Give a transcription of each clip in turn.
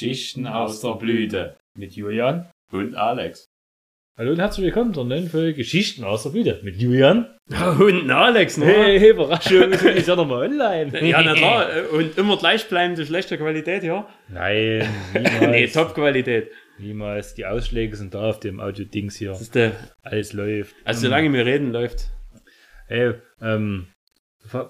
Geschichten aus der Blüte mit Julian. und Alex. Hallo und herzlich willkommen zur neuen Folge Geschichten aus der Blüte mit Julian. Und Alex, ne? Hey, hey, Überraschung, ist ja nochmal online. Ja, na klar. Und immer gleichbleibende schlechte Qualität, ja? Nein, Nee, niemals. Top-Qualität. Niemals. Die Ausschläge sind da auf dem Audio-Dings hier. Das ist der, Alles läuft. also solange wir reden, läuft. Hey, ähm,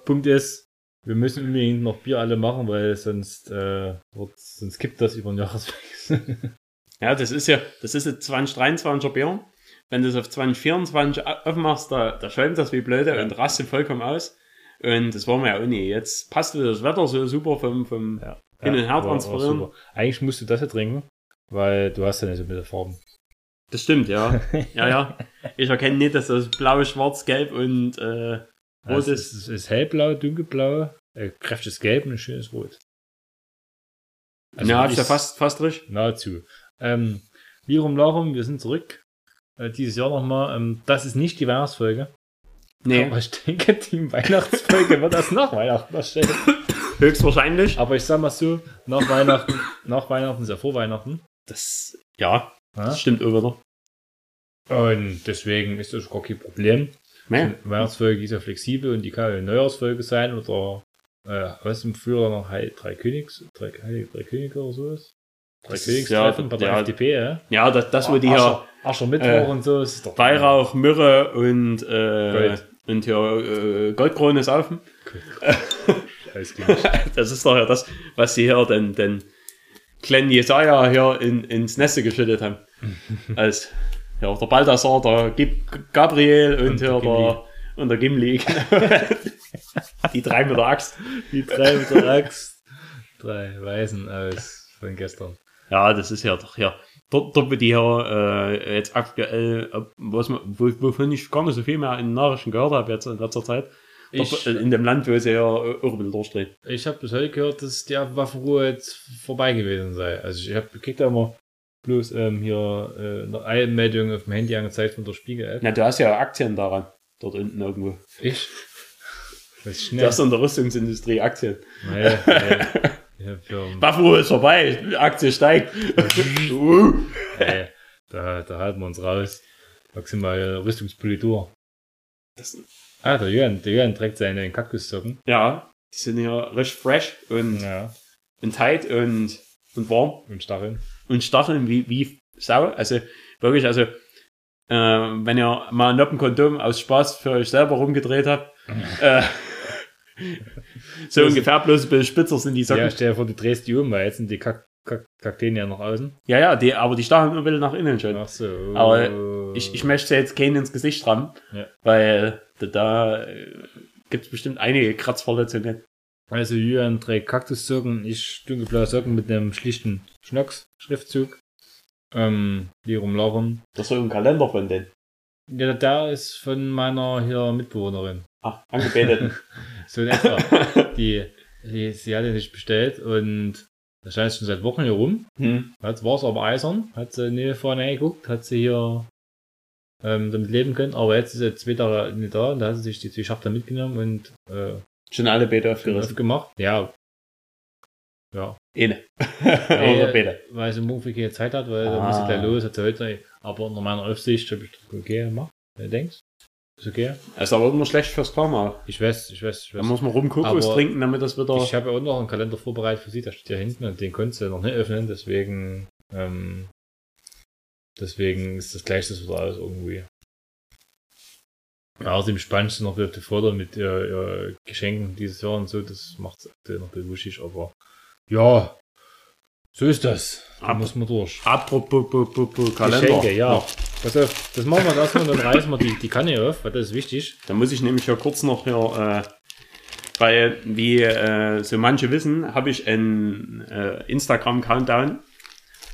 Punkt ist, wir müssen unbedingt noch Bier alle machen, weil sonst, äh, wird, sonst kippt das über den Jahreswechsel. Ja, das ist ja, das ist jetzt 2023er Bier. Wenn du es auf 2024 aufmachst, da, da schäumt das wie blöde Ja. und rastet vollkommen aus. Und das wollen wir ja auch nie. Jetzt passt das Wetter so super vom, vom Ja. Hin und her war- war transferieren. super. Eigentlich musst du das hier trinken, weil du hast ja nicht so der Farben. Das stimmt, ja. ja, ja. Ich erkenne nicht, dass das blau, schwarz, gelb und äh, rot Also ist. ist, ist hellblau, dunkelblau, äh, kräftiges Gelb und ein schönes Rot. Also ja, ist ja fast, fast richtig. Nahezu. Ähm, Lirum Larum, wir sind zurück. Äh, dieses Jahr nochmal. Ähm, das ist nicht die Weihnachtsfolge. Nee, Aber ich denke, die Weihnachtsfolge wird erst nach Weihnachten erstellen. höchstwahrscheinlich. Aber ich sag mal so, nach Weihnachten, nach Weihnachten ist ja vor Weihnachten. Das, ja, Ja? das stimmt wieder. Und deswegen ist das gar kein Problem. Die Weihnachtsfolge ist ja flexibel und die kann ja eine Neujahrsfolge sein oder äh, was im früher noch Heil, drei Königs, drei, Heilige drei Könige oder sowas. Drei Das ist- Königstreffen ja, bei der ja. FDP, ja. Ja, das, das wo die Ascher Mittwoch äh, und so. Ist doch Weihrauch, Myrrhe und, äh, Gold. und hier äh, Goldkrone saufen. Alles klar. Das ist doch ja das, was sie hier den, den kleinen Jesaja hier in, ins Neste geschüttet haben. Als ja, der Balthasar, der Gabriel und, Und hier der Gimli. der, und der Gimli. genau. die drei mit der Axt. Die drei mit der Axt. Drei Weisen aus von gestern. Ja, das ist ja doch ja. Dort, dort wo die hier äh, jetzt aktuell, äh, was man, wo, wovon ich gar nicht so viel mehr in den Nachrichten gehört habe jetzt in letzter Zeit. Ich, Dort, äh, in dem Land, wo sie ja auch ein bisschen durchdreht. ich habe bis heute gehört, dass die Waffenruhe jetzt vorbei gewesen sei. Also ich habe gekriegt immer bloß ähm, hier äh, eine Einmeldung auf dem Handy angezeigt von der Spiegel-App. Na, du hast ja Aktien daran. Dort unten irgendwo. Ich? Was Du schnell. hast in der Rüstungsindustrie Aktien. Hab für, Waffenruhe ist vorbei, Aktie steigt. Uh. nee, da, da halten wir uns raus. Maximale Rüstungspolitur. Das- Ah, der Jörn, der Jörn trägt seine Kaktussocken. ja, die sind ja recht fresh und, Ja. und tight und, und warm. Und Stacheln. Und Stacheln wie, wie Sau. Also wirklich, also äh, wenn ihr mal ein Noppenkondom aus Spaß für euch selber rumgedreht habt, äh, so ungefähr bloß ein bisschen spitzer sind die Socken. Ja, stell dir vor, du drehst die um, weil jetzt sind die Kak Kak Kakteen ja nach außen. Ja, ja, die, aber die Stacheln ein bisschen nach innen schon. Ach so. Aber Ich, ich möchte jetzt keinen ins Gesicht rammen, Ja. weil da, da äh, gibt es bestimmt einige Kratzverletzungen. Also Jürgen trägt Kaktussocken, ich dunkelblaue Socken mit einem schlichten Schnocks-Schriftzug. Ähm, Lirum Larum. Das ist so ein Kalender von denen. Ja, der ist von meiner hier Mitbewohnerin. Ach, angebeteten. So in etwa. die, die, sie hat ihn nicht bestellt und da scheint es schon seit Wochen hier rum. hm. Jetzt war es aber eisern. Hat sie nie vorne geguckt, hat sie hier ähm, damit leben können. Aber jetzt ist sie zwei Tage nicht da und da hat sie sich die zwei Schachtel mitgenommen und äh, Schon alle Bete aufgerissen. gemacht. Ja. Ja. Eine. Oder Bete. weil sie morgen keine Zeit hat, weil da Ah. muss sie gleich los, hat sie heute. Aber unter meiner Aufsicht habe ich das okay gemacht. Wer denkst? Ist okay? Ist aber immer schlecht fürs Karma. Ich weiß, ich weiß, ich Da weiß. muss man rumgucken, Aber trinken, damit das wieder. Ich habe ja auch noch einen Kalender vorbereitet für sie, der steht hier hinten und den konntest du noch nicht öffnen, deswegen, ähm, deswegen ist das gleiche das wieder aus irgendwie. Ja, außerdem spannend ist noch wieder die Foto mit ihr, ihr Geschenken dieses Jahr und so, das macht es aktuell noch ein bisschen wuschig, aber ja, so ist das. Da Ab- muss man durch. Apropos Kalender. Geschenke, ja. Noch. Pass auf, das machen wir erstmal, dann reißen wir die, die Kanne auf, weil das ist wichtig. Da muss ich nämlich ja kurz noch hier, äh, weil, wie äh, so manche wissen, habe ich einen äh, Instagram-Countdown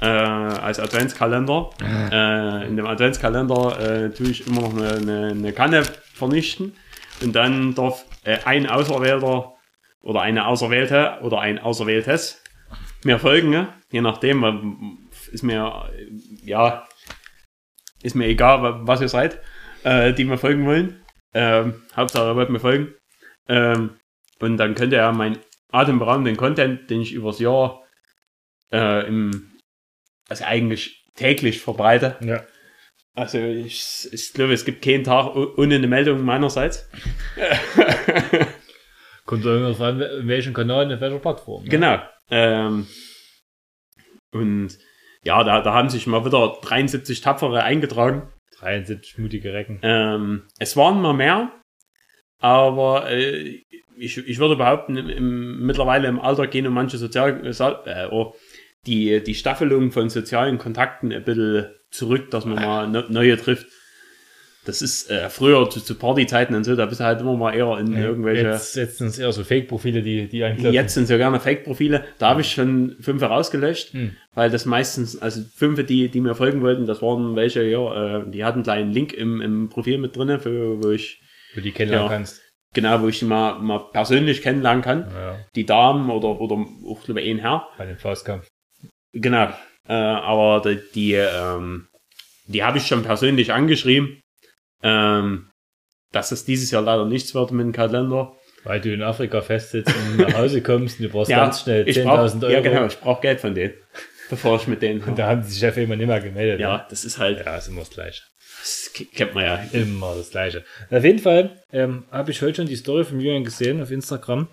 äh, als Adventskalender. Äh, in dem Adventskalender äh, tue ich immer noch eine, eine, eine Kanne vernichten und dann darf äh, ein Auserwählter oder eine Auserwählte oder ein Auserwähltes mir folgen, ne? je nachdem, ist mir, ja, ist mir egal, wa- was ihr seid, äh, die mir folgen wollen. Ähm, Hauptsache, ihr wollt mir folgen. Ähm, und dann könnt ihr ja meinen atemberaubenden Content, den ich übers Jahr äh, im, also eigentlich täglich verbreite. Ja. Also ich, ich glaube, es gibt keinen Tag ohne eine Meldung meinerseits. Kommt irgendwas an, in welchem Kanal, auf welcher Plattform. ne? Genau. Ähm, und ja, da, da haben sich mal wieder 73 Tapfere eingetragen. 73 mutige Recken. Ähm, es waren mal mehr, aber äh, ich, ich würde behaupten, im, im, mittlerweile im Alter gehen um manche sozial, so- äh, oh, die, die Staffelung von sozialen Kontakten ein bisschen zurück, dass man mal ne, neue trifft. Das ist äh, früher zu, zu Partyzeiten und so, da bist du halt immer mal eher in irgendwelche. Jetzt, jetzt sind es eher so Fake-Profile, die, die anklopfen. Jetzt sind so gerne Fake-Profile. Da habe ich schon fünf rausgelöscht, Hm. weil das meistens, also fünf, die, die mir folgen wollten, das waren welche, ja, äh, die hatten einen kleinen Link im, im Profil mit drinne, für, wo ich, Wo die kennenlernen Ja. kannst. genau, wo ich die mal, mal persönlich kennenlernen kann. Ja, Die Damen oder, oder auch, glaube ich, ein Herr. bei dem Faustkampf. Genau. Äh, aber die, die, ähm, die habe ich schon persönlich angeschrieben, ähm, dass es dieses Jahr leider nichts wird mit dem Kalender. Weil du in Afrika festsitzt und nach Hause kommst und du brauchst ganz schnell ich 10.000 brauch, Euro. Ja, genau, ich brauche Geld von denen, bevor ich mit denen. Und da haben die sich Chef immer nicht mehr gemeldet. Ja, ne? das ist halt, Ja, ist immer das Gleiche. das kennt man ja. Immer das Gleiche. Auf jeden Fall ähm, habe ich heute schon die Story von Julian gesehen auf Instagram.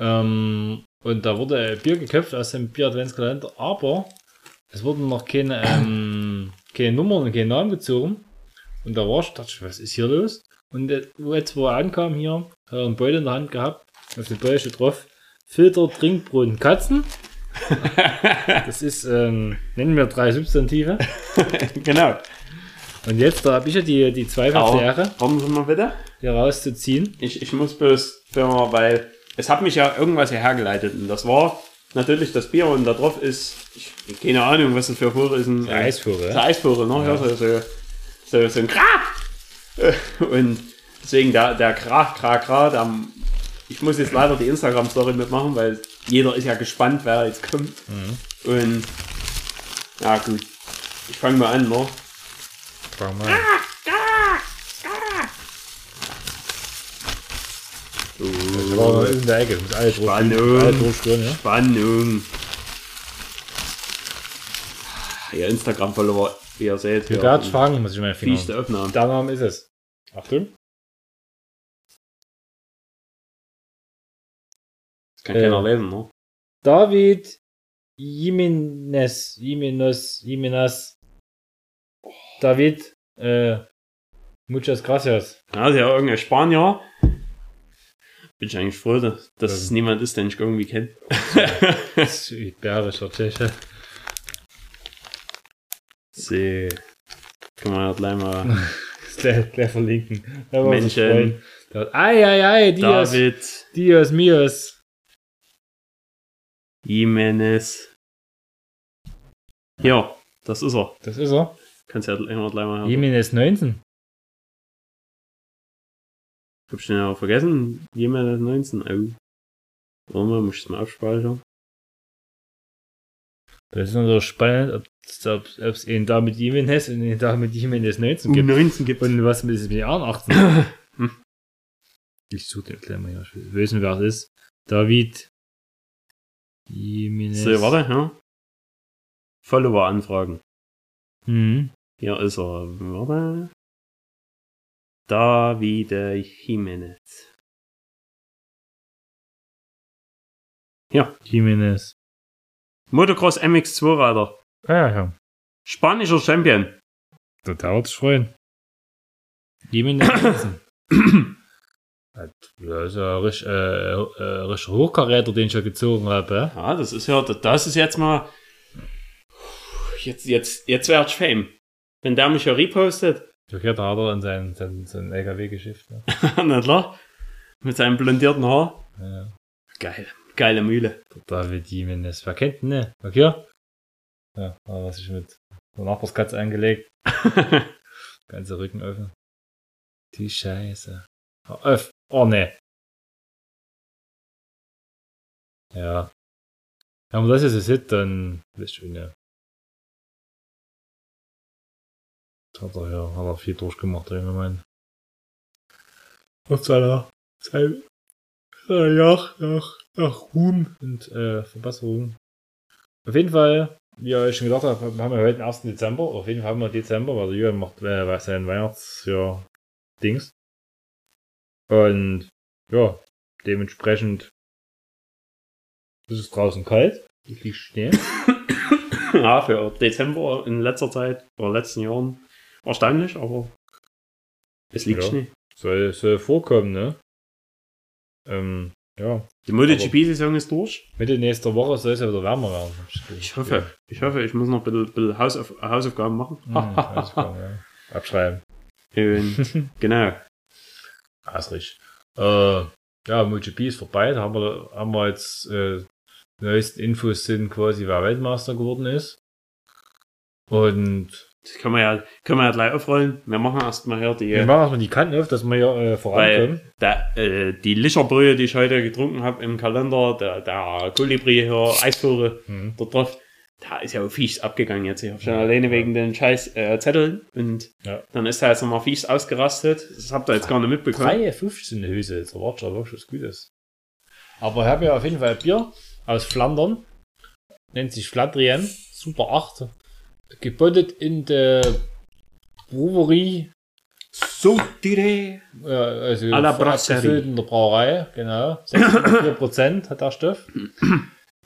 Ähm, und da wurde Bier geköpft aus dem Bier-Adventskalender, aber es wurden noch keine, ähm, keine Nummern und keine Namen gezogen. Und da war ich, dachte ich, was ist hier los? Und jetzt, wo er ankam hier, hat er einen Beutel in der Hand gehabt, auf dem Beutel steht drauf, Filter, Trinkbrot und Katzen. das ist, ähm, nennen wir drei Substantive. genau. Und jetzt, da habe ich ja die, die zweifelhafte Ehre, warten Sie mal bitte. hier rauszuziehen. Ich, ich muss bloß, weil es hat mich ja irgendwas hierher geleitet. Und das war natürlich das Bier und da drauf ist, ich, keine Ahnung, was das für Vogel ist. Ein, Der ja? Eisvogel, ne? Ja. so, so, so, so ein Krach! Und deswegen der, der Krach, Krach, Krach, der, ich muss jetzt leider die Instagram-Story mitmachen, weil jeder ist ja gespannt, wer jetzt kommt. Und ja gut, ich fange mal an, ne? Fang mal. an. Das war noch in der Ecke. Mit alle Spannung. Alle ja? Spannung. Ihr Instagram-Follower, wie ihr seht, Ich werde fragen, muss ich meine Finger. Der Name ist es. Achtung. Das kann keiner Äh. lesen, ne? David Jimenez. Jimenez. Jimenez. David. Äh, muchas gracias. Ja, ist ja irgendein Spanier. Bin ich eigentlich froh, dass, dass es Ähm. niemand ist, den ich irgendwie kenne. Das ist Iberischer Tscheche. See. Kann man ja gleich mal. Gleich, gleich verlinken. Menschen. Ei, ei, ei, Dios, David Dios mios. Jimenez. Ja, das ist er. Das ist er. Kannst ja immer gleich mal hören. Jimenez 19. Hab ich den ja auch vergessen? Jimenez 19. Oh. Warte mal, muss ich es mal abspeichern. Das ist natürlich spannend, ob es ob, ob's einen da mit Jimenez und einen da mit Jimenez 19 gibt. 19 gibt Und was mit den Jahren 18? Hm. Ich suche den gleich mal hier. Ich wer es ist. David Jimenez. So, warte, ja. Follower-Anfragen. Mhm. Hier ist er. Warte. Davide Jimenez. Ja, Jimenez. Motocross MX2 Rider. Ah, ja, ja. Spanischer Champion. Da dauert es freuen. Jimenez 19. Ja, ist ja richtig, äh, äh, richtig Hochkaräter, den ich ja gezogen habe. Ja, das ist ja, das ist jetzt mal. Jetzt, jetzt, jetzt wär ich Fame. Wenn der mich ja repostet. Da hat er dann sein, sein, sein LKW geschifft. Ne? Na klar. Mit seinem blondierten Haar. Ja. Geil. Geile Mühle. Der David Jimenez. Wer kennt ihn, ne? Okay. Ja, aber was ich mit der Nachbarskatze angelegt. Ganze Rücken offen. Die Scheiße. Hör Auf. Oh, ne. Ja. Wenn man das jetzt sieht, dann wisst ihr, ne. Hat er ja, hat er viel durchgemacht, junge Mann. Auf seiner, sein, seiner Jagd nach, nach Ruhm und äh, Verbesserung. Auf jeden Fall, wie ihr euch schon gedacht habt, haben wir heute den 1. Dezember. Auf jeden Fall haben wir Dezember, weil der Jürgen macht äh, sein Weihnachtsjahr Dings. Und ja, dementsprechend ist es draußen kalt. Es liegt Schnee. Ja, für Dezember in letzter Zeit oder letzten Jahren erstaunlich, aber es liegt Ja. Schnee. Soll, soll vorkommen, ne? Ähm, ja. Die MotoGP-Saison ist durch. Mitte nächster Woche soll es ja wieder wärmer werden. Ich hoffe, ich hoffe, ich muss noch ein bisschen, bisschen Hausauf Hausaufgaben machen. Hm, ja. Abschreiben. Und, genau. Das ist richtig. Äh, ja, MotoGP ist vorbei. Da haben wir, haben wir jetzt äh, neuesten Infos sind quasi, wer Weltmeister geworden ist. Und Das können wir ja, können wir ja gleich aufrollen. Wir machen erstmal hier die, wir machen erstmal die Kanten auf, dass wir hier äh, vorankommen. der, äh, die Licherbrühe, die ich heute getrunken habe im Kalender, der, der Kolibri hier, Eisvogel, Mhm. dort drauf, da ist ja auch fies abgegangen jetzt. Ich habe schon alleine wegen den scheiß äh, Zetteln und Ja. dann ist da jetzt nochmal fies ausgerastet. Das habt ihr jetzt gar nicht mitbekommen. 3,50 eine Hüse, jetzt erwartet schon wirklich was Gutes. Aber ich habe ja auf jeden Fall Bier aus Flandern. Nennt sich Flandrien. Super 8. Gebottet in der Brewerie. So direkt. Äh, also À la Brasserie. in der Brauerei. Genau. 6,4% hat der Stoff.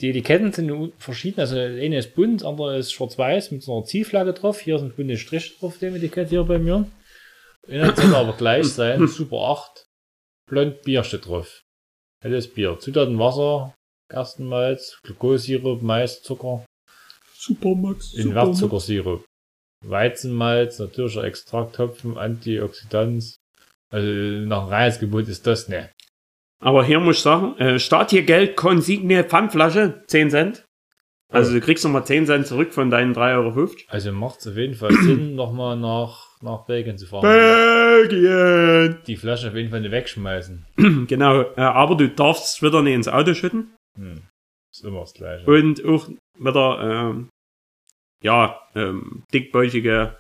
Die Etiketten sind verschieden. Also eine ist bunt, andere ist schwarz-weiß mit so einer Zielflagge drauf. Hier sind bunte Striche drauf, dem Etikett hier bei mir. Inhalt soll aber gleich sein. Super 8. Blond Bier steht drauf. Helles Bier. Zutaten Wasser, Gerstenmalz, Glukosesirup, Mais, Zucker, Supermax. Invertzuckersirup. Weizenmalz, natürlicher Extrakt, Hopfen, Antioxidants. Also nach dem Reinheitsgebot ist das ne. Aber hier muss ich sagen, äh, Startiergeld, Consigne, Pfandflasche, 10 Cent. Also du kriegst nochmal 10 Cent zurück von deinen 3,50 Euro. Also macht es auf jeden Fall Sinn, nochmal nach, nach Belgien zu fahren. Belgien! Die Flasche auf jeden Fall nicht wegschmeißen. Genau, äh, aber du darfst es wieder nicht ins Auto schütten. Hm. Ist immer das Gleiche. Und auch wieder, ähm, ja, ähm, dickbäuchige,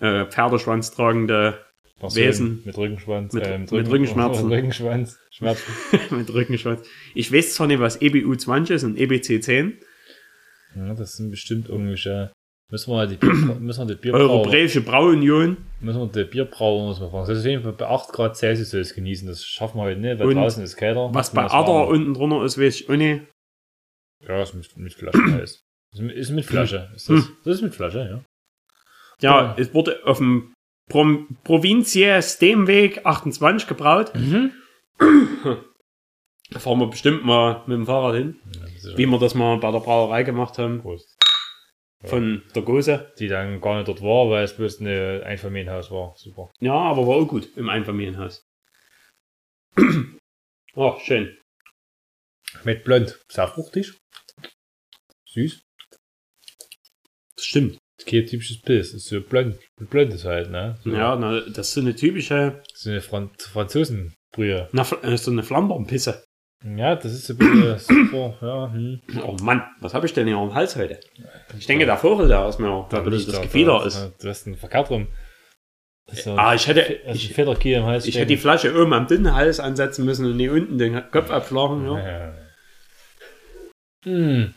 äh, Pferdeschwanz tragende, Personen Wesen. Mit Rückenschwanz. Mit- äh, mit Rückenschmerzen. Rückenschwanz. Schmerzen. mit Rückenschwanz. Ich weiß zwar nicht, was E EBU 20 ist und EBC 10. Ja, das sind bestimmt irgendwelche. Müssen wir die, Bier, müssen wir die Bierbrauer, Europäische Brauunion. müssen wir die Bierbrauer muss man fragen. Das ist auf jeden Fall bei 8 Grad Celsius soll es genießen. Das schaffen wir heute nicht, weil Und draußen ist kälter. Was bei Adder unten drunter ist, weiß ich auch nicht. Ja, ist mit, mit Flasche heiß. Ist ist mit Flasche. Ist das, das ist mit Flasche, ja. Ja, es wurde auf dem Pro Provinzies Demweg 28 gebraut. Mhm. Da fahren wir bestimmt mal mit dem Fahrrad hin, ja wie wir das mal bei der Brauerei gemacht haben, Prost. Von der Gose. Die dann gar nicht dort war, weil es bloß ein Einfamilienhaus war. Super. Ja, aber war auch gut im Einfamilienhaus. oh, schön. Mit blond. Sehr fruchtig. Süß. Das stimmt. Das ist kein typisches Pilz. Das ist so blond. Blond ist halt, ne? So, Ja, na, das ist so eine typische, So eine Fran Franzosenbrühe. na, äh, so eine Flandernpisse. Ja, das ist ein bisschen super. Ja, hm. Oh Mann, was habe ich denn hier am Hals heute? Ich denke, der Vogel da ist mir, da das, da, Gefieder da, ist. Du hast einen verkehrt rum. Das ist so Ah, ich hätte, ich, ich hätte die Flasche oben am dünnen Hals ansetzen müssen und nicht unten den Kopf abschlagen. Ja. Ja. Mm.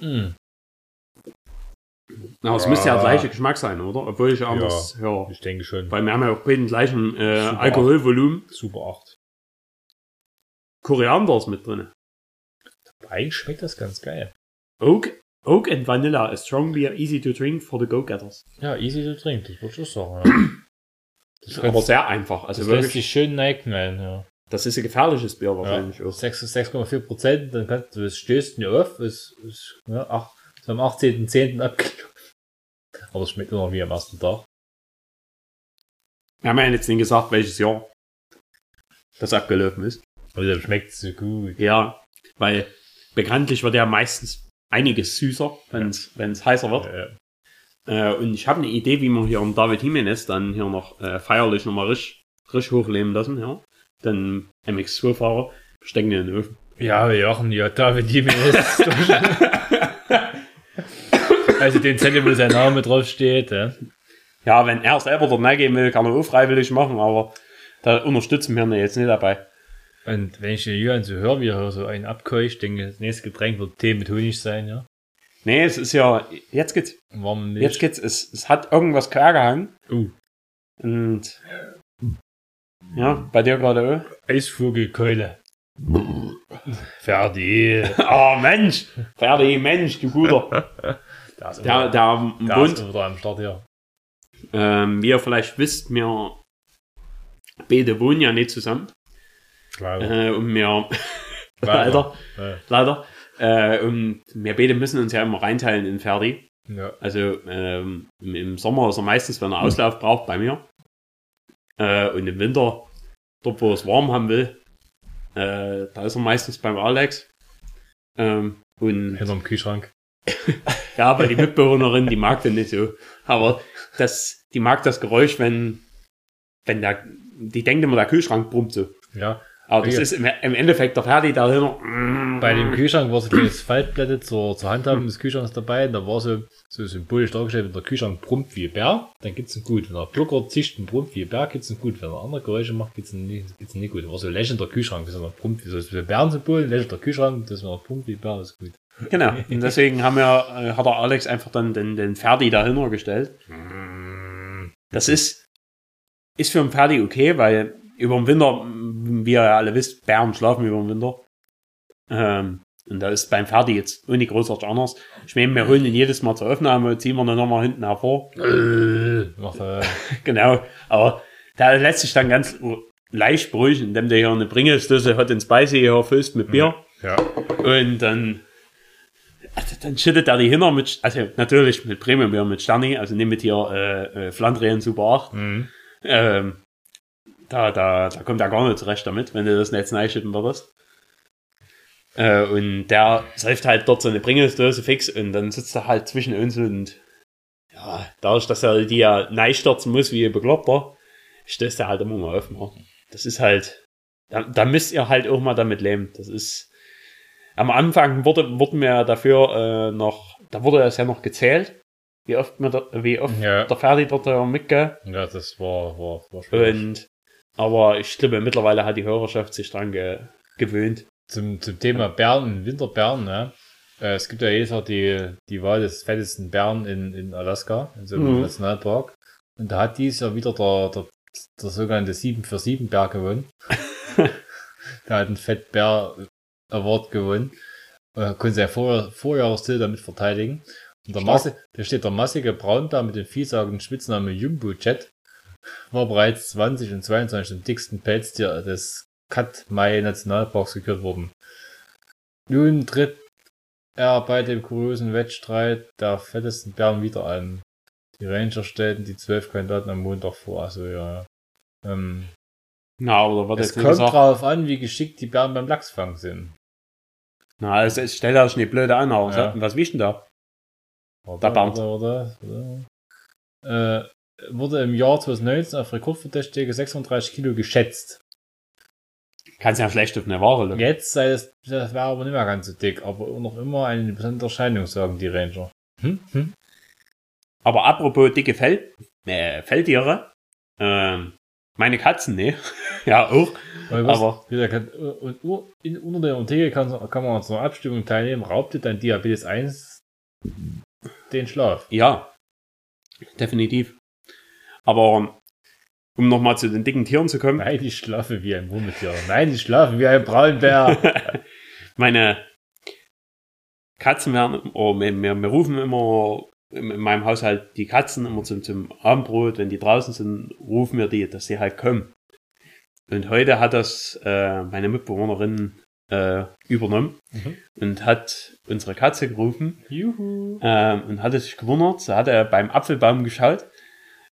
Mm. Na, es Ja. müsste ja der gleiche Geschmack sein, oder? Obwohl ich anders höre. Ich denke schon. Weil wir haben ja auch beiden gleichen äh. Alkoholvolumen. Super 8. Koriander ist mit drin. Eigentlich schmeckt das ganz geil. Oak, Oak and Vanilla, a strong beer, easy to drink for the go-getters. Ja, easy to drink, das würde ich auch sagen. Ja. Das, Aber sehr einfach. Also das lässt wirklich, sich schön neigknallen, ja. das ist ein gefährliches Bier ja. wahrscheinlich. 6 6,4 Prozent, dann kannst du, es stößt nicht auf, es ist, ja, ach, ist am 18.10. abgelaufen. Aber es schmeckt immer noch wie am ersten Tag. Wir haben ja jetzt nicht gesagt, welches Jahr das abgelaufen ist. Aber der schmeckt so gut. Ja, weil bekanntlich wird ja meistens einiges süßer, wenn es heißer wird. Ja, Äh, und ich habe eine Idee, wie wir hier am David Jimenez dann hier noch äh, feierlich nochmal richtig, richtig hochleben lassen. Ja. Dann MX2-Fahrer stecken in den Ofen. ja wir machen ja David Jimenez. also den Zettel, wo sein Name drauf steht. Ja. Ja, wenn er selber dort reingehen will, kann er auch freiwillig machen, aber da unterstützen wir ihn jetzt nicht dabei. Und wenn ich den Jürgen so höre, wie er so einen abkeucht, denke ich, das nächste Getränk wird Tee mit Honig sein, ja. Nee, es ist ja, jetzt geht's. Warme Milch. Jetzt geht's. Es, es hat irgendwas klar gehangen. Uh. Und ja, bei dir gerade Eisvogelkeule. Fertig. auch. Oh Mensch, fertig, Mensch, du guter. Da ist Der, der der Bund, ist wieder am Start hier. ähm, wie ihr vielleicht wisst, wir beide wohnen ja nicht zusammen. Leider. Äh, und wir, leider, Ja. leider, äh, und wir beide müssen uns ja immer reinteilen in Ferdi. Ja. Also ähm, im, Sommer ist er meistens, wenn er Auslauf braucht, bei mir. Äh, und im Winter, dort wo er es warm haben will, äh, da ist er meistens beim Alex. Ähm, und Hinterm Kühlschrank. ja, aber die Mitbewohnerin, die mag den nicht so. Aber das, die mag das Geräusch, wenn, wenn der, die denkt immer, der Kühlschrank brummt so. Ja. Aber das Ja. ist im, im Endeffekt der Ferdi da hinten. Bei dem Kühlschrank war so ein kleines Faltblätter zur, zur Handhabung des Kühlschranks dabei. Und da war so, so symbolisch dargestellt, wenn der Kühlschrank brummt wie ein Bär, dann geht's ihm gut. Wenn der Blucker zischt und brummt wie ein Bär, geht's ihm gut. Wenn er andere Geräusche macht, geht's ihm nicht, geht's ihm nicht gut. Da war so lächelnder Kühlschrank, wie so ein brummt wie so ein Bärensymbol, lächelnder Kühlschrank, das er brummt wie ein Bär, ist gut. Genau. Und deswegen haben wir, äh, hat der Alex einfach dann den, den Ferdi dahinter gestellt. Das ist, ist für einen Ferdi okay, weil über den Winter, wie ihr ja alle wisst, Bären schlafen über den Winter. Ähm, und da ist beim Ferdi jetzt ohne großartig anders. Ich meine, wir holen ihn jedes Mal zur Aufnahme, ziehen wir ihn nochmal hinten hervor. Macht, äh, Genau. Aber der lässt sich dann ganz leicht beruhigen, indem der hier eine Bringelsdose hat den Spicy hier füllst mit Bier. ja. Und dann, also dann schüttet er die hinter mit, also natürlich mit Premium-Bier mit Sterni, also nicht mit hier äh, äh, Flandrien Super 8. Mhm. Ähm, da, da, da kommt er gar nicht zurecht damit, wenn du das jetzt reinschütten würdest. Äh, und der säuft halt dort so eine Bringelsdose fix und dann sitzt er halt zwischen uns und ja, dadurch, dass er die ja neistürzen muss wie ein Bekloppter, stößt er halt immer mal auf. Ne? Das ist halt, da, da müsst ihr halt auch mal damit leben. Das ist, am Anfang wurde, wurden wir dafür äh, noch, da wurde es ja noch gezählt, wie oft, da, wie oft Ja. der Ferdi dort mitgeht. ja, das war, war, war schwierig. Und, aber ich glaube, mittlerweile hat die Hörerschaft sich dran ge gewöhnt. Zum, zum Thema Bären und Winterbären, ne? Äh, Es gibt ja jedes Jahr die, die Wahl des fettesten Bären in, in Alaska, in so einem Mhm. Nationalpark. Und da hat dies Jahr wieder der, der, der sogenannte 7 für 7 Bär gewonnen. der hat einen Fettbär Award gewonnen. Äh, konnte sein Vor Vorjahrestitel damit verteidigen. Und der. Masse, da steht der massige Braunbär mit dem vielsagenden Spitznamen Jumbo Jet. War bereits 20 und 22 im dicksten Pelztier des Katmai Nationalparks gekürt worden. Nun tritt er bei dem kuriosen Wettstreit der fettesten Bären wieder an. Die Ranger stellten die zwölf Kandidaten am Montag vor, also ja. Ähm, Na, oder wird es kommt gesagt? drauf an, wie geschickt die Bären beim Lachsfang sind. Na, es, es stellt euch nicht blöde an, aber Ja. was wiegt denn da? Warte, warte, warte. Äh, wurde im Jahr 2019 auf rekordverdächtige 36 Kilo geschätzt. Kannst ja schlecht auf eine Ware locken. Jetzt sei es, das wäre aber nicht mehr ganz so dick, aber noch immer eine besondere Erscheinung, sagen die Ranger. Hm? Hm? Aber apropos dicke Fell, äh, Feldtiere, ähm, meine Katzen, ne? ja, auch. Weil Aber- wieder kann, und, und, in, unter der Artikel kann, kann man einer Abstimmung teilnehmen, raubte dein Diabetes 1 den Schlaf. Ja, definitiv. Aber um nochmal zu den dicken Tieren zu kommen, Nein, ich schlafe wie ein Murmeltier. Nein, ich schlafe wie ein Braunbär. meine Katzen werden, oder wir, wir, wir rufen immer in, in meinem Haushalt die Katzen immer zum, zum Abendbrot, wenn die draußen sind, rufen wir die, dass sie halt kommen. Und heute hat das äh, meine Mitbewohnerin äh, übernommen Mhm. und hat unsere Katze gerufen Juhu. ähm, und hatte sich gewundert. Sie hatte beim Apfelbaum geschaut.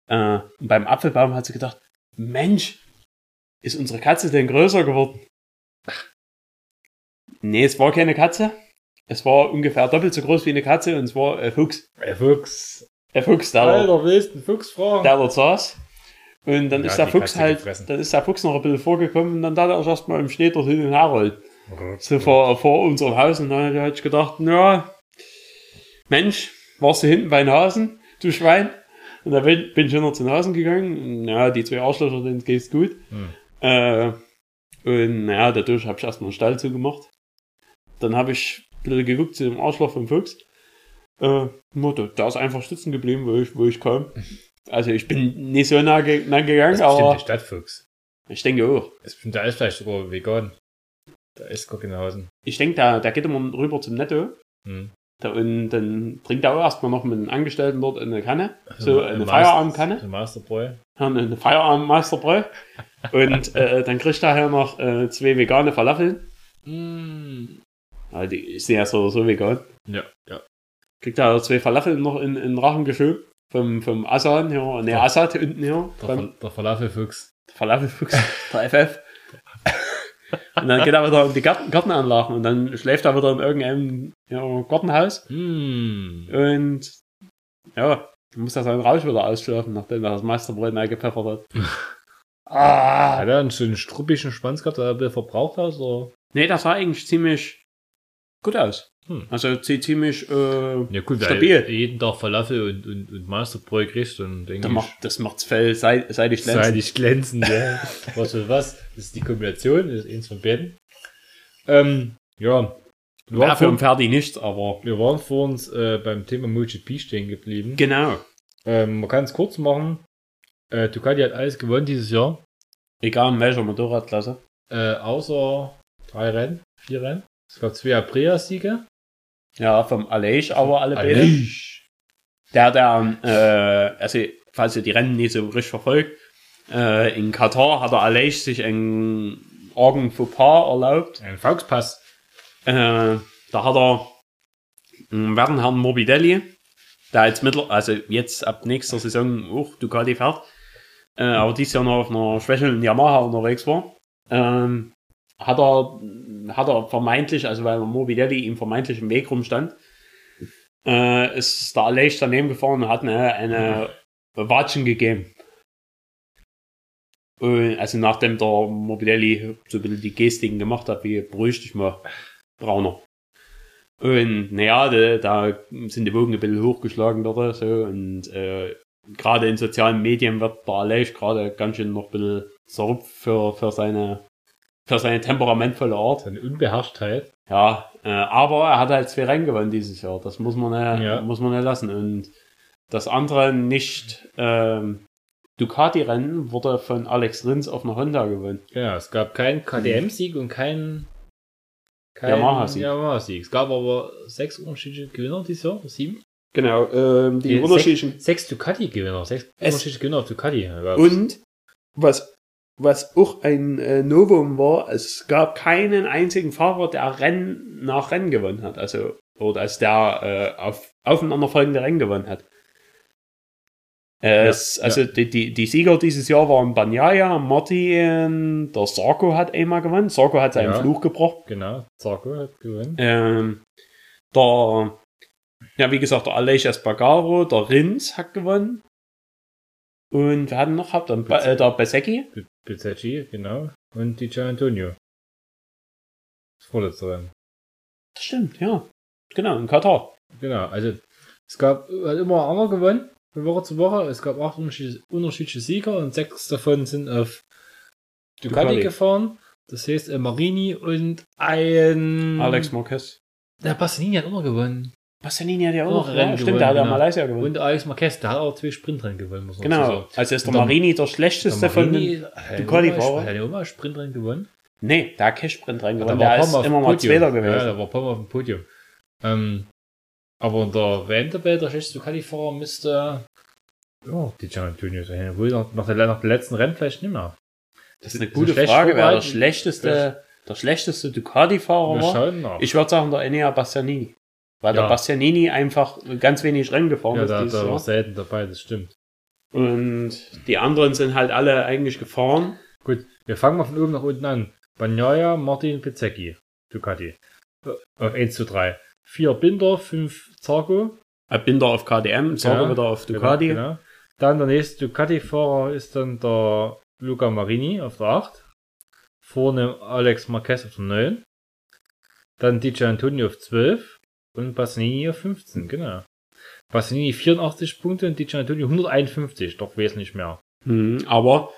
Äh, und beim Apfelbaum hat sie gedacht, Mensch, ist unsere Katze denn größer geworden? Nee, es war keine Katze. Es war ungefähr doppelt so groß wie eine Katze und es war ein Fuchs. Ein Fuchs. Ein Fuchs, der, Alter, willst du einen Fuchs fragen? der dort saß. Und dann Ja, ist der Fuchs Katze halt, gefressen. dann ist der Fuchs noch ein bisschen vorgekommen und dann hat er erst mal im Schnee dort hin und her rollt. So vor, vor unserem Haus und dann hatte ich gedacht, ja, Mensch, warst du hinten bei den Hasen, du Schwein? Und da bin, bin ich hinter zu den Hasen gegangen. Ja, die zwei Arschlöcher, denen geht's gut. Hm. Äh, Und naja, dadurch habe ich erstmal einen Stall zugemacht. Dann habe ich ein bisschen geguckt zu dem Arschloch vom Fuchs. Äh, nur der, der ist einfach sitzen geblieben, wo ich, wo ich kam. Also ich bin nicht so nah, ge nah gegangen, Das ist aber der Stadtfuchs. ich denke auch. Das ist bestimmt, der ist vielleicht sogar vegan. Da ist Gockenhausen. Ich denke, der, der geht immer rüber zum Netto. Hm. Da, und dann trinkt er auch erstmal noch mit den Angestellten dort eine Kanne. So eine Master- Feierabendkanne. So Masterbräu. Ja, eine Feierabendmeisterbräu. und äh, dann kriegt er hier noch äh, zwei vegane Falafeln. Mm. Ja, die sind ja so, so vegan. Ja, ja. Kriegt er zwei Falafeln noch in, in den Rachen geschoben. Vom, vom Asan hier, ne. Assad hinten hier. Der, Fal der Falafelfuchs. Falafelfuchs, der FF. und dann geht er wieder in die Garten, Gartenanlagen und dann schläft er wieder in irgendeinem ja, Gartenhaus. Mm. Und ja, dann muss er seinen Rausch wieder ausschlafen, nachdem er das Meisterbrot eingepfeffert hat. ah! Hat er einen schönen struppischen Schwanz gehabt, der bisschen verbraucht hat? Oder? Nee, das sah eigentlich ziemlich gut aus. Hm. Also zi- ziemlich äh, Ja, gut, Stabil. jeden Tag Falafel und, und, und Masterbräu kriegst, dann denke das, ich. macht, das macht's Fell sei- seitig glänzend. Seidig glänzend, ja. Was für was? Das ist die Kombination, das ist eins von beiden. Ähm, ja. Wir waren, vor, Ferdi nichts, aber wir waren vor uns äh, beim Thema MotoGP stehen geblieben. genau. Ähm, man kann es kurz machen. Äh, Ducati hat alles gewonnen dieses Jahr. Egal in welcher Motorradklasse. Äh, außer drei Rennen, vier Rennen. Es gab zwei Aprilia-Siege. Ja, vom Aleix, aber alle. Aleix. Der, der, äh, also, falls ihr die Rennen nicht so richtig verfolgt, äh, in Katar hat der Aleix sich einen argen Fauxpas erlaubt. Ein Volkspass. Äh, da hat er einen werten Herrn Morbidelli, der jetzt mittel, also jetzt ab nächster Saison auch Ducati fährt, äh, aber dieses Jahr noch auf einer schwächelnden Yamaha unterwegs war, ähm, hat er, hat er vermeintlich, also weil Morbidelli ihm vermeintlich im Weg rumstand, äh, ist der Aleix daneben gefahren und hat eine, eine Watschen gegeben. Und, also nachdem der Morbidelli so ein bisschen die Gestiken gemacht hat, wie beruhig dich mal, Brauner. Und naja, da, da sind die Wogen ein bisschen hochgeschlagen dort so und äh, gerade in sozialen Medien wird der Aleix gerade ganz schön noch ein bisschen zerrupft für, für seine für seine temperamentvolle Art. Seine Unbeherrschtheit. Ja, äh, aber er hat halt zwei Rennen gewonnen dieses Jahr. Das muss man nicht, Ja. muss man nicht lassen. Und das andere nicht ähm, Ducati-Rennen wurde von Alex Rins auf einer Honda gewonnen. Ja, es gab keinen KTM-Sieg und keinen kein Yamaha-Sieg. Yamaha-Sieg. Es gab aber sechs unterschiedliche Gewinner dieses Jahr, sieben. Genau, ähm, die Nee, unterschiedlichen Sechs, sechs Ducati-Gewinner, sechs unterschiedliche Gewinner auf Ducati. gab's. Und was, was auch ein äh, Novum war, es gab keinen einzigen Fahrer, der Rennen nach Rennen gewonnen hat. Also, oder als der äh, auf aufeinanderfolgende Rennen gewonnen hat. Äh, Ja, es, also Die, die, die Sieger dieses Jahr waren Banyaya, Martin, der Sarko hat einmal gewonnen. Sarko hat seinen Ja. Fluch gebrochen. Genau, Zarko hat gewonnen. Ähm, der, ja, wie gesagt, der Aleix Espargaro, der Rins hat gewonnen. Und wir hatten noch der, Ba- äh, der Besecki. Bezzecchi, genau. Und die Gian Antonio. Das vorletzte Rennen. Das stimmt, ja. Genau, in Katar. Genau, also es gab hat immer einer gewonnen, von Woche zu Woche. Es gab acht unterschiedliche, Sieger und sechs davon sind auf Ducati, Ducati. gefahren. Das heißt, äh, Marini und ein. Alex Marquez. Der Bastianini hat noch gewonnen. Bastianini hat ja auch noch, Rennen ja, stimmt, gewonnen, der hat ja genau. Malaysia gewonnen. Und Alex Marquez, der hat auch zwei Sprintrennen gewonnen, muss man genau, dazu also ist der Marini der sagen. schlechteste Der von Marini den... hat Ducati-Fahrer. Hat er auch mal Sprintrennen gewonnen? Nee, der hat kein Sprint rein Ja, gewonnen, der der war ist immer mal. Zweiter Ja, gewesen. der war Palmer auf dem Podium. Ähm, aber der WM-Tabelle, der schlechteste Ducati-Fahrer müsste ja, die Gian Antonio sein. Wohl nach, nach, der, nach dem letzten Rennen vielleicht nicht mehr. Das ist eine So gute schlecht Frage, wer der schlechteste, der schlechteste Ducati-Fahrer war. nach. Ich würde sagen, der Enea Bastianini. Weil Ja. der Bastianini einfach ganz wenig Rennen gefahren ja, ist da, dieses da war selten dabei, das stimmt. Und die anderen sind halt alle eigentlich gefahren. Gut, wir fangen mal von oben nach unten an. Bagnaia, Martin, Pizzecchi, Ducati. Auf 1 zu 3. 4 Binder, 5 Zarco. Binder auf KDM, Sorge Ja, wieder auf Ducati. Genau, genau. Dann der nächste Ducati-Fahrer ist dann der Luca Marini auf der 8. Vorne Alex Marquez auf der 9. Dann DJ Antonio auf 12. Und Bassanini auf 15, genau. Bassanini 84 Punkte und DJ Antonio 151, doch wesentlich mehr. Mhm, aber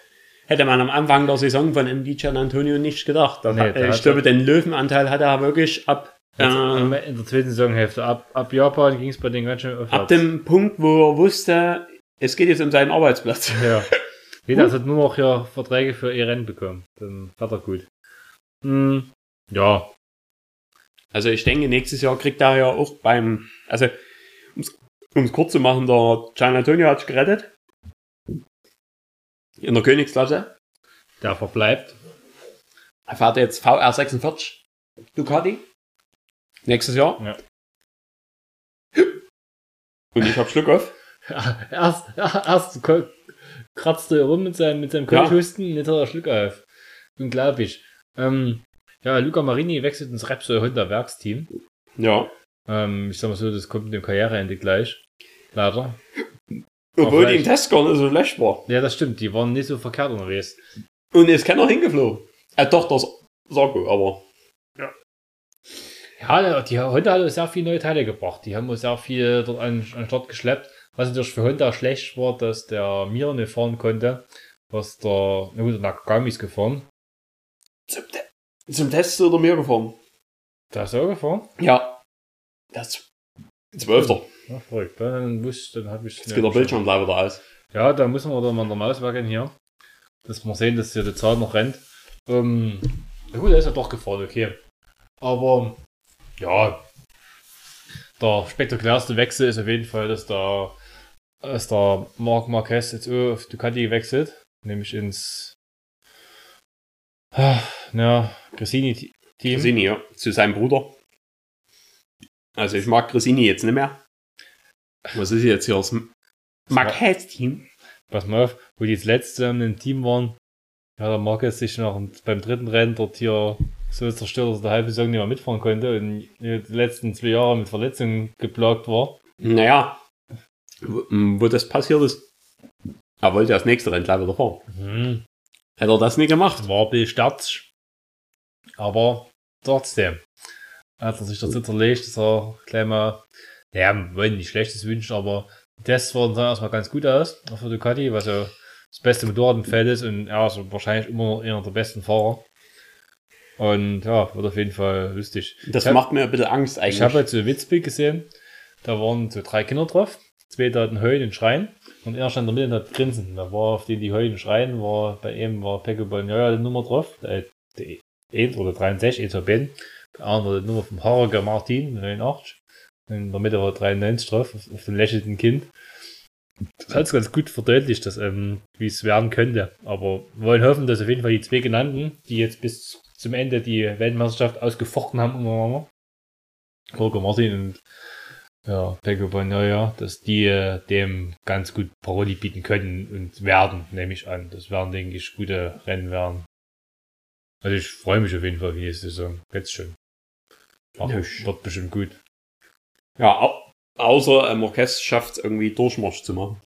hätte man am Anfang der Saison von MD Gian Antonio nicht gedacht. Nee, hat, ich glaube, den Löwenanteil hat er wirklich ab, äh, In der zweiten Saisonhälfte. Ab, ab Japan ging es bei den ganz schön aufwärts. ab dem Punkt, wo er wusste, es geht jetzt um seinen Arbeitsplatz. Ja. Jeder hat nur noch ja Verträge für ihr Rennen bekommen. Dann hat er gut. Hm, ja. Also ich denke, nächstes Jahr kriegt er ja auch beim, also um es kurz zu machen, der Gian Antonio hat sich gerettet. In der Königsklasse. Der verbleibt. Er fährt jetzt VR46 Ducati. Nächstes Jahr. Ja. Und ich hab Schluck auf. erst, erst ko- kratzt er rum mit seinem, mit seinem Ja. Kölschhusten, jetzt hat er Schluck auf. Unglaublich. Ähm, ja, Luca Marini wechselt ins Repsol Honda Werksteam. Ja. Ähm, ich sag mal so, das kommt mit dem Karriereende gleich. Leider. Obwohl die im Test gar nicht so schlecht war. Ja, das stimmt. Die waren nicht so verkehrt unterwegs. Und ist keiner hingeflogen. Äh, doch, das Sarko, aber. Ja, die Honda hat uns sehr viele neue Teile gebracht. Die haben uns sehr viel dort an, an den Start geschleppt. Was natürlich für Honda schlecht war, dass der Mir nicht fahren konnte. Was der, na gut, der Nakagami ist gefahren. Zum, zum Test ist er mir gefahren. Da ist er auch gefahren. Ja. Das. Zwölfter. Ja, verrückt. Dann wusste, dann habe ich. Jetzt geht der Bildschirm gleich wieder aus. Ja, da müssen wir dann mal in der Maus wackeln hier. Dass wir sehen, dass hier die Zahl noch rennt. Ähm, na gut, er ist ja doch gefahren, okay. Aber, ja. Der spektakulärste Wechsel ist auf jeden Fall, dass der, dass der Marc Marquez jetzt auf Ducati gewechselt. Nämlich ins, ja, Gresini-Team. Gresini, ja. Zu seinem Bruder. Also ich mag Gresini jetzt nicht mehr. Was ist jetzt hier das Marquez-Team? Pass mal auf, wo die jetzt letzte im einem Team waren, ja, der Marquez sich noch beim dritten Rennen dort hier so zerstört, dass er die halbe Saison nicht mehr mitfahren konnte und die letzten zwei Jahre mit Verletzungen geplagt war. Naja. Wo, wo das passiert ist. Er wollte das nächste Rennen gleich wieder fahren. Mhm. Hätte er das nicht gemacht. War bisschen sterzig. Aber trotzdem. Hat er sich dazu zerlegt, dass er gleich mal, ja, wollen nicht Schlechtes wünschen, aber die Tests wurden dann erstmal ganz gut aus, auch für Ducati, was ja das beste Motorrad im Feld ist und er ist wahrscheinlich immer noch einer der besten Fahrer. Und ja, wird auf jeden Fall lustig. Das hab- macht mir ein bisschen Angst eigentlich. Ich habe jetzt so ein Witzbild gesehen, da waren so drei Kinder drauf, zwei da hatten Heulen und Schreien und er stand in der Mitte und hat Grinsen. Da war auf denen die Heulen und Schreien, war bei ihm war Pecco Bagnaia die Nummer drauf, der, der 1 oder 63, 1 Ben, der andere Nummer vom Harger Martin, 89. In der Mitte war 93 drauf, auf, dem lächelnden Kind. Das hat es ganz gut verdeutlicht, dass, ähm, wie es werden könnte. Aber wir wollen hoffen, dass auf jeden Fall die zwei genannten, die jetzt bis zum Ende die Weltmeisterschaft ausgefochten haben untereinander, Holger Martin und ja, Pecco Bagnaia, dass die äh, dem ganz gut Paroli bieten können und werden, nehme ich an. Das werden, denke ich, gute Rennen werden. Also ich freue mich auf jeden Fall auf die Saison. Jetzt schon. Ach, Ja, wird bestimmt gut. Ja, au außer äh, Marquez schafft es irgendwie Durchmarsch zu machen.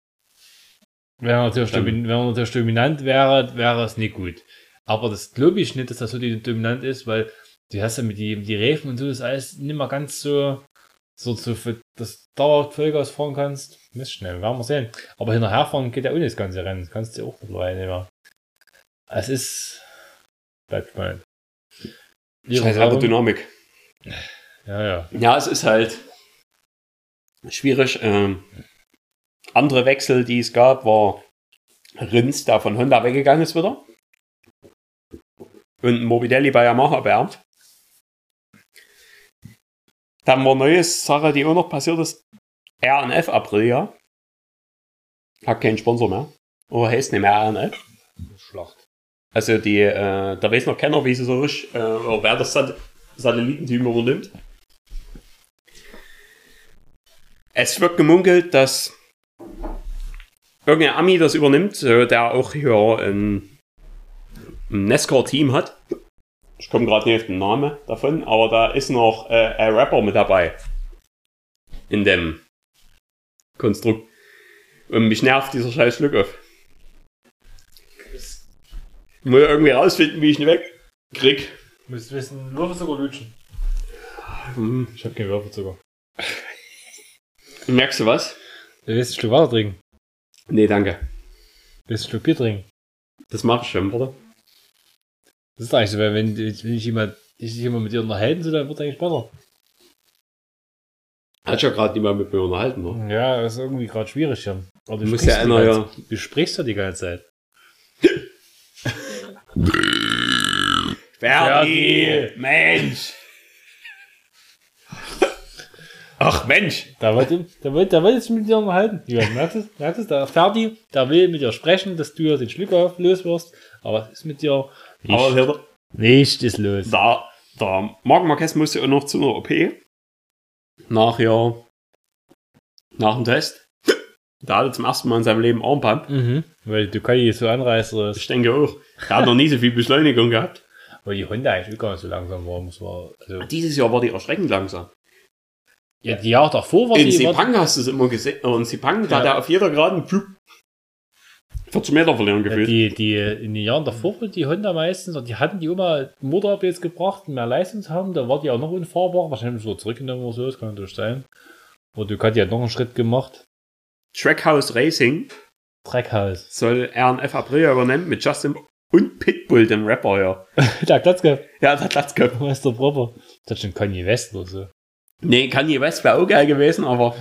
Wenn er natürlich, Dann- domin wenn er natürlich dominant wäre, wäre es nicht gut. Aber das glaube ich nicht, dass das so die dominant ist, weil du hast ja mit die, die Reifen und so, das ist alles nicht mehr ganz so, so, so für das dauerhaft Vollgas fahren kannst. Mist schnell, werden wir sehen. Aber hinterher fahren geht ja ohne das ganze Rennen. Das kannst du auch mittlerweile nicht mehr. Es ist, bleibt spannend. Scheiß Aerodynamik. Ja, ja. Ja, es ist halt schwierig. Ähm, andere Wechsel, die es gab, war Rins, der von Honda weggegangen ist wieder. Und Morbidelli bei Yamaha beerbt. Dann war neue Sache, die auch noch passiert ist. RNF Aprilia. Hat keinen Sponsor mehr. Oder heißt nicht mehr RNF. Schlacht. Also die, äh, da weiß noch keiner, wie sie so richtig, äh, wer das Sat Satellitenteam übernimmt. Es wird gemunkelt, dass irgendein Ami das übernimmt, äh, der auch hier ein, ein Nescar-Team hat. Ich komme gerade nicht auf den Namen davon, aber da ist noch äh, ein Rapper mit dabei. In dem Konstrukt. Und mich nervt dieser scheiß Glück auf. Ich muss irgendwie rausfinden, wie ich ihn wegkrieg. Du musst wissen, Würfelzucker lutschen. Hm, Ich habe keinen Würfelzucker. Merkst du was? Du willst ein Stück Wasser trinken. Nee, danke. Du willst ein Stück Bier trinken. Das mache ich schon, oder? Das ist eigentlich so, weil wenn, wenn ich jemand, ich sich immer mit dir unterhalten so, dann wird es eigentlich besser. Hat ja gerade niemand mit mir unterhalten, ne? Ja, das ist irgendwie gerade schwierig hier. Aber Du musst ja einer, ja. Du sprichst ja die ganze Zeit. Ferdi! Mensch! Ach Mensch! Da wollte, da wollte, da wollte ich mit dir unterhalten. Jürgen, merkst du es? Merkst du es? Der Ferdi, der will mit dir sprechen, dass du ja den Schlucker los wirst. Aber es ist mit dir nicht, Aber hier, nicht ist los. da, der Marc Marquez musste ja noch zu einer OP. Nach ja, nach dem Test. Da hatte zum ersten Mal in seinem Leben Armband. Mhm. Weil du kannst so anreißen, Ich denke auch. Der hat noch nie so viel Beschleunigung gehabt. weil die Hunde eigentlich gar nicht so langsam waren. Das war, also, Dieses Jahr war die erschreckend langsam. ja, die Jahre davor war In die, war, Sepang hast du es immer gesehen. äh, In Sepang, da Ja. hat er auf jeder Geraden pfup, 40 Meter verlieren ja, gefühlt. die, die, in den Jahren davor waren die Honda meistens, und die hatten die immer Motor jetzt gebracht, mehr Leistung zu haben, da war die auch noch unfahrbar, wahrscheinlich so zurückgenommen oder so, das kann natürlich sein. Oder du hat ja noch einen Schritt gemacht. Trackhouse Racing Dreckhaus. soll RNF Aprilia übernehmen mit Justin und Pitbull, dem Rapper, ja. Der Glatzke, Ja, der Platzkopf. Meister Proper. Das ist schon Kanye West oder so. Nee, Kanye West wäre auch geil gewesen, aber.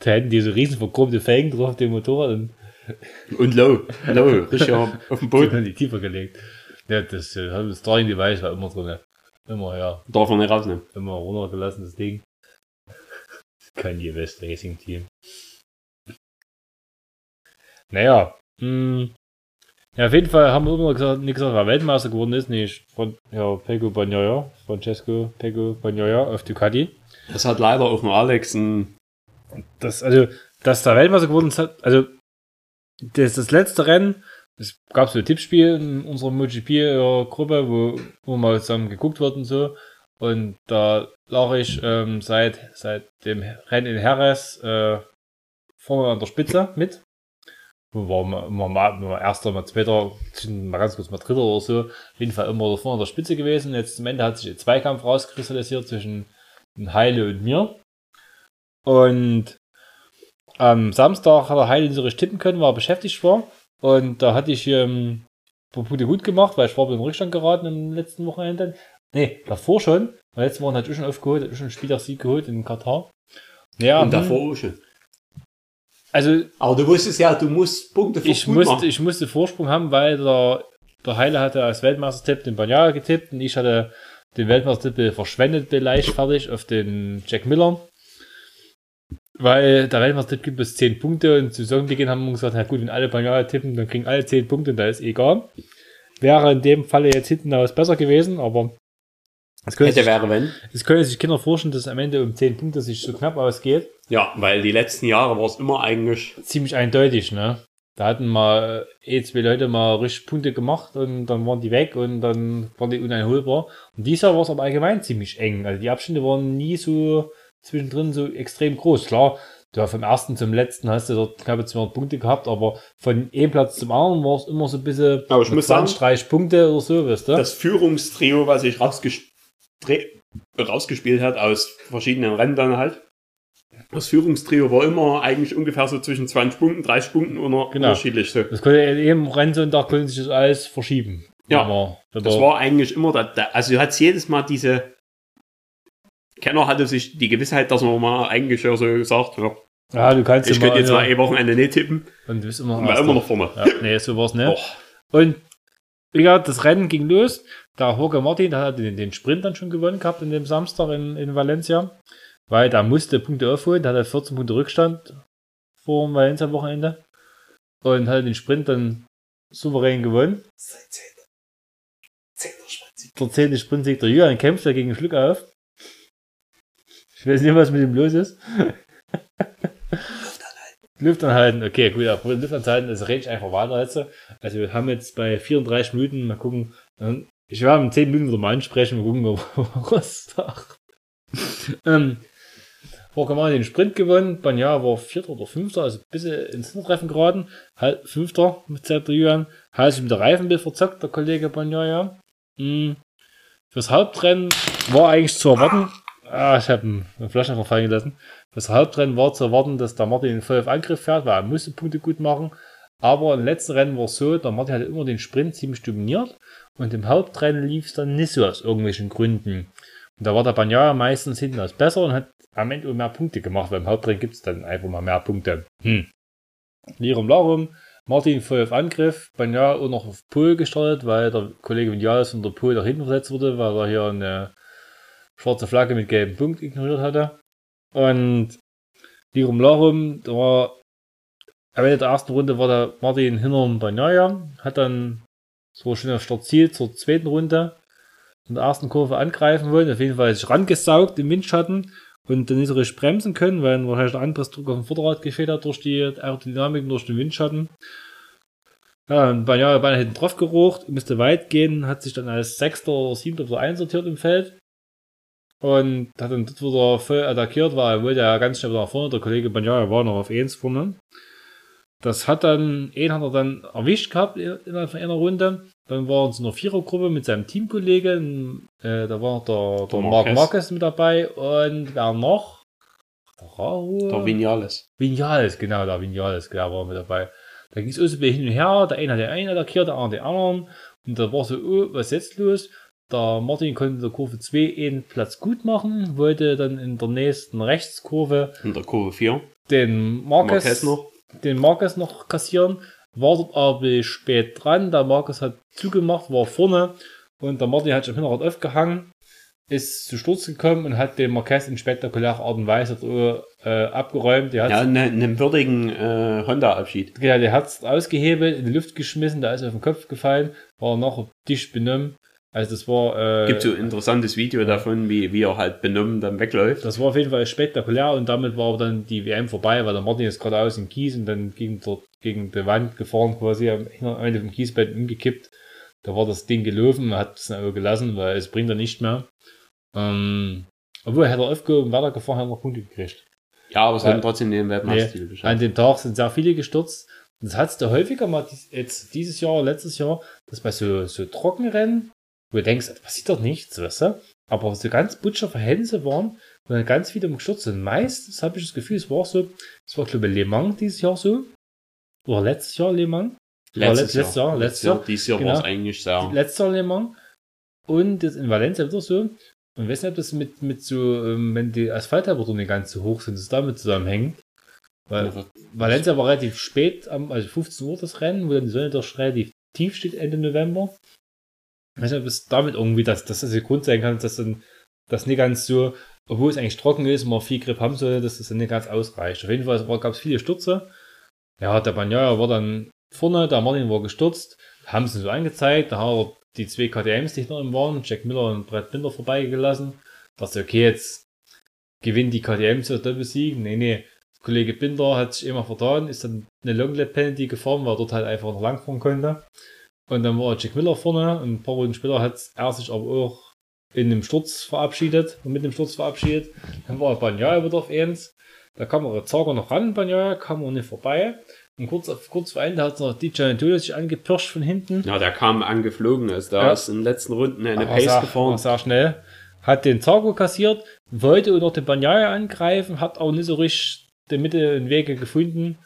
Da hätten die so riesen verchromte Felgen drauf, dem Motorrad, und Und low. Low. Richtig auf dem die Boden. haben die tiefer gelegt. Ja, das, äh, das Starting Device war immer drin. Immer, ja, Darf man nicht rausnehmen. immer runtergelassen, das Ding. Kanye West Racing Team. Naja, mh, ja, auf jeden Fall haben wir immer gesagt, nicht gesagt, wer Weltmeister geworden ist, nicht von, ja, Pego Bagnaia, Francesco Pego Bagnaia auf Ducati. Das hat leider auch nur Alex ein. Das, also, dass der Weltmeister geworden ist, also, das, das letzte Rennen, es gab so ein Tippspiel in unserer MotoGP-Gruppe, wo, wo mal zusammen geguckt wird und so. Und da lag ich ähm, seit, seit dem Rennen in Jerez äh, vorne an der Spitze mit. War mal, immer mal, mal erster, mal zweiter, mal ganz kurz mal dritter oder so. Auf jeden Fall immer da vorne an der Spitze gewesen. Jetzt am Ende hat sich ein Zweikampf rauskristallisiert zwischen Heile und mir. Und am Samstag hat er Heile nicht so richtig tippen können, weil er beschäftigt war. Und da hatte ich ähm, ein paar Punkte gut gemacht, weil ich war in den Rückstand geraten im letzten Wochenende. Nee, davor schon. Weil letzten Wochen hat ich schon aufgeholt, hat ich schon einen Spieltagssieg geholt in Katar. Ja, Und hm, davor auch schon. Also Aber du wusstest ja, du musst Punkte für ich gut musste, machen. ich musste Vorsprung haben, weil der, der Heile hatte als Weltmeistertipp den Banyaya getippt und ich hatte den Weltmeistertipp verschwendet, bin leicht fertig auf den Jack Miller. Weil der Weltmeistertipp gibt bis 10 Punkte und zu Saisonbeginn haben wir gesagt, na gut, wenn alle Banyaya tippen, dann kriegen alle 10 Punkte und da ist egal. Wäre in dem Falle jetzt hinten aus besser gewesen, aber es können, Hätte sich, wäre wenn. es können sich Kinder vorstellen, dass es am Ende um 10 Punkte sich so knapp ausgeht. Ja, weil die letzten Jahre war es immer eigentlich. ziemlich eindeutig, ne? Da hatten mal eh zwei Leute mal richtig Punkte gemacht und dann waren die weg und dann waren die uneinholbar. Und dieses Jahr war es aber allgemein ziemlich eng. Also die Abstände waren nie so zwischendrin so extrem groß. Klar, du hast vom ersten zum letzten hast du dort knappe 200 Punkte gehabt, aber von einem Platz zum anderen war es immer so ein bisschen Aber ich muss sagen, 20, 30 Punkte oder so, weißt du? Das Führungstrio, was sich rausges rausgespielt hat aus verschiedenen Rennen dann halt. Das Führungstrio war immer eigentlich ungefähr so zwischen 20 Punkten, 30 Punkten oder Genau. unterschiedlich. So. Das konnte eben Rennsonntag konnte sich das alles verschieben. Ja, aber, Das war eigentlich immer, da, da, also du hattest jedes Mal diese, Kenner hatte sich die Gewissheit, dass man mal eigentlich ja so gesagt, ja, ja, du kannst ich könnte jetzt ja, mal ein Wochenende nicht tippen, und du bist immer, und war immer noch vorne. Ja, nee, so war's nicht. Boah. Und wie gesagt, das Rennen ging los. Der Jorge Martin, der hat den, den Sprint dann schon gewonnen gehabt in dem Samstag in, in Valencia. Weil da musste Punkte aufholen. Der hatte 14 Punkte Rückstand vor dem Valencia-Wochenende. Und hat den Sprint dann souverän gewonnen. Der zehnte Sprintsieg der Julian kämpft ja gegen Schluck auf. Ich weiß nicht, was mit ihm los ist. Luft anhalten, okay, gut, ja, Luft anhalten, das rede ich einfach weiter jetzt. Also wir haben jetzt bei 34 Minuten, mal gucken, ich werde in 10 Minuten wieder mal ansprechen, mal gucken, ob was sagt. ähm, Jorge Martin den Sprint gewonnen, Banja war Vierter oder Fünfter, also ein bisschen ins Hintertreffen geraten, halt Fünfter mit Zeit der Julian, hat sich mit der Reifenbild verzockt, der Kollege Banja, ja. Mhm. Fürs Hauptrennen war eigentlich zu erwarten, ah, ich habe eine Flasche verfallen gelassen, das Hauptrennen war zu erwarten, dass der Martin voll auf Angriff fährt, weil er musste Punkte gut machen. Aber im letzten Rennen war es so, der Martin hatte immer den Sprint ziemlich dominiert und im Hauptrennen lief es dann nicht so aus irgendwelchen Gründen. Und da war der Banyaya meistens hinten aus besser und hat am Ende auch mehr Punkte gemacht, weil im Hauptrennen gibt es dann einfach mal mehr Punkte. Hm. Lirum Larum, Martin voll auf Angriff, Banyaya auch noch auf Pol gestartet, weil der Kollege Vinales von der Pol nach hinten versetzt wurde, weil er hier eine schwarze Flagge mit gelbem Punkt ignoriert hatte. Und Lirum Larum, da war am Ende der ersten Runde war der Martin hinterm Banyaya, hat dann so schnell auf Start Ziel zur zweiten Runde in der ersten Kurve angreifen wollen. Auf jeden Fall sich rangesaugt im Windschatten und dann nicht so richtig bremsen können, weil wahrscheinlich der Anpressdruck auf dem Vorderrad gefehlt hat durch die Aerodynamik und durch den Windschatten. Ja, und Banyaya beinahe hinten drauf gerucht, musste weit gehen, hat sich dann als Sechster oder Siebter oder einsortiert im Feld und hat dann dort wieder voll attackiert, weil er wollte ja ganz schnell wieder nach vorne. Der Kollege Banyaya war noch auf 1 vorne. Das hat dann, einen hat er dann erwischt gehabt innerhalb von einer Runde. Dann war uns in einer Vierergruppe mit seinem Teamkollegen. Äh, da war der, der, der Marc Marquez. Marquez mit dabei und wer noch? Der Rahu. Der Vinales. Vinales, genau, der Vinales, der war mit dabei. Da ging es auch so hin und her. Der eine hat den einen attackiert, der andere den anderen. Und da war so, oh, was ist jetzt los? Der Martin konnte in der Kurve 2 einen Platz gut machen, wollte dann in der nächsten Rechtskurve. In der Kurve 4. Den Marquez, Marquez noch den Marcus noch kassieren, war dort aber spät dran. Der Marcus hat zugemacht, war vorne und der Martin hat sich am Hinterrad aufgehangen, ist zu Sturz gekommen und hat den Marquez in spektakulärer Art und Weise äh, abgeräumt. Der ja, einen ne würdigen äh, Honda-Abschied. Genau, der hat es ausgehebelt, in die Luft geschmissen, der ist auf den Kopf gefallen, war nachher dicht benommen also das war. Äh, Gibt so ein interessantes Video davon, wie, wie er halt benommen dann wegläuft. Das war auf jeden Fall spektakulär und damit war dann die WM vorbei, weil der Martin ist geradeaus im Kies und dann gegen, dort, gegen die Wand gefahren, quasi am Ende vom Kiesbett umgekippt. Da war das Ding gelaufen, hat es dann gelassen, weil es bringt er nicht mehr. Ähm, obwohl, hätte er aufgehoben, weitergefahren, hat er noch Punkte gekriegt. Ja, aber es hat trotzdem den Weltmeistertitel nee, An dem Tag sind sehr viele gestürzt. Das hat es da häufiger mal jetzt dieses Jahr, letztes Jahr, dass bei so, so Trockenrennen, wo du denkst, das passiert doch nichts, weißt du? Aber so ganz butcher Verhältnisse waren, wo dann ganz viele gestürzt sind. Meistens habe ich das Gefühl, es war so, es war glaube ich Le Mans dieses Jahr so. Oder letztes Jahr Le Mans. Letztes, letztes Jahr. Jahr. Letztes Jahr. Dieses Jahr genau. war es eigentlich sehr. Letztes Jahr Le Mans. Und jetzt in Valencia wieder so. Und weiß nicht, ob das mit, mit so, ähm, wenn die Asphalttemperaturen nicht ganz so hoch sind, das damit zusammenhängt. Weil ja, Valencia war relativ spät, also 15 Uhr das Rennen, wo dann die Sonne doch relativ tief steht Ende November. Ich weiß nicht, ob es damit irgendwie, dass, dass das der Grund sein kann, dass dann das nicht ganz so, obwohl es eigentlich trocken ist, man viel Grip haben soll, dass das dann nicht ganz ausreicht. Auf jeden Fall gab es viele Stürze. Ja, der Banyaya war dann vorne, der Martin war gestürzt, haben sie so angezeigt, da hat er die zwei KTMs, die noch im waren, Jack Miller und Brett Binder vorbeigelassen. Dachte, okay, jetzt gewinnt die KTMs das Doppelsieg. Nee, nee, Kollege Binder hat sich immer vertan, ist dann eine Longlap Penalty gefahren, weil er dort halt einfach noch langfahren konnte. Und dann war Jack Miller vorne und ein paar Runden später hat er sich aber auch in einem Sturz verabschiedet und mit dem Sturz verabschiedet. Dann war Banyaya wieder auf 1. Da kam auch Zager noch ran, Banyaya, kam auch nicht vorbei. Und kurz, kurz vor Ende hat noch DJ Antonio sich angepirscht von hinten. Ja, der kam angeflogen, also da ja. ist in den letzten Runden eine Pace sehr, gefahren. sehr schnell. Hat den Zago kassiert, wollte auch noch den Banyaya angreifen, hat auch nicht so richtig die Mitte und Wege gefunden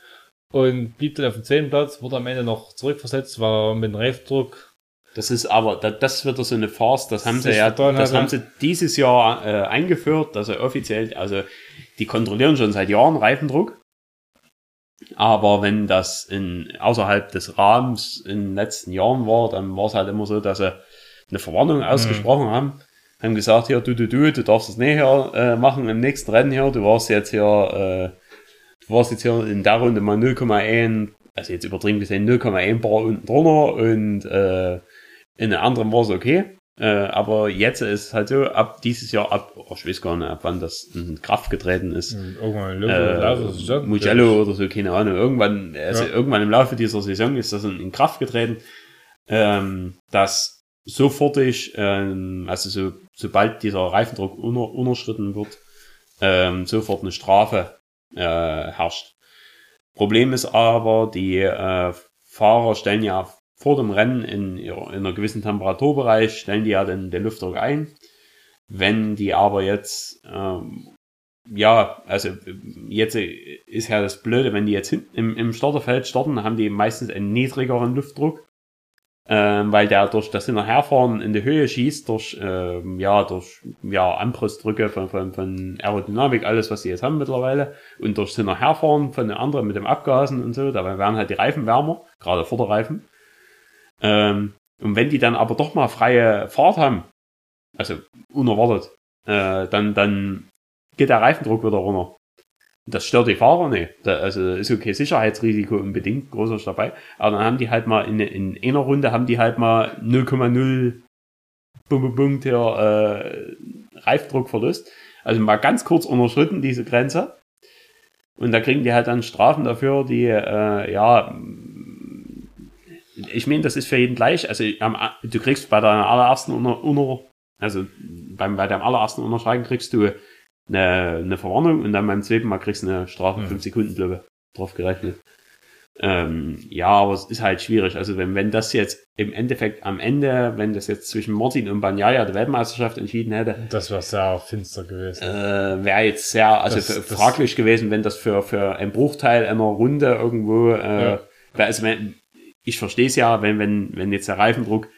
und blieb dann auf dem zweiten Platz, wurde am Ende noch zurückversetzt, war mit dem Reifdruck. Das ist aber, das wird so eine Farce, das haben sie ja, das haben sie dieses Jahr äh, eingeführt, also offiziell, also die kontrollieren schon seit Jahren Reifendruck. Aber wenn das in, außerhalb des Rahmens in den letzten Jahren war, dann war es halt immer so, dass sie eine Verwarnung ausgesprochen mhm. haben, haben gesagt, hier, du, du, du, du darfst es nicht hier äh, machen im nächsten Rennen hier, du warst jetzt hier äh, warst jetzt hier in der Runde mal 0,1, also jetzt übertrieben gesehen 0,1 Bar unten drunter und äh, in der anderen war es okay. Äh, aber jetzt ist es halt so, ab dieses Jahr, ab, oh, ich weiß gar nicht, ab wann das in Kraft getreten ist. Hm, irgendwann im Laufe äh, Mugello oder so, keine Ahnung. Irgendwann, also ja. irgendwann im Laufe dieser Saison ist das in, in Kraft getreten, ähm, dass sofortig, ähm, also so, sobald dieser Reifendruck unter, unterschritten wird, ähm, sofort eine Strafe äh, herrscht. Problem ist aber, die äh, Fahrer stellen ja vor dem Rennen in, in einer gewissen Temperaturbereich, stellen die ja den, den Luftdruck ein. Wenn die aber jetzt ähm, ja, also jetzt ist ja das Blöde, wenn die jetzt hinten im, im Starterfeld starten, haben die meistens einen niedrigeren Luftdruck, ähm, weil der durch das Hinterherfahren in die Höhe schießt, durch, ähm, ja, durch ja, Anpressdrücke von, von, von Aerodynamik, alles, was sie jetzt haben mittlerweile, und durch das Hinterherfahren von den anderen mit dem Abgasen und so, dabei werden halt die Reifen wärmer, gerade Vorderreifen. Ähm, und wenn die dann aber doch mal freie Fahrt haben, also unerwartet, äh, dann, dann geht der Reifendruck wieder runter. Das stört die Fahrer nicht. Da, also ist okay Sicherheitsrisiko unbedingt großer dabei. Aber dann haben die halt mal in, in einer Runde haben die halt mal 0,0 Punkt hier äh, Reifdruckverlust. Also mal ganz kurz unterschritten diese Grenze. Und da kriegen die halt dann Strafen dafür, die äh, ja ich meine, das ist für jeden gleich. Also du kriegst bei deiner allerersten unter, unter also beim, bei deinem allerersten Unterschreiben kriegst du eine, eine Verwarnung und dann beim zweiten Mal kriegst du eine Strafe mhm. 5 Sekunden, glaube ich, drauf gerechnet. Ähm, ja, aber es ist halt schwierig. Also wenn, wenn das jetzt im Endeffekt am Ende, wenn das jetzt zwischen Martin und Banyaya die Weltmeisterschaft entschieden hätte. Das wäre sehr finster gewesen. Äh, wäre jetzt sehr, also das, das, fraglich gewesen, wenn das für, für einen Bruchteil einer Runde irgendwo, äh, ja. also wenn, ich verstehe es ja, wenn, wenn, wenn jetzt der Reifendruck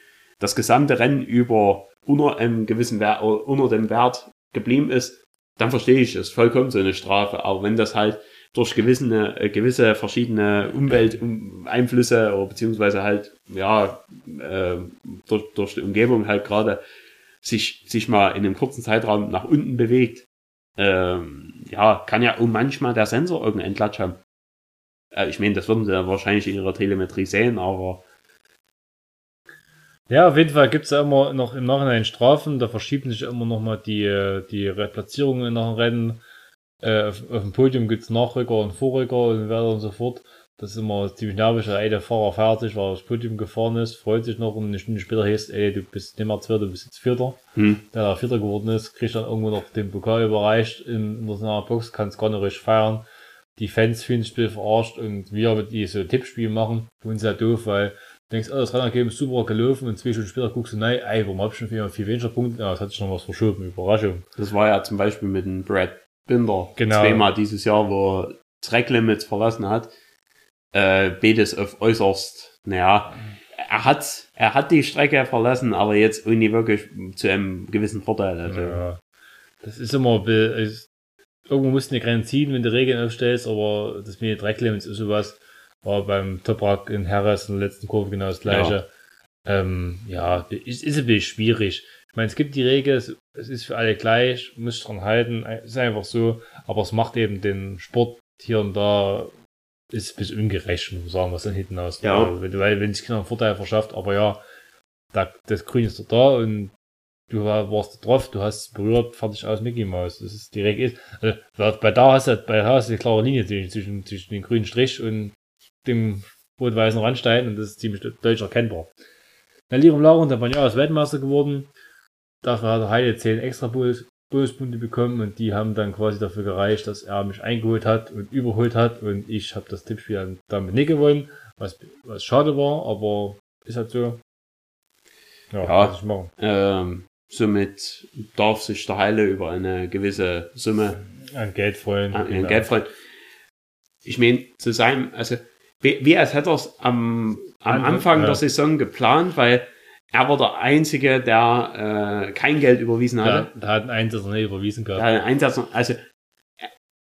das gesamte Rennen über unter einem gewissen Wert, unter dem Wert geblieben ist, dann verstehe ich es vollkommen so eine Strafe. Aber wenn das halt durch gewisse, äh, gewisse verschiedene Umwelteinflüsse oder beziehungsweise halt, ja, äh, durch, durch die Umgebung halt gerade sich, sich mal in einem kurzen Zeitraum nach unten bewegt, ähm, ja, kann ja auch manchmal der Sensor irgendeinen Klatsch haben. Äh, ich meine, das würden sie wahrscheinlich in ihrer Telemetrie sehen, aber ja, auf jeden Fall gibt's ja immer noch im Nachhinein Strafen. Da verschieben sich immer noch mal die, die Platzierungen nach dem Rennen. Äh, auf, auf, dem Podium gibt's Nachrücker und Vorrücker und weiter und so fort. Das ist immer ziemlich nervig. Der eine Fahrer fertig, weil er aufs Podium gefahren ist, freut sich noch und eine Stunde später heißt, ey, du bist nicht mehr Zweiter, du bist jetzt Vierter. Hm. Der da Vierter geworden ist, kriegt dann irgendwo noch den Pokal überreicht in, in der Box, kann es gar nicht richtig feiern. Die Fans fühlen sich verarscht und wir mit die so Tippspiele machen, für uns ja doof, weil denkst, oh, das Rennergeben ist super gelaufen und zwei Stunden später guckst du, nein, ey, warum hab ich schon viel, viel weniger Punkte? Ja, es hat sich noch was verschoben, Überraschung. Das war ja zum Beispiel mit dem Brad Binder genau. zweimal dieses Jahr, wo er Tracklimits verlassen hat. Äh, beides auf äußerst, naja, er hat, er hat die Strecke verlassen, aber jetzt ohne wirklich zu einem gewissen Vorteil. Also. Ja, das ist immer, irgendwo musst du eine Grenze ziehen, wenn du Regeln aufstellst, aber das mit den Tracklimits ist sowas, war beim Toprak in Harris in der letzten Kurve genau das gleiche. Ja, ähm, ja ist, ist ein bisschen schwierig. Ich meine, es gibt die Regel, es, es ist für alle gleich, muss dran halten, ist einfach so, aber es macht eben den Sport hier und da ist ein bisschen ungerecht, muss man sagen, was dann hinten aus. Ja. Weil, weil wenn sich Kinder einen Vorteil verschafft, aber ja, da, das Grün ist da und du warst drauf, du hast berührt, fertig aus Mickey Mouse. Das ist direkt ist. Also, bei da hast du, bei da hast du eine klare Linie zwischen, zwischen dem grünen Strich und dem rot-weißen Randstein und das ist ziemlich deutlich erkennbar. Na, Lirum Lauren, der Banjara ist Weltmeister geworden. Dafür hat Heide 10 extra Bonuspunkte bekommen und die haben dann quasi dafür gereicht, dass er mich eingeholt hat und überholt hat und ich habe das Tippspiel damit nicht gewonnen, was, was schade war, aber ist halt so. Ja, ja ich machen. Ähm, somit darf sich der Heile über eine gewisse Summe an Geld freuen. An, an Geld freuen. Ich meine, zu sein, also wie, wie als hätte er es am, am Anfang ja. der Saison geplant, weil er war der Einzige, der äh, kein Geld überwiesen hatte. Der, der hat einen Einsatzer nicht überwiesen gehabt. Der hat einen Einsatzer, also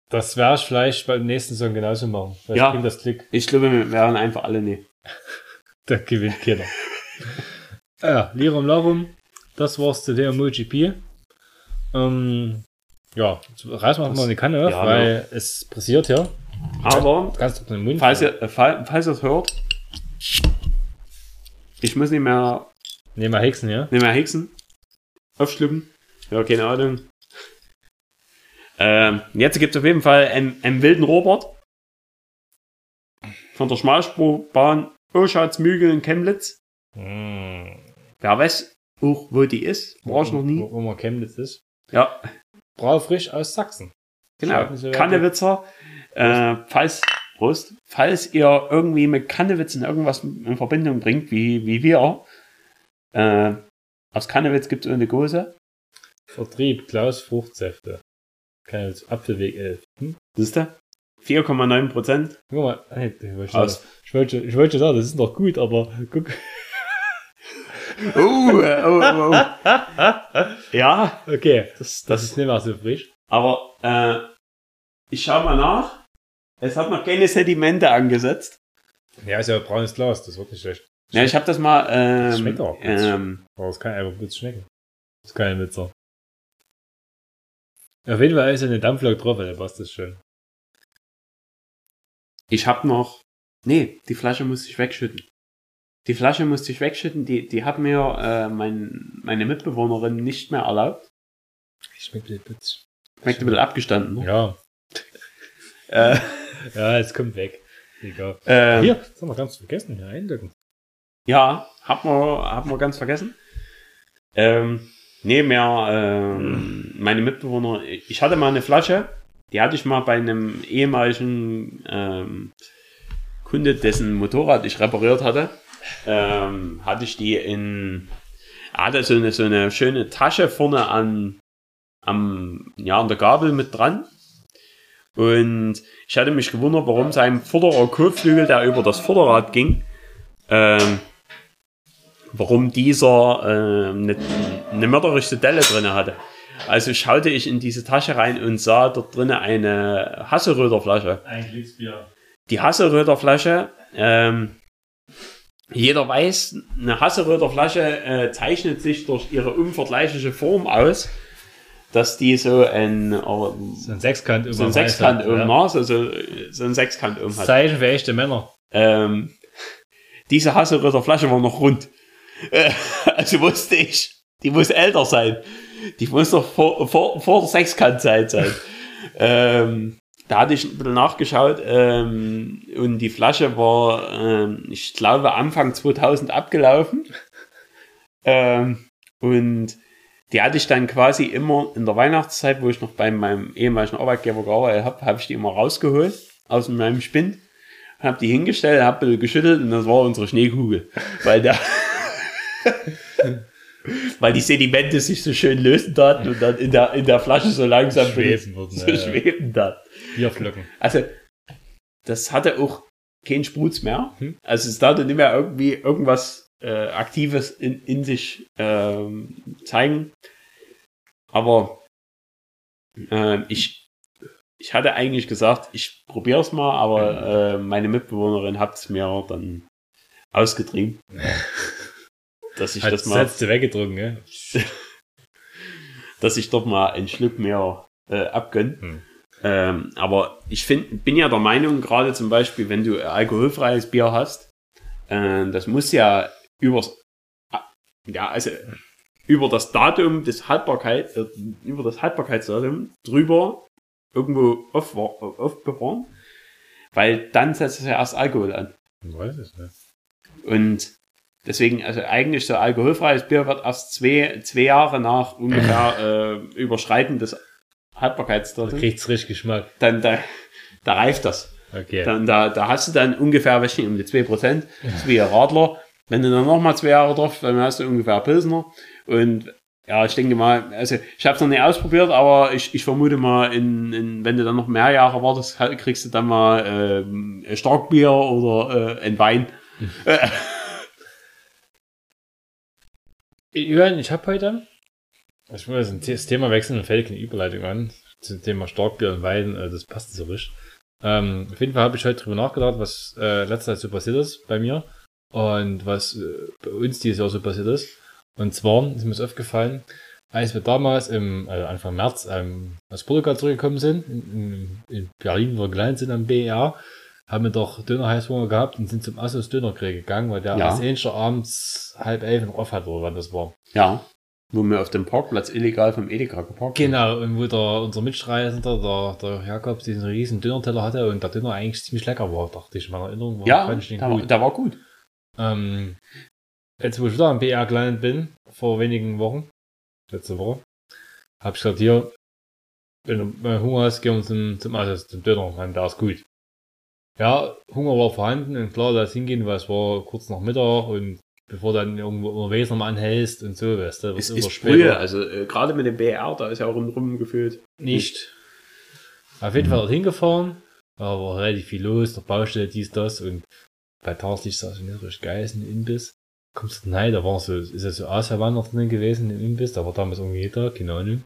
das werde ich vielleicht beim nächsten Saison genauso machen. Vielleicht ja, das Klick. ich glaube, wir werden einfach alle nicht. da gewinnt keiner. ja, Lirum Larum, das war's zu der MotoGP. Ähm, ja, reißen wir mal eine Kanne auf, ja, weil ja. es pressiert ja. Aber, falls ihr, äh, falls ihr es hört, ich muss nicht mehr. Nicht mehr hexen, ja? Nicht mehr hexen. Aufschlucken. Ja, keine Ahnung. Ähm, jetzt gibt es auf jeden Fall einen, einen wilden Robert. Von der Schmalspurbahn Oschatzmügel in Chemnitz. Hm. Wer weiß auch, wo die ist. War ich noch nie. Wo, wo man Chemnitz ist. Ja. Braufrisch aus Sachsen. Genau. Kannewitzer. Äh, falls, Prost, falls ihr irgendwie mit Kannewitz in irgendwas in Verbindung bringt, wie, wie wir, äh, aus Kannewitz gibt es eine Gose. Vertrieb Klaus Fruchtsäfte. Keine Witz. Apfelweg 11. Hm? Siehst du? 4,9 Prozent. Guck mal, hey, ich, wollte Aus. sagen, ich, wollte, ich wollte sagen, das ist doch gut, aber guck. Oh, oh, oh, oh. Ja, Okay, das, das das ist nicht mehr so frisch. Aber äh, ich schau mal nach. Es hat noch keine Sedimente angesetzt. Ja, ist ja braunes Glas, das wird nicht schlecht. Ja, ich habe das mal. Ähm, Das schmeckt auch ähm, Aber es kann einfach gut schmecken. Das ist kein Witzer. Auf jeden Fall ist eine Dampflok drauf, der passt das schön. Ich habe noch. Nee, die Flasche musste ich wegschütten. Die Flasche musste ich wegschütten. Die, die hat mir äh, mein, meine Mitbewohnerin nicht mehr erlaubt. Schmeckt wie Pütz. Schmeckt ein bisschen abgestanden. Ne? Ja. Äh, Ja, es kommt weg. Egal. äh, Hier, das haben wir ganz vergessen, hier einloggen. Ja, hab man, hab man ganz vergessen. Ähm, nee, mehr, ähm, meine Mitbewohner, ich hatte mal eine Flasche, die hatte ich mal bei einem ehemaligen ähm, Kunde, dessen Motorrad ich repariert hatte, ähm, hatte ich die in, hatte so eine, so eine schöne Tasche vorne an, am, ja, an der Gabel mit dran. Und ich hatte mich gewundert, warum sein vorderer Kotflügel, der über das Vorderrad ging, ähm, warum dieser ähm, eine, eine mörderische Delle drinne hatte. Also schaute ich in diese Tasche rein und sah dort drinnen eine Hasseröder Flasche. Ein Glücksbier. Die Hasseröder Flasche, ähm, jeder weiß, eine Hasseröder Flasche äh, zeichnet sich durch ihre unvergleichliche Form aus, dass die so ein, äh, So ein Sechskant so ein Sechskant oben, ne? so, so, so ein Sechskant oben hat. Zeichen für echte Männer. Ähm, diese Hasselröder Flasche war noch rund. Äh, also wusste ich, die muss älter sein. Die muss noch vor, vor, vor der Sechskantzeit sein. ähm, da hatte ich ein bisschen nachgeschaut ähm, und die Flasche war, ähm, ich glaube, Anfang 2000 abgelaufen. Ähm, und die hatte ich dann quasi immer in der Weihnachtszeit, wo ich noch bei meinem ehemaligen Arbeitgeber gearbeitet habe, habe ich die immer rausgeholt aus meinem Spind hab die hingestellt, hab ein bisschen geschüttelt und das war unsere Schneekugel. Weil da, weil die Sedimente sich so schön lösen taten und dann in der, in der Flasche so langsam Schweben wurden, so ja, ja. schweben taten. Bierflocken. Also, das hatte auch keinen Sprutz mehr. Hm. Also es darf nicht mehr irgendwie irgendwas äh, Aktives in, in sich ähm, zeigen. Aber äh, ich, ich hatte eigentlich gesagt, ich probiere es mal, aber äh, meine Mitbewohnerin hat es mir dann ausgetrieben. dass ich Hat das mal, letzte weggedrungen, ne? dass ich doch mal einen Schluck mehr äh, abgönn. Hm. Ähm, aber ich find, bin ja der Meinung, gerade zum Beispiel, wenn du alkoholfreies Bier hast, äh, das muss ja übers, ja, also über das Datum des Haltbarkeit, äh, über das Haltbarkeitsdatum drüber irgendwo auf, aufbewahren, weil dann setzt es ja erst Alkohol an. Ich weiß es nicht. Und deswegen, also eigentlich so alkoholfreies Bier wird erst zwei, zwei Jahre nach ungefähr äh, Überschreiten des Da Haltbarkeitsdatums, kriegt's richtig Geschmack. dann da, da reift das. Okay. Dann, da, da hast du dann ungefähr, ich nicht, um die 2%, das ist wie ein Radler. Wenn du dann nochmal zwei Jahre drauf, dann hast du ungefähr Pilsner. Und ja, ich denke mal, also ich habe es noch nicht ausprobiert, aber ich, ich vermute mal, in, in, wenn du dann noch mehr Jahre wartest, halt, kriegst du dann mal ein Starkbier oder äh, ein Wein. Jürgen, ich habe heute, ich muss das Thema wechseln und fällt keine Überleitung an zum Thema Starkbier und Wein, äh, das passt so richtig. Ähm, auf jeden Fall habe ich heute drüber nachgedacht, was äh, letzte Zeit so passiert ist bei mir und was äh, bei uns dieses Jahr so passiert ist. Und zwar ist mir das aufgefallen, als wir damals im also Anfang März ähm, aus Portugal zurückgekommen sind, in, in, in Berlin, wo wir gelandet sind am BER, haben wir doch Döner-Heißhunger gehabt und sind zum Assos Dönerkrieg gegangen, weil der Ja. als Ähnlicher abends halb elf noch off hat, oder wann das war. Ja, wo wir auf dem Parkplatz illegal vom Edeka geparkt haben. Genau, und wo der, unser Mitstreisender, der, der Jakob, diesen riesen Dönerteller hatte und der Döner eigentlich ziemlich lecker war, dachte ich. in meiner Erinnerung war, Ja, der, war- gut. der war gut. Ähm, jetzt, wo ich wieder am BR gelandet bin, vor wenigen Wochen, letzte Woche, hab ich gesagt, hier, wenn du mal Hunger hast, gehen wir zum, zum Assos, zum Döner, man, der ist gut. Ja, Hunger war vorhanden und klar, da ist hingehen, weil es war kurz nach Mittag und bevor dann irgendwo unterwegs nochmal anhältst und so, weißt du, Es wird ist früh, also äh, gerade mit dem BR, da ist ja auch rundherum gefühlt. Nicht. Auf jeden Fall dorthin gefahren, war aber relativ viel los, der Baustelle, dies, das und bei Tageslicht sah es nicht richtig geil, ist ein Imbiss. Kommst du nein, da war so, ist ja so Ausverwandert drin gewesen im Imbiss, da war damals irgendwie da, keine Ahnung.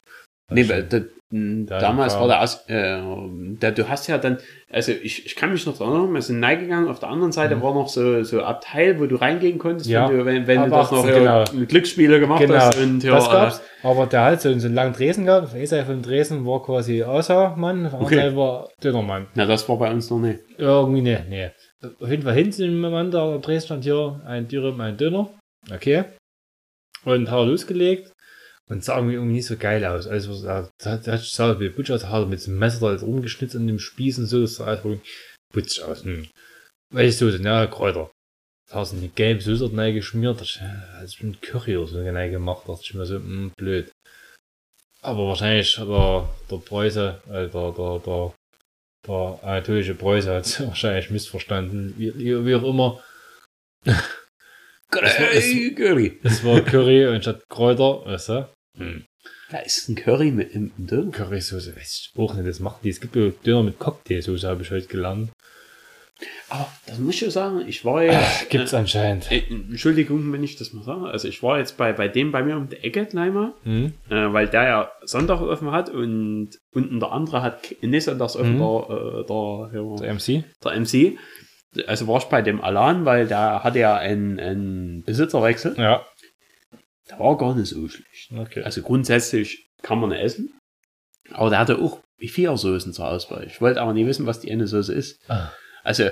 Nee, weil da, Da damals war- der aus, äh, der, du hast ja dann, also ich, ich kann mich noch erinnern, wir sind reingegangen, auf der anderen Seite war noch so, so Abteil, wo du reingehen konntest, Mhm. Ja. wenn du, wenn, wenn du das noch 18, ja, genau. mit Glücksspiele gemacht Genau, hast und ja, das äh, gab's. Aber der hat so, so einen langen Dresen gehabt. Esai von Dresden war quasi Außermann, auf der Okay. Seite war Dönermann. na, das war bei uns noch nicht. Irgendwie ne, ne. Auf jeden Fall hinten da Dreh stand hier ein Dürüm, ein Döner. Okay. Und hat losgelegt und sah irgendwie, nicht so geil aus. Also, da da sah wie Butch aus, hat mit dem Messer da jetzt rumgeschnitzt an dem Spieß und so, das sah alles irgendwie putsch aus. Hm. Welche Soße? Ja, Kräuter. Da hast du eine gelbe Soße rein geschmiert, das ist mit Curry oder so rein gemacht, das ist mir so, hm, blöd. Aber wahrscheinlich hat der, der Preuße, äh, der, der, der, der anatolische Preuße hat es wahrscheinlich missverstanden, wie, wie auch immer. Curry, Curry. Es war Curry und statt Kräuter, weißt du? Hm. Da ist ein Curry mit im Döner. Currysoße, weiß ich auch nicht, das machen die. Es gibt ja Döner mit Cocktailsoße, habe ich heute gelernt. Aber das muss ich schon sagen, ich war jetzt, Gibt's anscheinend. äh, Entschuldigung, wenn ich das mal sage, also ich war jetzt bei, bei dem bei mir um die Ecke gleich mal, Hm? äh, weil der ja Sonntag offen hat und unten der andere hat nicht sonntags offen, Mhm. der, äh, der, ja, Der MC? der MC. Also war ich bei dem Alan, weil da hatte ja einen, einen Besitzerwechsel. Ja. Der war gar nicht so schlecht. Okay. Also grundsätzlich kann man essen. Aber der hatte auch vier Soßen zur Auswahl. Ich wollte aber nie wissen, was die eine Soße ist. Ah. Also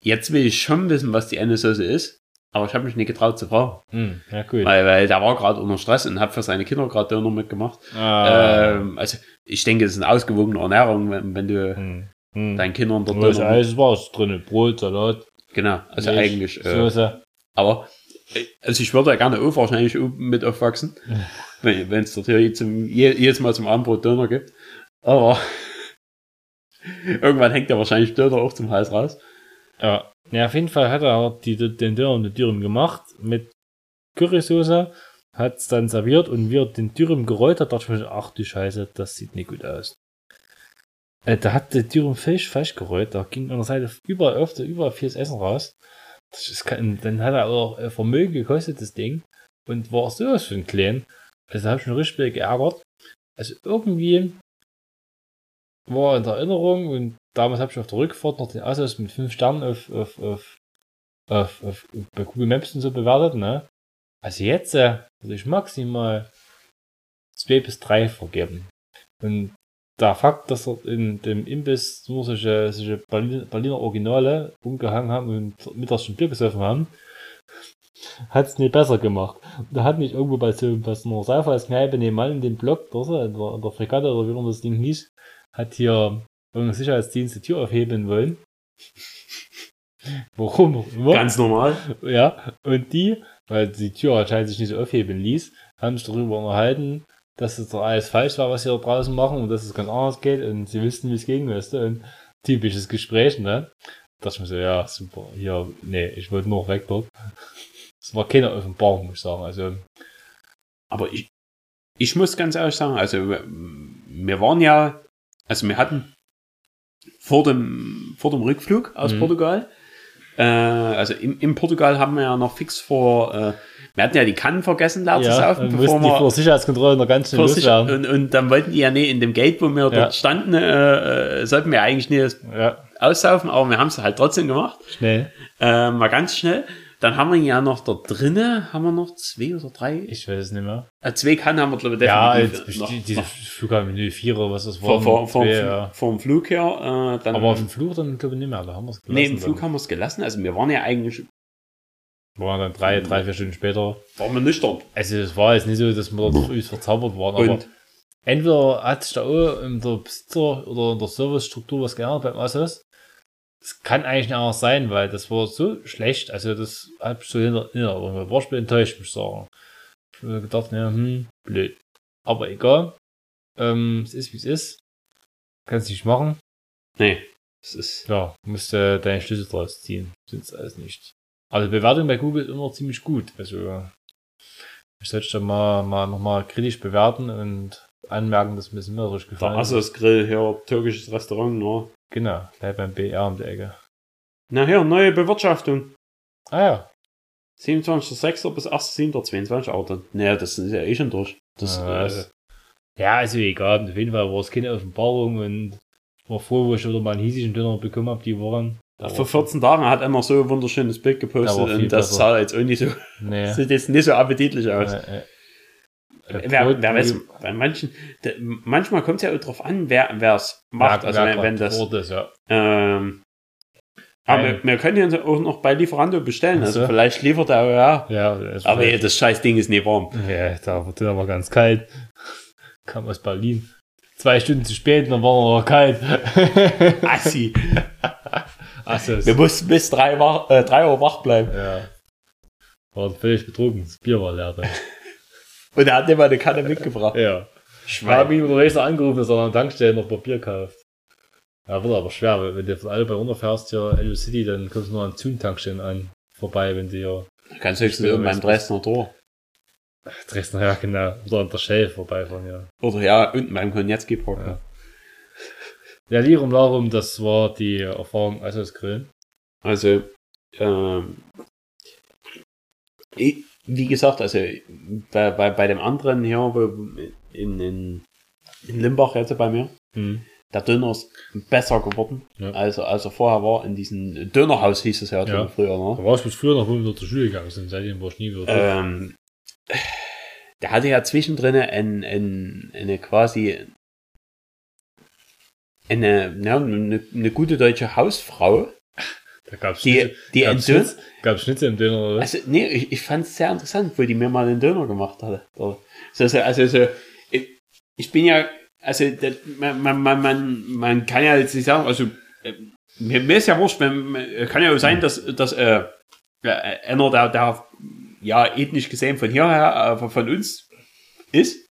jetzt will ich schon wissen, was die eine Soße ist. Aber ich habe mich nicht getraut zu fragen. Hm, ja, gut. Weil, weil der war gerade unter Stress und hat für seine Kinder gerade Döner mitgemacht. Ah. Ähm, also ich denke, es ist eine ausgewogene Ernährung, wenn, wenn du hm. Hm. deinen Kindern dort Döner... alles war's drin? Brot, Salat, Genau, also Milch, eigentlich... Äh, Soße. Aber äh, also ich würde ja gerne auch wahrscheinlich mit aufwachsen, wenn es dort hier jedes Mal zum Abendbrot Döner gibt. Aber irgendwann hängt ja wahrscheinlich Döner auch zum Hals raus. Ja. ja, auf jeden Fall hat er die, den Döner mit Dürüm gemacht mit Currysoße, hat es dann serviert und wie er den Dürüm gerollt hat, dachte ich mir, ach du Scheiße, das sieht nicht gut aus. Äh, da hat der Dürüm völlig falsch gerollt, da ging an der Seite überall öfter, überall vieles Essen raus. Kein, dann hat er auch äh, Vermögen gekostet, das Ding, und war sowas für ein Klein. Also da habe ich mich richtig geärgert. Also irgendwie war in der Erinnerung und damals habe ich auf der Rückfahrt noch den Asus mit 5 Sternen auf, auf, auf, auf, auf, bei Google Maps und so bewertet, ne? Also jetzt äh, würde ich maximal 2 bis 3 vergeben. Und der Fakt, dass dort in dem Imbiss nur solche, solche Berliner, Berliner Originale umgehangen haben und mittags schon Bier gesoffen haben, hat es nicht besser gemacht. Da hat nicht irgendwo bei so bei so einer Saufhauskneipe nebenan in dem Block, dort, in der, in der Fregatte oder wie man das Ding hieß, hat hier irgendein Sicherheitsdienst die Tür aufheben wollen. Warum. Ganz normal. Ja, und die, weil die Tür anscheinend sich nicht so aufheben ließ, haben sich darüber unterhalten, dass es doch alles falsch war, was sie da draußen machen und dass es ganz anders geht und sie wüssten, wie es weißt du, und typisches Gespräch, ne? Da dachte ich mir so, ja, super, hier, nee, ich wollte nur weg dort. Es war keine Offenbarung, muss ich sagen, also, Aber ich, ich muss ganz ehrlich sagen, also wir waren ja, also wir hatten vor dem, vor dem Rückflug aus Mhm. Portugal, äh, also in, in Portugal haben wir ja noch fix vor, äh, wir hatten ja die Kannen vergessen da zu ja, saufen, dann bevor wir vor Sicherheitskontrolle noch ganz sich, loswerden. und, und dann wollten die ja nicht in dem Gate, wo wir Ja. dort standen, äh, äh, sollten wir eigentlich nicht Ja, aussaufen, aber wir haben es halt trotzdem gemacht. schnell. Mal ganz schnell. Dann haben wir ja noch da drinnen, haben wir noch zwei oder drei. Ich weiß es nicht mehr. Äh, zwei Kannen haben wir, glaube ich, Ja, definitiv jetzt, noch, die, diese Flughafen 04 oder was das war. vor, vor, vor, ja. ja. vom Flug her. Äh, dann, Aber auf dem Flug dann glaube ich nicht mehr, da haben wir es nee, im Flug haben wir es gelassen. Also wir waren ja eigentlich, Wir waren dann drei, drei, vier Stunden später. waren wir nüchtern. Also es war jetzt nicht so, dass wir da früh verzaubert waren, aber Und entweder hat sich da auch in der Besitzer oder in der Servicestruktur was geändert beim Assos. Das kann eigentlich nicht anders sein, weil das war so schlecht. Also das hab ich so hinter, hinter war ich enttäuscht, muss ich sagen. Ich hab mir gedacht, ja, hm, blöd. Aber egal. Ähm, es ist wie es ist. Kannst nicht machen. nee, es ist, Ja, musst äh, deine Schlüsse draus ziehen. Sonst alles nicht. Also Bewertung bei Google ist immer ziemlich gut. Also ich sollte da mal, mal nochmal kritisch bewerten und anmerken, dass mir das Der gefallen ist. Assos Grill, hier, türkisches Restaurant, ne? Genau, da beim BR um die Ecke. Na hier, neue Bewirtschaftung. Ah ja. 27.06. bis 1.07.22 aber dann, naja, das ist ja eh schon durch. Das, Ja, äh, Ja, also egal. Auf jeden Fall war es keine Offenbarung und war froh, wo ich wieder mal einen hiesigen Döner bekommen habe, die Wochen. vor 14 Tagen hat einer so ein wunderschönes Bild gepostet und das besser. sah jetzt auch nicht so, Nee. sieht jetzt nicht so appetitlich aus. Äh, Wer, wer weiß, bei manchen, de, manchmal kommt es ja auch drauf an, wer es macht. Wer- also wer wenn, das. ist, ja. Ähm, aber wir, wir können ja auch noch bei Lieferando bestellen. Also so. vielleicht liefert er ja. Ja, Aber ey, das scheiß Ding ist nicht warm. ja, da der war ganz kalt. Kam aus Berlin. Zwei Stunden zu spät, dann war er noch kalt. Assi. Achso, Wir mussten bis drei, wach, äh, drei Uhr wach bleiben. ja. War völlig betrunken. Das Bier war leer. Und er hat immer eine Kanne mitgebracht. Ja. Ich habe ihn unterwegs noch angerufen, dass er an der Tankstelle noch Papier kauft. Ja, wird aber schwer, weil wenn du von Alba runterfährst, hier, LU City, dann kommst du nur an Zun-Tankstellen an, vorbei, wenn du hier Ganz höchstens irgendwann beim Dresdner Tor. Dresdner, ja genau, oder an der Shell vorbeifahren, ja. Oder ja, unten beim Konietzki Park. Ja. Ja, Lirum Larum, das war die Erfahrung also das Grillen. Also, ähm, ich, wie gesagt, also bei, bei, bei dem anderen hier in, in, in Limbach jetzt bei mir, Hm. der Döner ist besser geworden, Ja. also als er vorher war. In diesem Dönerhaus hieß es ja, Ja. früher. Ne? Da war ich bis früher noch, wo wir zur Schule gegangen sind, seitdem war ich nie wieder da. Ähm, der hatte ja zwischendrin ein, ein, eine quasi eine, ja, eine, eine gute deutsche Hausfrau, Da gab's die, Schnitzel, die gab's Döner, Schnitzel, gab's Schnitzel im Döner, oder? Also, nee, ich, ich fand es sehr interessant, wo die mir mal einen Döner gemacht hatte. So, so, so, also, so, ich, ich bin ja, also, das, man, man, man, man, kann ja jetzt nicht sagen, also, äh, mir, mir ist ja wurscht, man, kann ja auch sein, dass, dass äh, einer, der, der, ja, ethnisch gesehen von hierher, äh, von uns ist,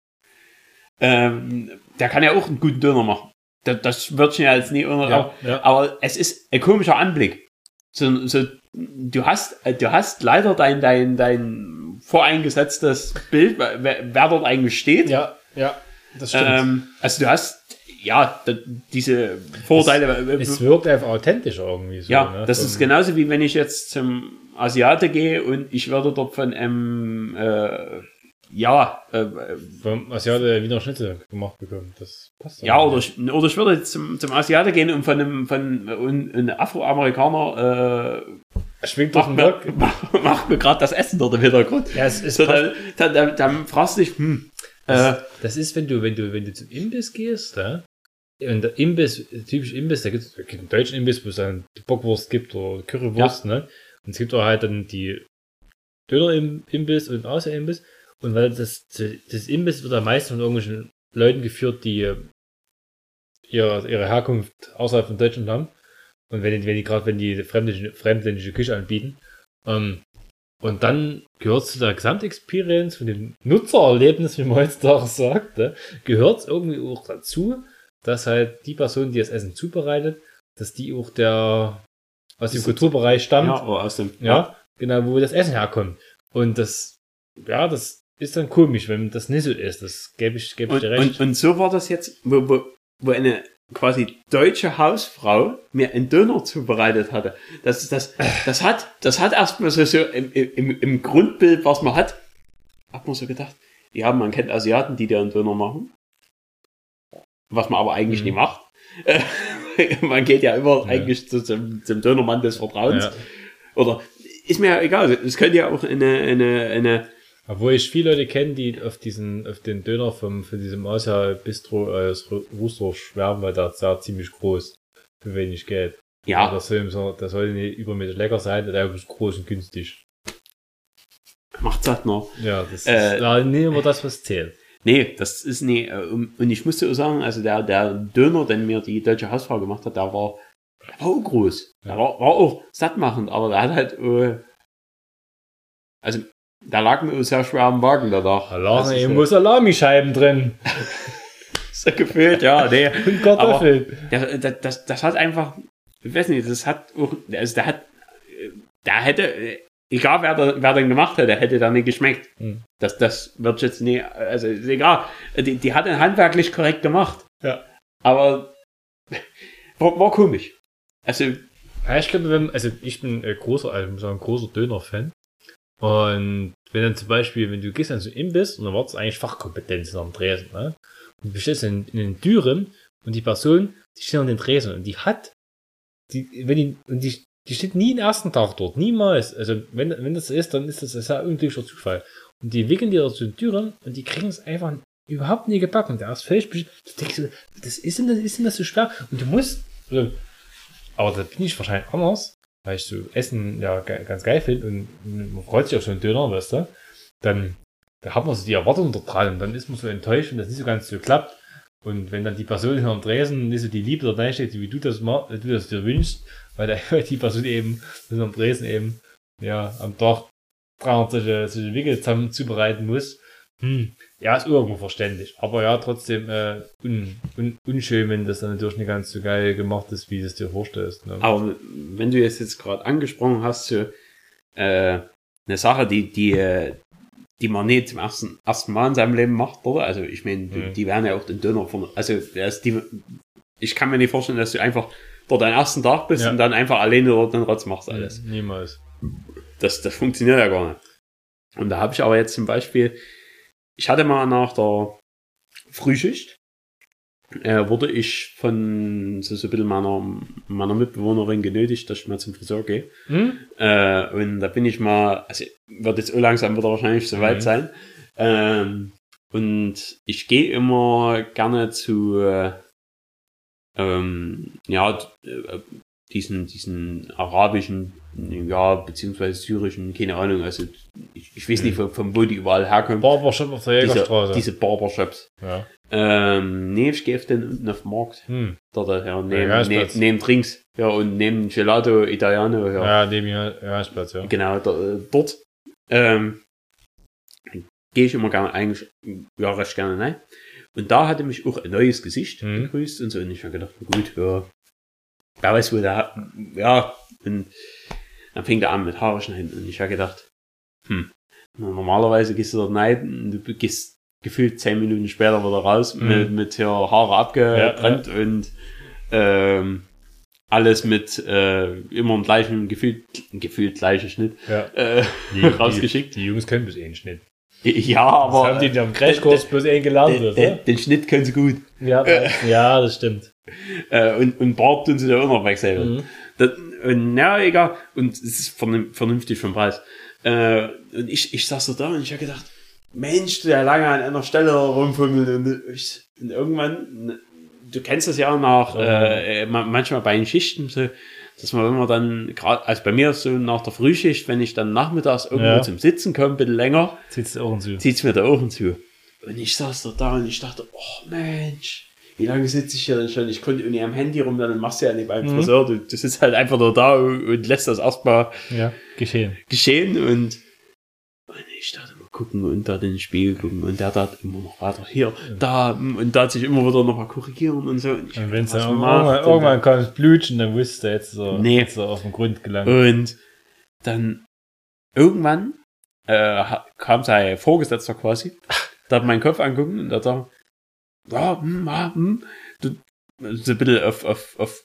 ähm, der kann ja auch einen guten Döner machen. Das, das wird schon ja jetzt nie unter, Ja, ja. aber es ist ein komischer Anblick. So, so, du hast, äh, du hast leider dein, dein, dein voreingesetztes Bild, wer, wer dort eigentlich steht. Ja, ja, das Ähm, also du hast, ja, da, diese Vorteile. äh, es wirkt einfach authentischer irgendwie so. ja, ne? das ist genauso wie wenn ich jetzt zum Asiate gehe und ich würde dort von einem, äh, ja, äh, Vom Asiate wieder Schnitzel gemacht bekommen. Das passt ja, oder ich, oder ich würde zum, zum Asiate gehen und von einem, von einem, einem Afroamerikaner, äh, Schwingt doch macht ein mir, Bock. macht mir gerade das Essen dort im Hintergrund. Ja, es ist So, dann, dann, dann, dann fragst du dich, hm, äh, Das ist, wenn du, wenn du, wenn du zum Imbiss gehst, da, und der Imbiss, typisch Imbiss, da gibt es einen deutschen Imbiss, wo es dann die Bockwurst gibt oder Currywurst, ne? Und es gibt auch halt dann die Döner-Imbiss und Außer-Imbiss. Und weil das, das Imbiss wird am meisten von irgendwelchen Leuten geführt, die äh, ihre, ihre Herkunft außerhalb von Deutschland haben. Und wenn, die- wenn die gerade, wenn die fremdländische, fremdländische Küche anbieten. Ähm, und dann gehört zu der Gesamtexperience von dem Nutzererlebnis, wie man heutzutage sagt, ne, gehört es irgendwie auch dazu, dass halt die Person, die das Essen zubereitet, dass die auch der aus dem Kulturbereich stammt, ja, aus dem, ja, genau, wo das Essen herkommt. Und das, ja, das ist dann komisch, wenn das nicht so ist. Das gebe ich, gebe ich dir recht. und, und so war das jetzt, wo, wo, wo eine quasi deutsche Hausfrau mir einen Döner zubereitet hatte. Das, das, das hat, das hat erstmal so, so im, im, im Grundbild, was man hat, hat man so gedacht, ja, man kennt Asiaten, die dir einen Döner machen. Was man aber eigentlich Mhm. nie macht. Man geht ja immer Ja. eigentlich zu, zum, zum Dönermann des Vertrauens. ja. Oder ist mir ja egal. Es könnte ja auch eine, eine, eine, Obwohl ich viele Leute kenne, die auf diesen, auf den Döner vom, von diesem Asia Bistro, äh, aus Rooster schwärmen, weil der ist ja ziemlich groß. Für wenig Geld. ja, Das soll, so- das soll nicht übermäßig lecker sein, der ist groß und günstig. macht satt noch. Ja, das Äh, ist ja, nicht immer das, was zählt. Nee, das ist nee. äh, Und ich musste auch sagen, also der, der Döner, den mir die deutsche Hausfrau gemacht hat, der war, der war auch groß. Der war, war auch sattmachend, aber der hat halt, äh, also, da lag mir sehr schwer am Magen danach. Da lagen Also so, Salamischeiben drin. so gefühlt, ja, nee. Und Kartoffeln. Das, das, das hat einfach, ich weiß nicht, das hat auch, also der hat, der hätte, egal wer, der, wer den gemacht hätte, hätte der nicht geschmeckt. Hm. Das, das wird jetzt nie, also ist egal. Die, die hat ihn handwerklich korrekt gemacht. Ja. Aber war, war komisch. Also, Ja, ich glaube, wenn, also ich bin äh, großer, also ich muss sagen, großer Döner-Fan. Und wenn dann zum Beispiel, wenn du gehst an so einen Imbiss und dann wartest eigentlich Fachkompetenz am Dresen, ne? Und du bestellst in, in den Türen und die Person, die steht an den Dresen und die hat, die, wenn die, und die, die steht nie den ersten Tag dort, niemals. Also wenn, wenn das so ist, dann ist das ein sehr unglücklicher Zufall. Und die wickeln dir zu den Türen und die kriegen es einfach überhaupt nie gebacken. Der ist völlig, du denkst, das ist denn das, ist denn das so schwer? Und du musst, also, aber da bin ich wahrscheinlich anders, weil ich so Essen ja ganz geil finde und man freut sich auf so einen Döner, weißt du, dann da hat man so die Erwartung da dran und dann ist man so enttäuscht, wenn das nicht so ganz so klappt. Und wenn dann die Person hinter dem Dresen nicht so die Liebe da steht, wie du das, ma- du das dir wünschst, weil, die Person eben hinter dem Dresen eben ja am Tag 300 solche, solche Wickel zusammen zubereiten muss. Hm. Ja, ist irgendwo verständlich. Aber ja, trotzdem äh, un, un, unschön, wenn das dann natürlich nicht ganz so geil gemacht ist, wie du es dir vorstellst. Ne? aber wenn du es jetzt gerade angesprochen hast, so, äh, eine Sache, die, die, äh, die man nicht zum ersten, ersten Mal in seinem Leben macht, oder? Also, ich meine, Mhm. die werden ja auch den Döner von, also, ist die, ich kann mir nicht vorstellen, dass du einfach dort deinen ersten Tag bist Ja. und dann einfach alleine dort den Rotz machst alles. Hm, Niemals. Das, das funktioniert ja gar nicht. Und da habe ich aber jetzt zum Beispiel, ich hatte mal nach der Frühschicht, äh, wurde ich von so, so ein bisschen meiner, meiner Mitbewohnerin genötigt, dass ich mal zum Friseur gehe. Hm? Äh, und da bin ich mal, also wird jetzt langsam wieder wahrscheinlich soweit Mhm. sein. Ähm, und ich gehe immer gerne zu, äh, ähm, ja, äh, diesen, diesen arabischen, ja, beziehungsweise syrischen, keine Ahnung, also ich, ich weiß nicht, von, von wo die überall herkommen. Barbershop auf der Diese, Jägerstraße. diese Barbershops. ja. Ähm, nee, ich gehe auf den unten auf den Markt. Hm. Dort, ja, neben, Ja, Gasplatz. neben Drinks. Ja, und neben Gelato Italiano. Ja. Ja, neben mir, ja. Genau, da, äh, dort ähm, gehe ich immer gerne, eigentlich, ja, recht gerne rein. Und da hatte mich auch ein neues Gesicht Mhm. begrüßt und so. Und ich habe gedacht, gut, ja, wer weiß, wo der, ja, und dann fing er an mit Haare schneiden. Und ich habe gedacht, hm, normalerweise gehst du dort rein und du gehst gefühlt zehn Minuten später wieder raus Mhm. mit, mit hier Haare abgetrennt und ähm, alles mit äh, immer im gleichen, gefühlt, gefühlt gleichen Schnitt ja. äh, Die, rausgeschickt. Die, die Jungs können bis eh nicht Schnitt. Ja, Das aber haben die in am Crashkurs bloß eh gelernt, den, den, den Schnitt können sie gut. Ja, ja, das stimmt. Äh, und, und Bart tun sie da auch noch wechseln. Mhm. Das, und, na, egal. Und es ist vernün- vernünftig vom Preis. Äh, und ich, ich saß so da und ich habe gedacht, Mensch, der lange an einer Stelle rumfummelt und, ich, und irgendwann, du kennst das ja nach, äh, äh, ma- manchmal bei den Schichten, so, dass man, wenn man dann gerade, also bei mir so nach der Frühschicht, wenn ich dann nachmittags irgendwo Ja. zum Sitzen komme, ein bisschen länger, zu. zieht's mir da Ohren zu. Und ich saß da da und ich dachte, oh Mensch, wie lange sitze ich hier denn schon? Ich konnte irgendwie am Handy rum, dann machst du ja nicht beim Mhm. Friseur. Du, du sitzt halt einfach nur da und, lässt das erstmal Ja, geschehen. geschehen und, und ich dachte mal gucken und da den Spiegel gucken und der da immer noch weiter hier, da und da sich immer wieder noch mal korrigieren und so. Und, Und wenn es dann irgendwann, irgendwann kommt Blutschen, dann wusste er jetzt so, Nee. so auf den Grund gelangt. Und dann irgendwann äh, kam sein Vorgesetzter quasi, da hat meinen Kopf angucken und da sagt, ja, hm, ja, hm, so ein bisschen auf, auf, auf,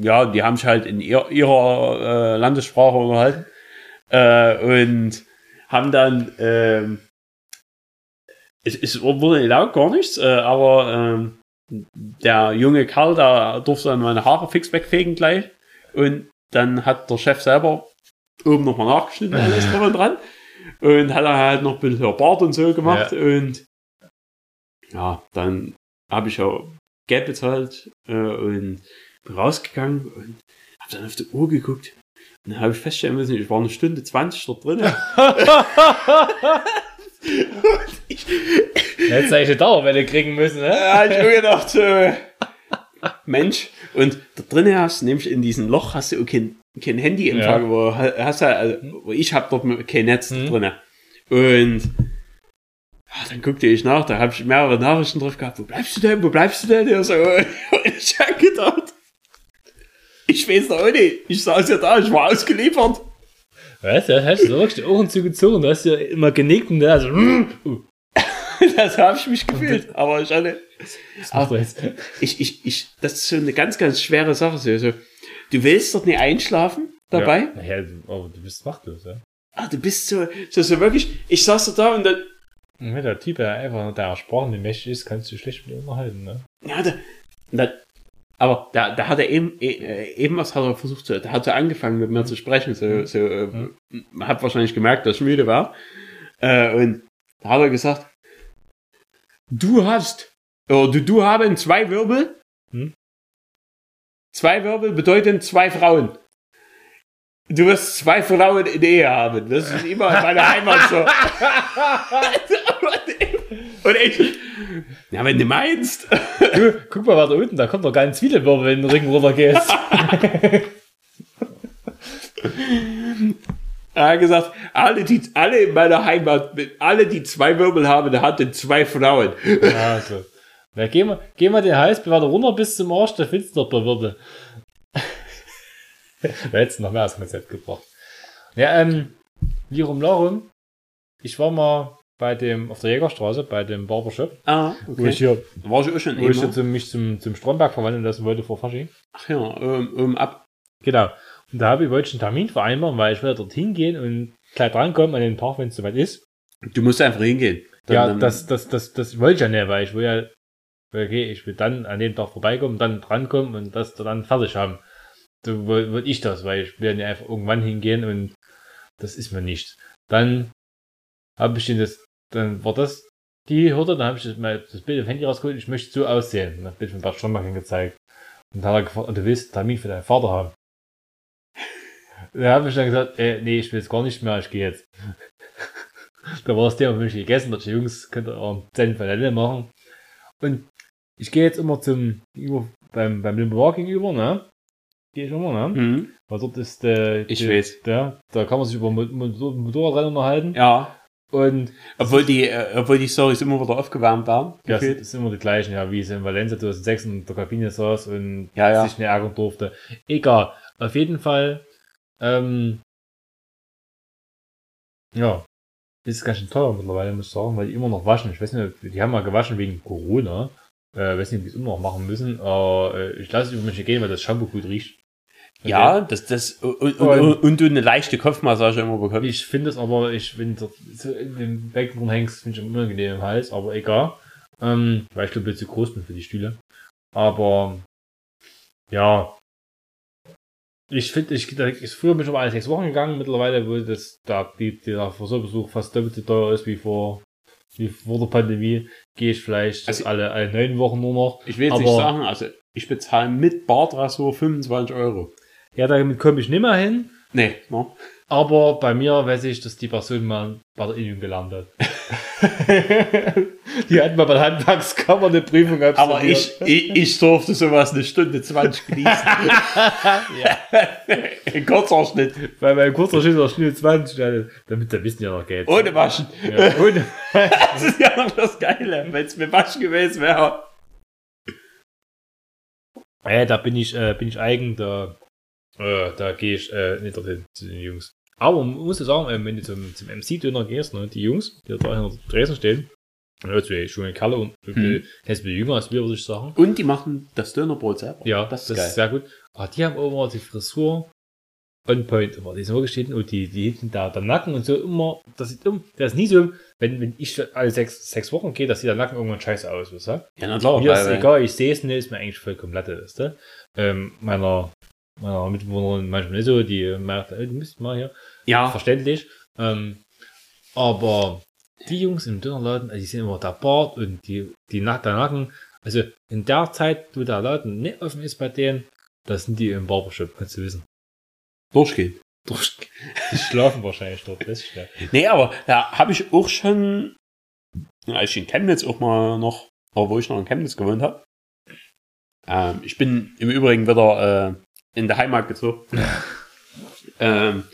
ja, die haben sich halt in ihr, ihrer äh, Landessprache unterhalten äh, und haben dann, ähm, es, es wurde laut, gar nichts, äh, aber ähm, der junge Kerl, da durfte dann meine Haare fix wegfegen gleich und dann hat der Chef selber oben nochmal nachgeschnitten, alles drum und dran. Und hat er halt noch ein bisschen Bart und so gemacht. Und ja, dann habe ich ja Geld bezahlt äh, und bin rausgegangen und habe dann auf die Uhr geguckt. Und dann habe ich feststellen müssen, ich war eine Stunde 20 dort drin. ich, Hättest du eigentlich eine Dauerwelle kriegen müssen, ne? hab ich mir gedacht, so, Mensch, und da drinnen hast du nämlich in diesem Loch hast du auch kein, kein Handyempfang, Ja. wo hast du, also, ich hab dort kein Netz Mhm. drinnen. Und ja, dann guckte ich nach, da habe ich mehrere Nachrichten drauf gehabt, wo bleibst du denn, wo bleibst du denn? Ja, so, und ich hab gedacht, ich weiß doch auch nicht, ich saß ja da, ich war ausgeliefert. Weißt du, hast du so wirklich die Ohren zugezogen, du hast ja immer genickt und da so, uh, das habe ich mich gefühlt. Aber ich hatte, was er jetzt? ich, ich, ich, das ist so eine ganz, ganz schwere Sache. So, so, du willst doch nicht einschlafen dabei? Ja, naja, aber du bist machtlos, ja. Ah, du bist so, so, so wirklich, ich saß da und dann, Und wenn der Typ ja einfach der nicht mächtig ist, kannst du schlecht mit ihm unterhalten, ne? ja, da, da, aber da, da hat er eben, eh- eben was hat er versucht zu, da hat er angefangen mit mir zu sprechen, so, so, äh, hat wahrscheinlich gemerkt, dass ich müde war, äh, und da hat er gesagt, du hast, oder du, du haben zwei Wirbel, Hm? zwei Wirbel bedeuten zwei Frauen. Du wirst zwei Frauen in Ehe haben. Das ist immer in meiner Heimat so. Und ich, ja, wenn du meinst. Du, guck mal weiter unten, da kommt doch ganz viele Wirbel, wenn du den Ring runter gehst. Er hat gesagt, alle, die, alle in meiner Heimat, alle, die zwei Wirbel haben, hatten zwei Frauen. Also. Na, geh mal, geh mal den Hals weiter runter bis zum Arsch, da findest du doch bei Wirbel. da hättest du noch mehr als Konzept gebracht. Ja, ähm, Lirum Larum. Ich war mal bei dem, auf der Jägerstraße, bei dem Barbershop, Ah, wo ich hier, War ich auch schon wo ich jetzt mich zum, zum Stromberg verwandeln lassen wollte vor Fasching. Ach ja, ähm, ähm, ab. Genau. Und da habe ich, wollte ich einen Termin vereinbaren, weil ich will dorthin gehen und gleich drankommen an den Tag, wenn es soweit ist. Du musst einfach hingehen. Dann- ja, dann- das, das, das, das wollte ich ja nicht, weil ich will ja, okay, ich will dann an dem Tag vorbeikommen, dann drankommen und das dann fertig haben. So will ich das, weil ich will ja einfach irgendwann hingehen und das ist mir nicht. Dann habe ich das, dann war das die Hürde, dann habe ich das, mal das Bild im Handy rausgeholt, ich möchte so aussehen. Und dann bin ich mit Bert Stromberg gezeigt. Und dann hat er gefragt, "Und du willst einen Termin für deinen Vater haben. Da habe ich dann gesagt, äh, nee, ich will es gar nicht mehr, ich gehe jetzt. da war das Thema für mich gegessen, ich, Jungs, könnt ihr auch 10 Vanille machen. Und ich gehe jetzt immer zum, über, beim, beim Limbo gegenüber, ne? Gehe ich immer, ne? Mhm. Weil dort ist der, Ich die, weiß. Der, da kann man sich über Mo- Mo- Motorradrennen unterhalten. Ja. Und Obwohl die, äh, obwohl die Storys immer wieder aufgewärmt waren. ja, es gefühlt. ist immer die gleichen, ja, wie es in Valencia 2006 in der Kabine saß und Ja, ja. sich nicht ärgern durfte. Egal. Auf jeden Fall, ähm, ja, ist ganz schön teuer mittlerweile, muss ich sagen, weil die immer noch waschen. Ich weiß nicht, die haben mal gewaschen wegen Corona. Äh, weiß nicht, ob die es immer noch machen müssen, aber äh, ich lasse es über mich nicht gehen, weil das Shampoo gut riecht. Ja, das, das, und, und, Und- du eine leichte Kopfmassage immer bekommst. Ich finde es aber, ich, wenn du so in dem Becken drin hängst, finde ich immer unangenehm im Hals, aber egal. Ähm, weil ich glaube, ich zu groß bin für die Stühle. Aber, ja. Ich finde, ich, ist früher bin ich aber alle sechs Wochen gegangen, mittlerweile, wo das, da, die, der Friseurbesuch fast doppelt so teuer ist wie vor, wie vor der Pandemie, gehe ich vielleicht Also- alle, alle neun Wochen nur noch. Ich will jetzt Aber- nicht sagen, also ich bezahle mit Bartrasur 25 Euro. Ja, damit komme ich nicht mehr hin. Nee, ne? Aber bei mir weiß ich, dass die Person mal bei der Innung gelernt hat. die hat mal bei der Handwerkskammer eine Prüfung Aber absolviert. ich, ich, ich durfte sowas eine Stunde 20 genießen. Ein kurzer Schnitt. Weil mein kurzer Schiss auf Schnee 20 hatte, damit der Wissen ja noch geht. Ohne Waschen. Ja, ohne. Das ist ja noch das Geile, wenn es mit Waschen gewesen wäre. ja, da bin ich, äh, bin ich eigen, da, äh, da gehe ich äh, nicht dorthin zu den Jungs. Aber man muss ja sagen, ähm, wenn du zum, zum MC-Döner gehst, ne, die Jungs, die da hinter Dresden stehen, ja, zwei schöne Kalle und Hm. jünger als wir, würde ich sagen. Und die machen das Dönerbrot selber. Ja, das das, ist geil. ist sehr gut. Aber die haben immer die Frisur on point immer. Die sind wirklich stehen und die, die hinten da, der Nacken und so immer, das sieht um, das ist nie so, wenn, wenn ich alle sechs, sechs Wochen gehe, dass sieht der Nacken irgendwann scheiße aus, weißt du? Ja, na klar. Mir ist egal, ich sehe es nicht, ist mir eigentlich vollkommen latte, weißt du? Ähm, meiner, meiner Mitbewohnerin manchmal nicht so, die merkt, ey, du müsst mal hier. Ja, Verständlich. Ähm, aber die Jungs im Dönerladen, also die sind immer der Bart und die, die Nack, der Nacken. Also in der Zeit, wo der Laden nicht offen ist bei denen, da sind die im Barbershop, kannst du wissen. durchgehen. Durch, die schlafen wahrscheinlich dort, weiß ich nicht. Nee, aber da habe ich auch schon, als ich in Chemnitz auch mal noch, aber wo ich noch in Chemnitz gewohnt habe. Ähm, ich bin im Übrigen wieder äh, in der Heimat gezogen. ähm,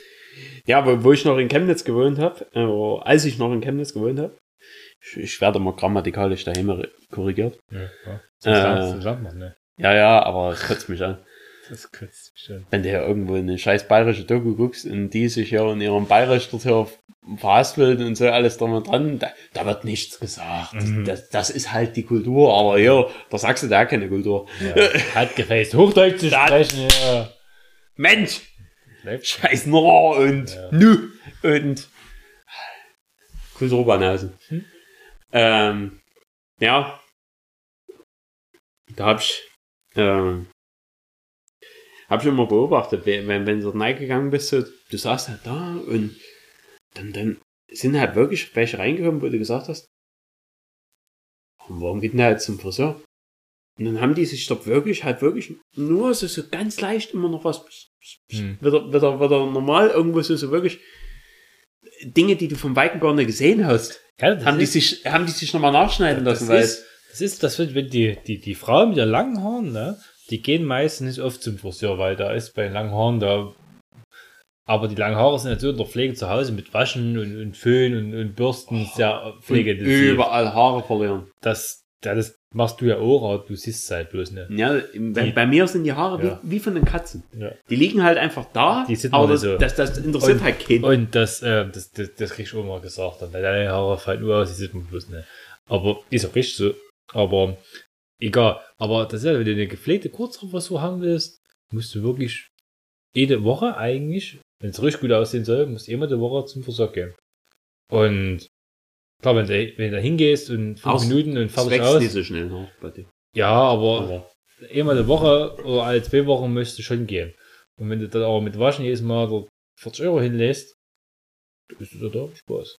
ja, wo, wo ich noch in Chemnitz gewohnt habe, äh, als ich noch in Chemnitz gewohnt habe, ich, ich werde mal grammatikalisch daheim korrigiert. Ja, ja. Äh. Man, ne? Ja, ja, aber es kotzt mich an. Das kotzt mich schon. Wenn du ja irgendwo eine scheiß bayerische Doku guckst und die sich ja in ihrem Bayerisch dort hier verhaspelt und so alles drum und dran, da, da wird nichts gesagt. Mhm. Das, das ist halt die Kultur, aber hier, da sagst du da keine Kultur. Ja. Hat gefällt, Hochdeutsch zu sprechen, ja. Mensch! Scheiß Nor und Ja. Nü und Kulturbanausen. Hm. Ähm, ja. Da hab ich, ähm, hab ich immer beobachtet, wenn, wenn du dort reingegangen bist, so, du saßt halt da und dann, dann sind halt wirklich welche reingekommen, wo du gesagt hast, "Und warum geht denn der jetzt zum Friseur? Und dann haben die sich dort wirklich, halt wirklich nur so, so ganz leicht immer noch was Hm. wieder, wieder, wieder normal irgendwo so, so wirklich Dinge, die du vom Weiten gar nicht gesehen hast, Ja, das haben die ist- sich, haben die sich nochmal nachschneiden Das lassen, weil ist, das ist, das wird, wenn die, die, die Frauen mit den langen Haaren, ne, die gehen meistens nicht oft zum Friseur, weil da ist bei den langen Haaren da. Aber die langen Haare sind natürlich in der Pflege zu Hause mit Waschen und, und Föhn und, und Bürsten sehr und pflegeintensiv. überall Haare verlieren. Das, ja, das machst du ja auch, du siehst es halt bloß nicht. Ja, bei, Die- bei mir sind die Haare Ja. wie, wie von den Katzen. Ja. Die liegen halt einfach da, Die sind aber das, so. das, das interessiert Und- halt keinen. Und das, äh, das, das, das krieg ich auch mal gesagt. Dann, deine Haare fallen nur aus, die sieht man bloß nicht. Aber ist auch richtig so. Aber egal. Aber das ist ja, wenn du eine gepflegte Kurzhaarfrisur haben willst, musst du wirklich jede Woche eigentlich, wenn es richtig gut aussehen soll, musst du immer die Woche zum Friseur gehen. Und klar, wenn du, wenn du da hingehst und fünf Aus- Minuten und Das fertig aus. nicht so schnell nach bei dir. Ja, aber Aber einmal die Woche oder alle zwei Wochen müsste schon gehen. Und wenn du dann aber mit Waschen jedes Mal dort 40 Euro hinlässt, dann bist du da da Spaß.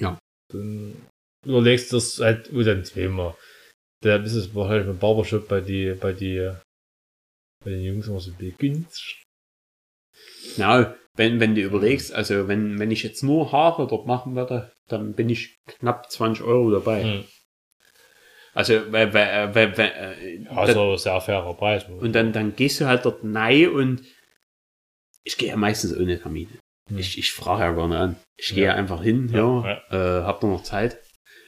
Ja. Dann überlegst du das halt, wo dann zweimal. Da ist es wahrscheinlich beim Barbershop bei die, bei die, bei den Jungs immer so begünstigt. ja, wenn, wenn du überlegst, also wenn, wenn ich jetzt nur Haare dort machen würde, dann bin ich knapp 20 Euro dabei. Hm. Also, weil, weil, weil, weil, äh, Also sehr fairer Preis. Und dann, dann gehst du halt dort rein und ich gehe ja meistens ohne Termine. Hm. Ich, ich frage ja gar nicht an. Ich gehe ja einfach hin, ja, Ja, Äh, habt ihr noch Zeit?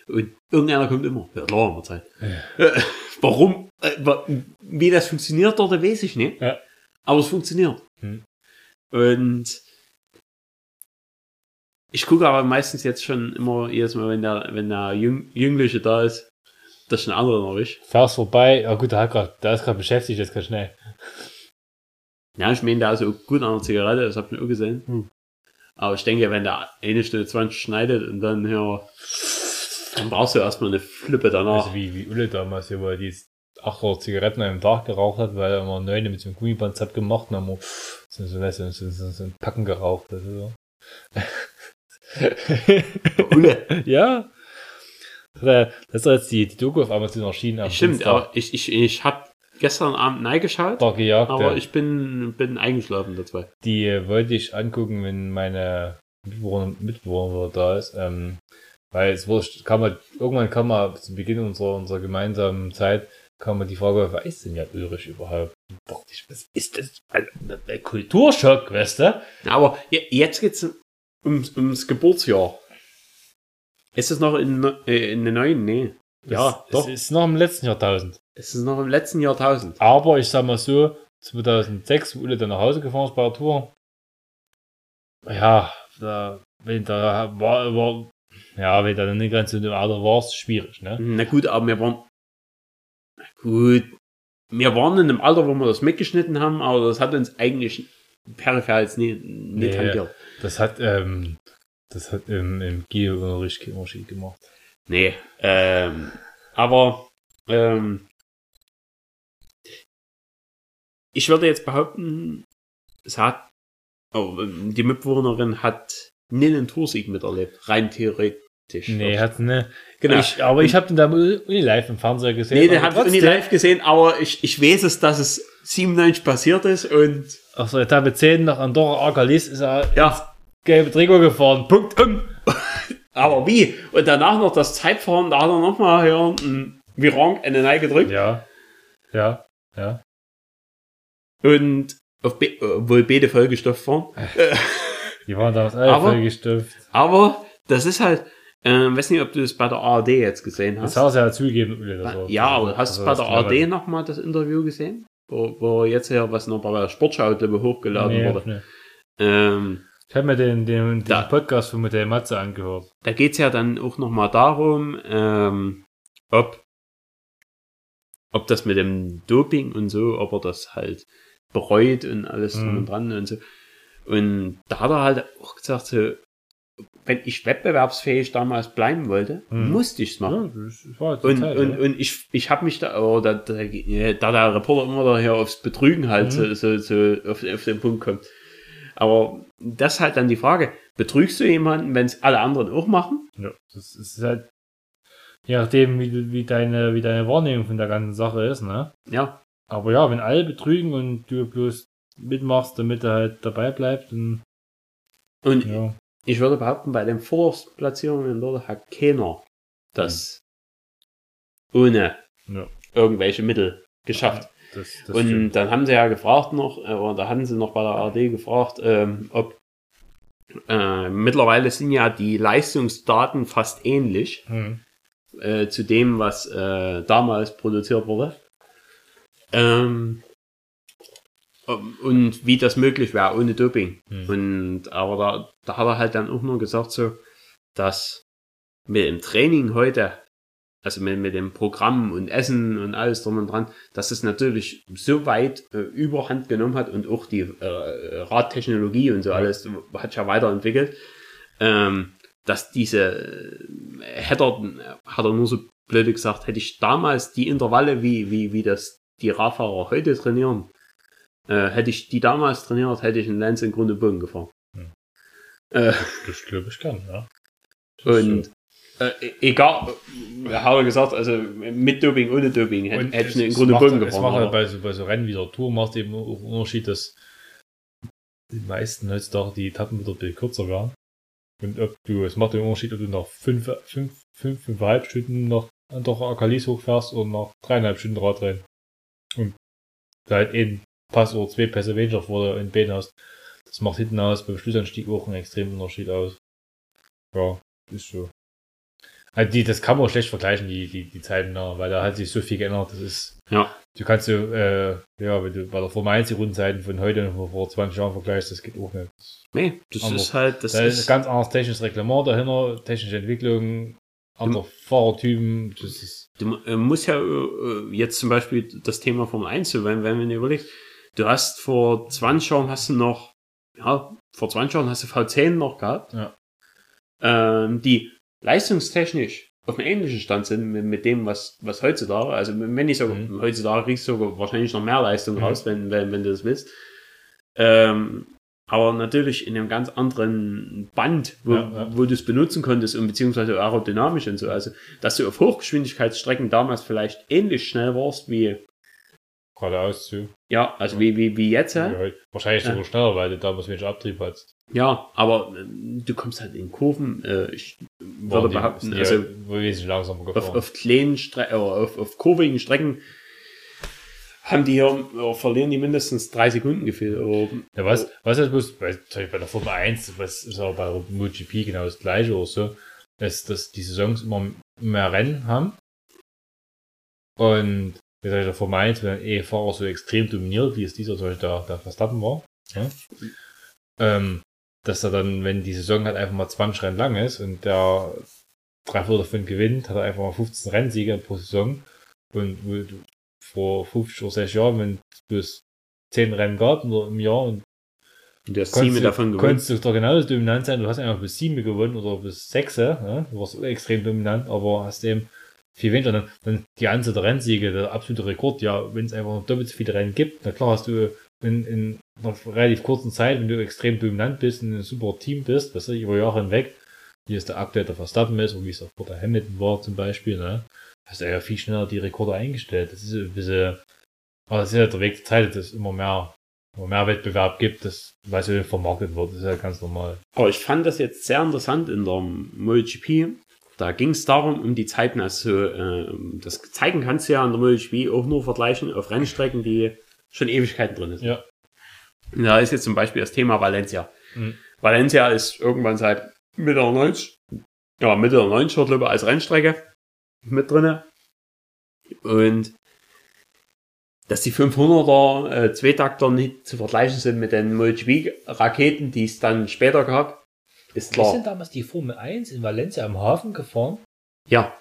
Und irgendeiner kommt immer. Ja, klar, haben wir Zeit. Ja. Warum? Wa- wie das funktioniert dort, weiß ich nicht. Ja. Aber es funktioniert. Hm. Und ich gucke aber meistens jetzt schon immer jedes Mal, wenn der, wenn der Jüng, Jüngliche da ist, dass ich einen anderen erwische. Fährst vorbei, ja gut, der, hat grad, der ist gerade beschäftigt, jetzt ganz schnell. Ja, ich meine, da ist auch gut an der Zigarette, das habt ihr auch gesehen. Hm. Aber ich denke, wenn der eine Stunde 20 schneidet und dann ja, dann brauchst du erstmal eine Flippe danach. Also wie, wie Ulle damals, hier, wo er die 800 Zigaretten an einem Tag geraucht hat, weil er immer neune mit so einem Gummiband hat gemacht und dann immer so, so, weißt du, so, so, so ein Packen geraucht. Also. Ulle. ja. Das ist jetzt die, die Doku auf Amazon erschienen. am Stimmt, Dienstag. aber ich, ich, ich hab gestern Abend reingeschaut, Da gejagt. aber ich bin, bin eingeschlafen dabei. Die äh, wollte ich angucken, wenn meine Mitbewohner, Mitbewohner da ist. Ähm, weil es wurde, kann man, irgendwann kann man zu Beginn unserer, unserer gemeinsamen Zeit, kam man die Frage, wer ist denn ja Ulrich überhaupt? Und dachte ich, was ist das? Also, ein Kulturschock, weißt du? Aber je- jetzt geht's ums, ums Geburtsjahr. Ist es noch in, äh, in den neuen? Nee. Ja, es, doch. Es ist noch im letzten Jahrtausend. Es ist noch im letzten Jahrtausend. Aber ich sag mal so, 2006, wo Ulle dann nach Hause gefahren ist bei der Tour. Ja, da, wenn da war, war, ja, wenn da nicht ganz in dem Alter warst, schwierig, ne? Na gut, aber wir waren. Gut. Wir waren in einem Alter, wo wir das mitgeschnitten haben, aber das hat uns eigentlich peripher jetzt nie, nie Nee. tangiert. Das hat, ähm, das hat im, im Geo-Unterricht keinen Unterschied gemacht. Nee. Ähm, aber ähm, ich würde jetzt behaupten, es hat oh, die Mitbewohnerin hat nie einen Toursieg miterlebt, rein theoretisch. Nee, hat ne. Genau. Ich, aber ich habe den da Uni live im Fernseher gesehen. Nee, den habe ich trotzdem- live gesehen, aber ich, ich weiß es, dass es 97 passiert ist und der Etappe 10 nach Andorra Arcalis ist er ja, gelbe Trikot gefahren. Punkt. Um. aber wie? Und danach noch das Zeitfahren, da hat er nochmal hier ein Virang in den Ei gedrückt Ja. Ja. Ja. und auf Be obwohl beide vollgestopft waren. Die waren damals alle vollgestopft. Aber das ist halt, ähm, weiß nicht, ob du das bei der ARD jetzt gesehen Das hast. hast du ja zugegeben, Uli. Ja, aber hast du bei also der kann man- ARD nochmal das Interview gesehen? wo, wo jetzt ja was noch bei der Sportschau hochgeladen Nee, wurde. nee. Ähm, Ich habe mir den, den, den Da- Podcast von Modell Matze angehört. da geht's ja dann auch nochmal darum, ähm, ob, ob das mit dem Doping und so, ob er das halt bereut und alles drum Mhm. und dran und so. Und da hat er halt auch gesagt, so, wenn ich wettbewerbsfähig damals bleiben wollte, Mhm. musste ich's machen. Ja, Und, Zeit, und, ja. und ich, ich habe mich da, oh, da, da, da der Reporter immer daher aufs Betrügen halt Mhm. so, so, so auf, auf den Punkt kommt. Aber das ist halt dann die Frage, betrügst du jemanden, wenn es alle anderen auch machen? Ja, das ist halt, je nachdem, wie, wie, deine, wie deine Wahrnehmung von der ganzen Sache ist, ne? Ja, Aber ja, wenn alle betrügen und du bloß mitmachst, damit er halt dabei bleibt, dann, und ja. Ich würde behaupten, bei den Vorplatzierungen dort hat keiner das ohne Ja. irgendwelche Mittel geschafft. Das, das Und stimmt. dann haben sie ja gefragt noch, äh, oder da hatten sie noch bei der ARD gefragt, ähm, ob äh, mittlerweile sind ja die Leistungsdaten fast ähnlich Hm. äh, zu dem, was äh, damals produziert wurde. Ähm, und wie das möglich wäre ohne Doping. Hm. Und aber da, da hat er halt dann auch nur gesagt, so, dass mit dem Training heute, also mit, mit dem Programm und Essen und alles drum und dran, dass es natürlich so weit äh, überhand genommen hat und auch die äh, Radtechnologie und so alles hat sich ja weiterentwickelt, ähm, dass diese äh, hätte er, hat er nur so blöd gesagt, hätte ich damals die Intervalle, wie, wie, wie das die Radfahrer heute trainieren, äh, hätte ich die damals trainiert, hätte ich in Lenz in Grund und Boden gefahren. Äh, Das glaube ich kann, ja. Das und äh, egal, äh, habe er gesagt, also mit Doping, ohne Doping, hätte, hätte ich in es Grund und macht- Boden Es gefahren. macht halt bei so, bei so Rennen wie der Tour macht eben auch einen Unterschied, dass die meisten heutzutage die Etappen wieder ein bisschen kürzer werden. Und ob du, es macht den Unterschied, ob du nach fünf, fünf, fünf, fünfeinhalb Stunden noch doch Akalis hochfährst oder nach dreieinhalb Stunden Radrennen. Und du halt einen Pass oder zwei Pässe weniger vor der in Bein hast. Das macht hinten aus beim Schlussanstieg auch einen extremen Unterschied aus. Ja, ist so. Also die, das kann man schlecht vergleichen, die, die, die Zeiten, ja, weil da hat sich so viel geändert. Das ist, Ja. du kannst du, äh, ja, wenn du bei der Formel 1 die Rundenzeiten von heute und von vor 20 Jahren vergleichst, das geht auch nicht. Nee, das Aber ist halt, das da ist ist, ganz anderes technisches Reglement dahinter, technische Entwicklung, andere Fahrertypen, das ist, du äh, musst ja äh, jetzt zum Beispiel das Thema Formel 1, so, wenn, wenn man überlegt, du hast vor 20 Jahren hast du noch, ja, vor 20 Jahren hast du V10 noch gehabt, Ja. ähm, die leistungstechnisch auf einem ähnlichen Stand sind mit, mit dem, was, was heutzutage, also wenn ich sogar, Mhm. heutzutage kriegst du sogar wahrscheinlich noch mehr Leistung Mhm. raus, wenn, wenn, wenn du das willst. Ähm, aber natürlich in einem ganz anderen Band, wo, Ja, ja. wo du es benutzen konntest und beziehungsweise aerodynamisch und so. Also, dass du auf Hochgeschwindigkeitsstrecken damals vielleicht ähnlich schnell warst wie, geradeaus zu. ja, also wie, wie, wie jetzt. Ja. Ja, Wahrscheinlich Ja. sogar schneller, weil du damals wenig Abtrieb hattest. ja aber äh, du kommst halt in Kurven, äh, ich würde die- behaupten, die also ja wesentlich langsamer auf, gefahren. auf kleinen Strecken, auf, auf kurvigen Strecken haben die hier, äh, verlieren die mindestens drei Sekunden gefehlt. Aber, Ja, was, was halt bloß, bei, bei der Formel 1, was ist auch bei MotoGP genau das gleiche oder so, ist, dass die Saisons immer mehr Rennen haben. Und wie gesagt, der Formel 1, wenn eh Fahrer so extrem dominiert, wie es dieser zum Beispiel der, der Verstappen war, ja, ähm, dass er dann, wenn die Saison halt einfach mal 20 Rennen lang ist und der drei Viertel davon gewinnt, hat er einfach mal 15 Rennsiege pro Saison. Und vor 50 oder 60 Jahren, wenn es bloß 10 Rennen gab im Jahr und und der Sieme davon gewonnen. konntest du doch genauso dominant sein. Du hast einfach bis 7 gewonnen oder bis 6. Ja? Du warst extrem dominant, aber hast eben viel weniger. Dann, dann die Anzahl der Rennsiege, der absolute Rekord. Ja, wenn es einfach noch doppelt so viele Rennen gibt, na klar hast du in, in einer relativ kurzen Zeit, wenn du extrem dominant bist und ein super Team bist, was über Jahre hinweg, wie es der aktuell der Verstappen ist und wie es auch vor der Hamilton war zum Beispiel, ne? hast du ja viel schneller die Rekorde eingestellt. Das ist ein bisschen, aber das ist ja der Weg der Zeit, dass es immer mehr, immer mehr Wettbewerb gibt, das, weil es vermarktet wird, das ist ja ganz normal. Aber ich fand das jetzt sehr interessant in der MotoGP. Da ging es darum, um die Zeiten. Also, äh, das Zeiten kannst du ja in der MotoGP auch nur vergleichen auf Rennstrecken, die schon Ewigkeiten drin sind. Ja. Und Da ist jetzt zum Beispiel das Thema Valencia. Mhm. Valencia ist irgendwann seit Mitte der 90, ja, Mitte der 90er, glaube ich, als Rennstrecke mit drinne. Und dass die 500er äh, Zweitakter nicht zu vergleichen sind mit den MotoGP-Raketen, die es dann später gab, ist Wir sind klar. damals die Formel 1 in Valencia am Hafen gefahren Ja,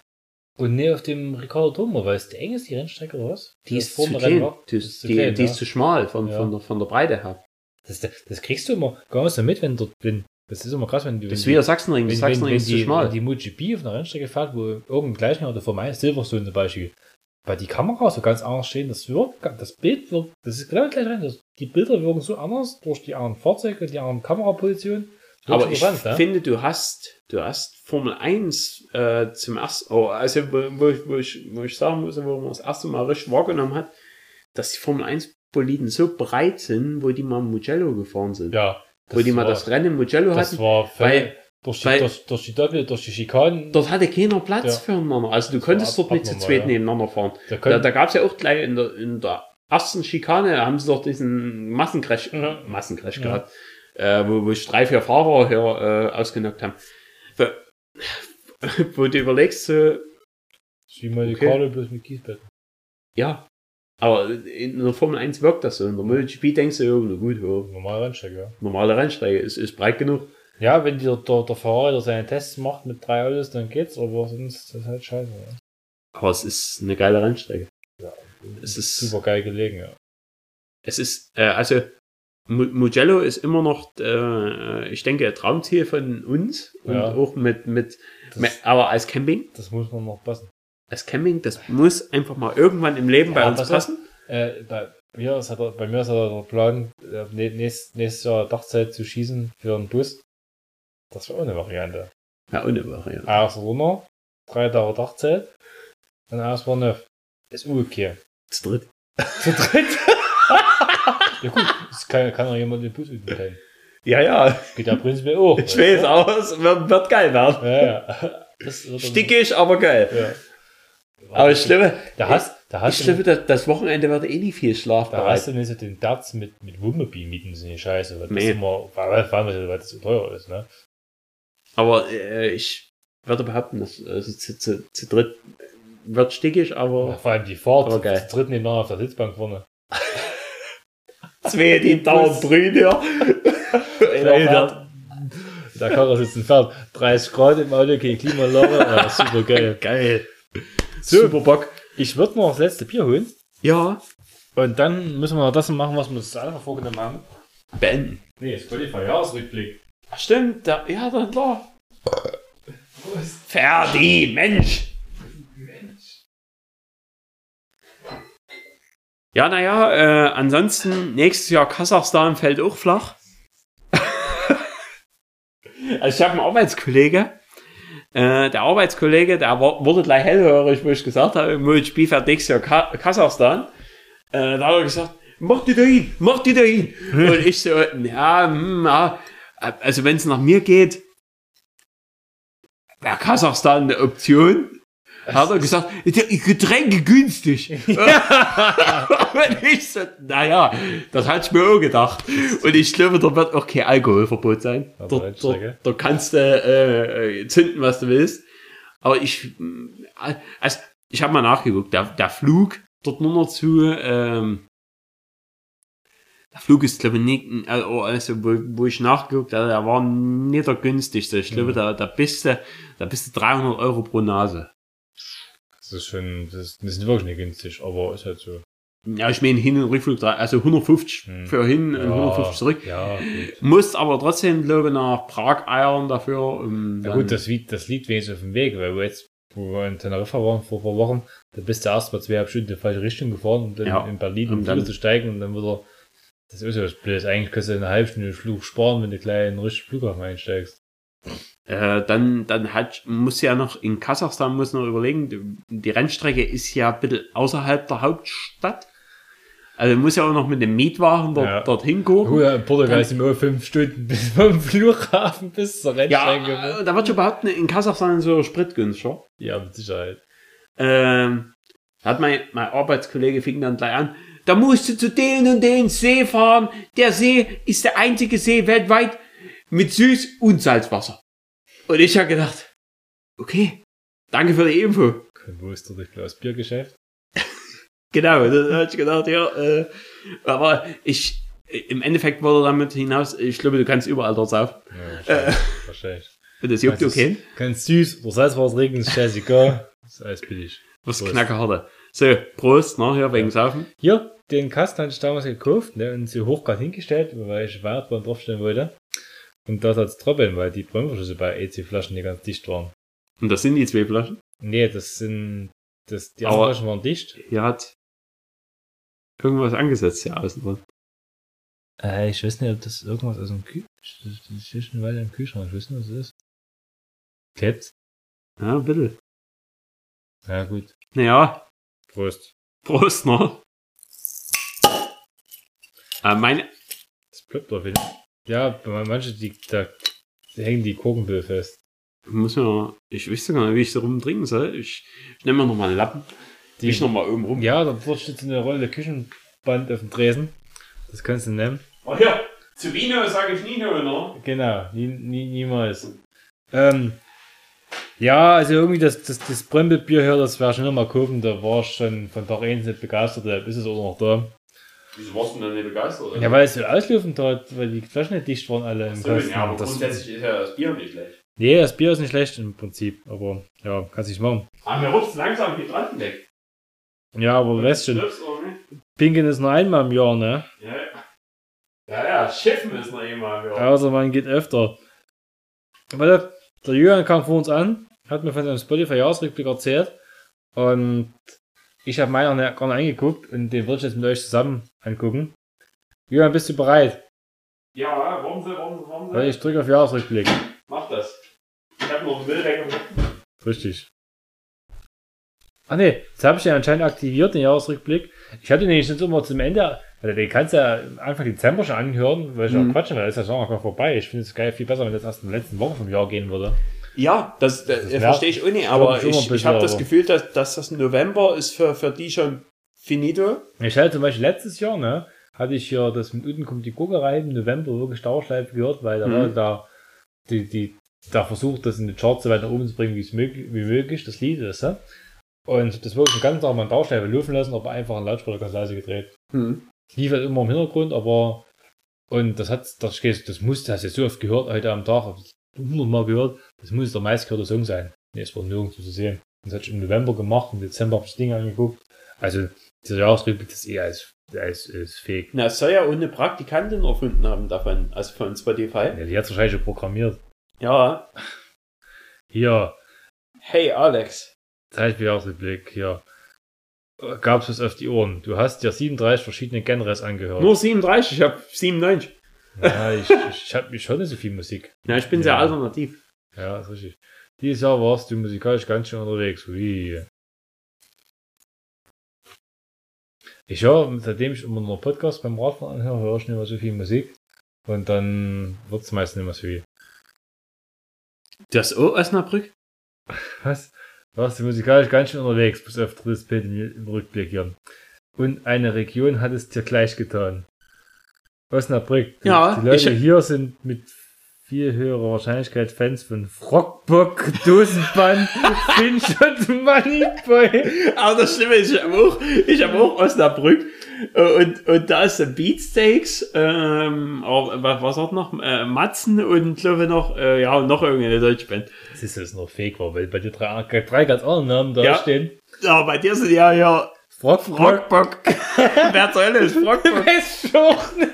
und nicht auf dem Ricardo Turmo, weil es die eng ist, die Rennstrecke oder was? die ist zu klein. Die, ist zu die, klein, die ja. ist zu schmal von, Ja. von, der, von der Breite her. Das, das kriegst du immer gar nicht so mit, wenn dort bin. Das ist immer krass, wenn du. Das ist wenn wie der Sachsenring. Wenn, wenn, Sachsenring wenn, ist zu die, schmal. wenn die MotoGP auf einer Rennstrecke fährt, wo irgendein Gleichnis oder Formel 1 Silverstone zum Beispiel, weil die Kamera so ganz anders stehen, das wirkt, das Bild wirkt, das ist genau gleich rein. Das, die Bilder wirken so anders durch die anderen Fahrzeuge, die anderen Kamerapositionen. Das Aber ich ne? finde, du hast, du hast Formel 1 äh, zum ersten, oh, also wo, ich, wo, ich, wo ich sagen muss, wo man das erste Mal richtig wahrgenommen hat, dass die Formel 1 Boliden so breit sind, wo die mal Mugello gefahren sind. ja. wo die mal war, das Rennen im Mugello das hatten. war weil- durch, die, weil- durch, durch die Doppel, durch die Schikanen. Dort hatte keiner Platz Ja. füreinander. Also du Das konntest dort nicht zu zweit ja. nebeneinander fahren. da Da, da gab es ja auch gleich in der, in der ersten Schikane, haben sie doch diesen Massencrash, Ja. Massencrash Ja. gehabt, äh, wo, wo sich drei, vier Fahrer hier äh, ausgenockt haben. Wo, wo du überlegst, so, wie mal die okay. Karte bloß mit Kiesbetten. ja, aber in der Formel 1 wirkt das so. In der MotoGP denkst du, ja, gut, ja, Normal Rennstrecke, ja. normale Rennstrecke ist, ist breit genug. Ja, wenn der, der, der Fahrer seine Tests macht mit drei Autos, dann geht's, aber sonst ist das halt scheiße. Ja. Aber es ist eine geile Rennstrecke. Ja. Es ist Super geil gelegen, ja. es ist, äh, also Mugello ist immer noch, äh, ich denke, Traumziel von uns und Ja. auch mit, mit, Das, mit, aber als Camping, das muss man noch passen. als Camping, das muss einfach mal irgendwann im Leben bei Ja, uns pass auf. passen. Äh, bei, mir ist, er, bei mir ist er der Plan, äh, nä- nächst, nächstes Jahr Dachzeit zu schießen für einen Bus. Das wäre auch eine Variante. Ja, ohne Variante. Erst runter, drei Tage Dachzeit, dann erst war neuf. Ist umgekehrt. Zu dritt. Zu dritt. Ja gut, das kann, kann auch jemand den Bus üben. Ja, ja, Geht ja prinzipiell auch. ich weiß, aber es wird, wird geil werden. Ja, ja. Stickig, aber geil. Ja. Aber ich glaube, Da hast, da ich hast du, glaube, das, das Wochenende wird eh nicht viel da schlafbereit. hast du nicht so den Darts mit, mit Wohnmobil mieten, so eine Scheiße. Weil das Nee. immer, weil, weil, weil, das so teuer ist, ne? Aber äh, ich würde behaupten, dass also zu, zu, zu dritt wird stickig, aber Vor allem die Fahrt, Aber geil. zu dritt nebeneinander auf der Sitzbank vorne. zwei, die dauernd brühen, ja. Der Karre sitzt im Fährt. 30 Grad im Auto, kein Klimaanlage. Ja, super geil. Geil. So. Super Bock. Ich würde noch das letzte Bier holen. Ja. Und dann müssen wir noch das machen, was wir uns einfach vorgenommen haben. Beenden. Nee, Spotify-Jahresrückblick. Ach, Stimmt, da, ja, dann klar. Ferdi, Mensch. Ja, naja, äh, ansonsten, nächstes Jahr Kasachstan fällt auch flach. also ich habe einen Arbeitskollege, äh, der Arbeitskollege, der wurde gleich hellhörig, wo ich gesagt habe, MotoGP fährt nächstes Jahr Ka Kasachstan. Äh, da hat er gesagt, mach die da hin, mach die da hin. Und ich so, ja, hm, ja, also wenn es nach mir geht, wäre Kasachstan eine Option. Hat er gesagt, Getränke günstig. Und ich so, naja, das hatte ich mir auch gedacht. Und ich glaube, da wird auch kein Alkoholverbot sein. Ja, Da, da, da kannst du äh, äh, zünden, was du willst. Aber ich, mm, also, ich habe mal nachgeguckt, der, der Flug dort nur noch zu, ähm, der Flug ist, glaube ich, nicht, also, also wo, wo ich nachgeguckt habe, der war nicht der günstigste. Ich glaube, Mhm. da, da bist du, da bist du 300 Euro pro Nase. Das ist schon, das ist, das ist wirklich nicht günstig, aber ist halt so. Ja, ich meine, Hin- und Rückflug, also 150 Hm. für hin und 150 zurück. Ja, gut. Musst aber trotzdem, glaube ich, nach Prag eiern dafür. Um Ja gut, das das liegt wenigstens auf dem Weg, weil wir jetzt, wo wir in Teneriffa waren vor ein paar Wochen, da bist du erst mal zweieinhalb Stunden in die falsche Richtung gefahren, um dann Ja. in Berlin um dann- zu steigen und dann wieder, das ist ja was Blödes. Eigentlich kannst du eine halbe Stunde Flug sparen, wenn du gleich in den richtigen Flughafen einsteigst. Äh, dann, dann hat, muss ja noch in Kasachstan muss noch überlegen, die, die Rennstrecke ist ja ein bisschen außerhalb der Hauptstadt. Also muss ja auch noch mit dem Mietwagen dort, Ja. dorthin gucken. Oh ja, in Portugal sind wir fünf Stunden bis vom Flughafen bis zur Rennstrecke. Ja, da wird schon behaupten, in Kasachstan ist so Sprit günstiger. ja, mit Sicherheit. Ähm, hat mein, mein Arbeitskollege fing dann gleich an, da musst du zu den und den See fahren. Der See ist der einzige See weltweit mit Süß- und Salzwasser. Und ich habe gedacht, okay, danke für die Info. Wo ist der Biergeschäft? Genau, das hatte ich gedacht, ja. Äh, aber ich, im Endeffekt wurde damit hinaus, ich glaube, du kannst überall dort saufen. Ja, wahrscheinlich. wahrscheinlich. Das juckt Das ist okay. Ganz süß. Was Regen ist scheißegal. Das ist alles billig. Was knackerharte. So, Prost, nachher wegen Saufen. Hier, den Kasten hatte ich damals gekauft ne, und so hochgrad hingestellt, weil ich Weihnachtsbaum draufstellen wollte. Und da hat's tropeln, weil die Brennverschlüsse bei EC-Flaschen nicht ganz dicht waren. Und das sind die zwei Flaschen. Nee, das sind, das, die anderen Flaschen waren dicht. Hier hat irgendwas angesetzt hier außen drin. Äh, ich weiß nicht, ob das irgendwas aus dem Kühl, das das ist schon eine Weile im Kühlschrank, ich weiß nicht, was das ist. Klebt? Ja, bitte. Ja, gut. Naja, Prost. Prost, ne? Äh, meine, Das bleibt doch wieder. Ja, bei manchen, die, da hängen die Gurkenbill fest. muss ja, ich wüsste gar nicht, wie ich so rumtrinken soll. Ich, ich nehme mir nochmal einen Lappen. Die- ich nochmal oben rum. Ja, da steht so eine Rolle Küchenband auf dem Tresen. Das kannst du nehmen. Oh ja, zu Vino sage ich Nino, ne? Genau, nie, nie, niemals. Ähm, ja, also irgendwie das, das, das Brembelbier hier, das wäre schon immer kaufen, da war ich schon von Tag 1 nicht begeistert, da ist es auch noch da. Wieso warst du denn nicht begeistert? oder? Ja, weil es so auslaufen hat, weil die Flaschen nicht dicht waren alle im so, Kasten. ja, aber das, grundsätzlich ist ja das Bier nicht schlecht. nee, das Bier ist nicht schlecht im Prinzip, aber ja, kannst nicht machen. Aber mir rutscht langsam die Dran weg. Ja, aber du weißt schon, du auch nicht? Pinkeln ist nur einmal im Jahr, ne? Ja. Ja, ja, Schiffen ist noch immer. Ja. Außer man geht öfter. Warte, der Jürgen kam vor uns an, hat mir von seinem Spotify-Jahresrückblick erzählt und ich habe meiner nicht- gar nicht angeguckt und den würde ich jetzt mit euch zusammen angucken. Jürgen, bist du bereit? ja, warum sie, warum sie, warum Weil ich drücke auf Jahresrückblick. Mach das. Ich hab noch einen Müll weggebracht. Richtig. Ah ne, jetzt habe ich den anscheinend aktiviert, den Jahresrückblick. Ich hatte den nämlich jetzt immer zum Ende, weil den kannst du ja Anfang Dezember schon anhören, weil ich Mhm. auch quatschen, weil das ist ja schon noch vorbei. Ich finde es geil, viel besser, wenn das erst in der letzten Woche vom Jahr gehen würde. Ja, das, das, wär- verstehe ich auch nicht, aber ich, ich habe das Gefühl, dass, dass das November ist für, für die schon finito. Ich hatte zum Beispiel letztes Jahr, ne, hatte ich ja das mit Unten kommt die Gurkerei im November wirklich Dauerschleife gehört, weil da Mhm. war da die, die, da versucht, das in die Charts so weit nach oben zu bringen, möglich, wie möglich, das Lied ist, ne? Und das wirklich den ganzen Tag mal in Dauerschleife laufen lassen, aber einfach einen Lautsprecher ganz leise gedreht. Hm. Lief halt immer im Hintergrund, aber und das hat, das, das muss, das hast du ja so oft gehört heute am Tag, hundertmal gehört, das muss der meistgehörte Song sein. Nee, es war nirgendwo zu sehen. Das hatte ich im November gemacht, im Dezember habe ich das Ding angeguckt. Also, dieser Jahresrückblick, ist eher als, als, als fake. Na, es soll ja auch eine Praktikantin erfunden haben davon, also von Spotify. Ja, die hat wahrscheinlich schon programmiert. Ja. Hier, Hey Alex. Zeitjahresrückblick, hier. Gab's was auf die Ohren. Du hast dir 37 verschiedene Genres angehört. Nur 37, ich habe 97. Ja, ich, ich, hab, ich höre nicht so viel Musik. Ja, ich bin Ja. sehr alternativ. Ja, ist richtig. Dieses Jahr warst du musikalisch ganz schön unterwegs. Ui. Ich höre, seitdem ich immer nur Podcast beim Radfahren anhöre, höre ich nicht mehr so viel Musik. Und dann wird's meistens nicht mehr so viel. Das O Osnabrück? Was? Warst du musikalisch ganz schön unterwegs, bis auf drittes Bild im Rückblick hier. Und eine Region hat es dir gleich getan. Osnabrück. Die, Ja, die Leute ich- hier sind mit viel höherer Wahrscheinlichkeit Fans von Frockbock, Dosenband, Finch und Moneyboy. Aber das Schlimme ist, ich habe auch, ich hab auch Osnabrück äh, und, und da ist der Beatsteaks, ähm, was, was hat noch? Äh, Matzen und glaube noch, äh, ja, und noch irgendeine deutsche Band. Das ist jetzt noch fake war, weil bei dir drei, drei ganz andere Namen da Ja. stehen. Ja, bei dir sind ja ja Frockbock. Frockbock. Wer zur Hölle ist Frockbock? Weiß schon.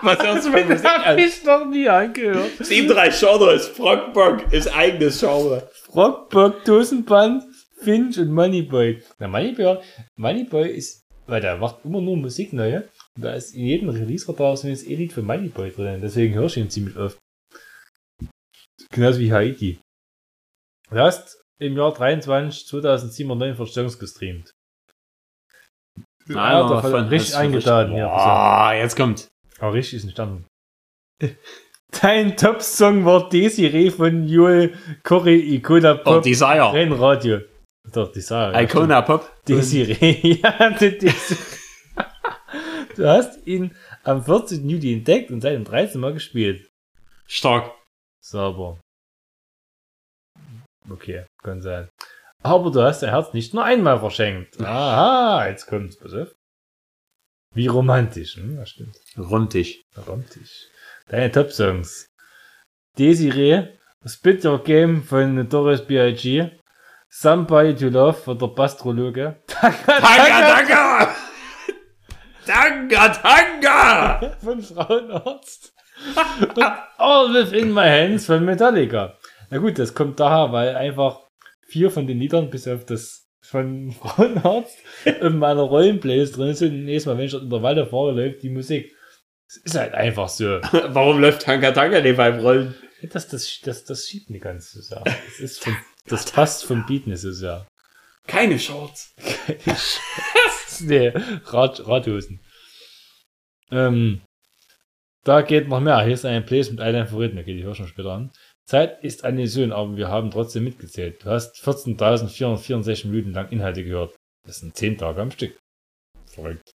Was hörst du für Musik Hab an? ich noch nie angehört. 7-3 Genre ist Frockbock, ist eigenes Genre. Frockbock, Dosenband, Finch und Moneyboy. Na, Moneyboy, Moneyboy ist, weil der macht immer nur Musik neue. Und da ist in jedem Release-Radar so ein Lied für Moneyboy drin. Deswegen höre ich ihn ziemlich oft. Genauso wie Haiti. Du hast im Jahr 23 2749 Songs gestreamt. Ja, davon richtig eingeladen. Ja, jetzt kommt. aber richtig ist entstanden. Dein Top-Song war Desiree von Joel Corey Icona Oh, Pop Desire. Rennradio. Doch, Desire. ja, Icona Pop. Desiree. ja, Desiree. Du hast ihn am 14. Juli entdeckt und seit dem 13 Mal gespielt. Stark. Sauber. Okay, kann sein. Aber du hast dein Herz nicht nur einmal verschenkt. Aha, jetzt kommt's, auf. Wie romantisch, hm? Das stimmt. Rundig. Romantisch. Deine Top-Songs. Desiree, Spit Your Game von Doris B.I.G., Somebody to Love von der Bastrologe. Tanga, Tanga! Tanga, Tanga! von Frauenarzt. Und All Within My Hands von Metallica. Na gut, das kommt daher, weil einfach vier von den Liedern, bis auf das von Frauenarzt, in meiner Rollenplays drin sind. Nächstes Mal, wenn ich dort in der Walde fahre, läuft die Musik. Es ist halt einfach so. Warum läuft Tanga, Tanga nicht beim Rollen? Das, das, das, das schiebt nicht ganz so sehr. Das, ist vom, das passt vom Beat nicht so sehr. Keine Shorts. nee, Rad, Radhosen. Ähm, da geht noch mehr. Hier ist ein Place mit allen Favoriten. Okay, die höre schon später an. Zeit ist eine Illusion, aber wir haben trotzdem mitgezählt. Du hast 14.464 Minuten lang Inhalte gehört. Das sind 10 Tage am Stück. Verrückt.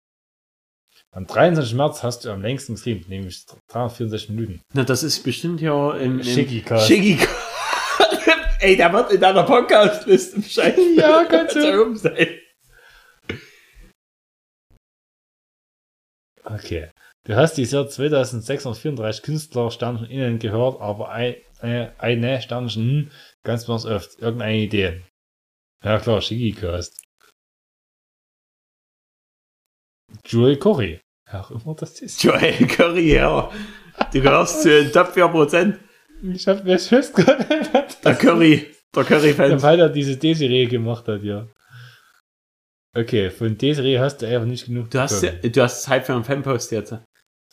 Am 23. März hast du am längsten gestreamt, nämlich 364 Minuten. Na, das ist bestimmt ja im, im Schicki-Cast. Schicki Ey, der wird in deiner Podcast-Liste wahrscheinlich Ja, kannst du. sein. Okay. Du hast dieses Jahr 2634 Künstler Sternchen innen gehört, aber ein, äh, eine Sternchen hm, ganz besonders oft. Irgendeine Idee. Ja klar, Shigicast. Joel Corey. Ja, auch immer das ist. Joel Curry, ja. Du gehörst zu den Top 4%. Ich hab mir fest gerade, Der Curry, der Curry-Fan. weil er diese Desiree gemacht hat, ja. Okay, von Desiree hast du einfach nicht genug. Du hast, bekommen. du hast Zeit für einen Fanpost jetzt.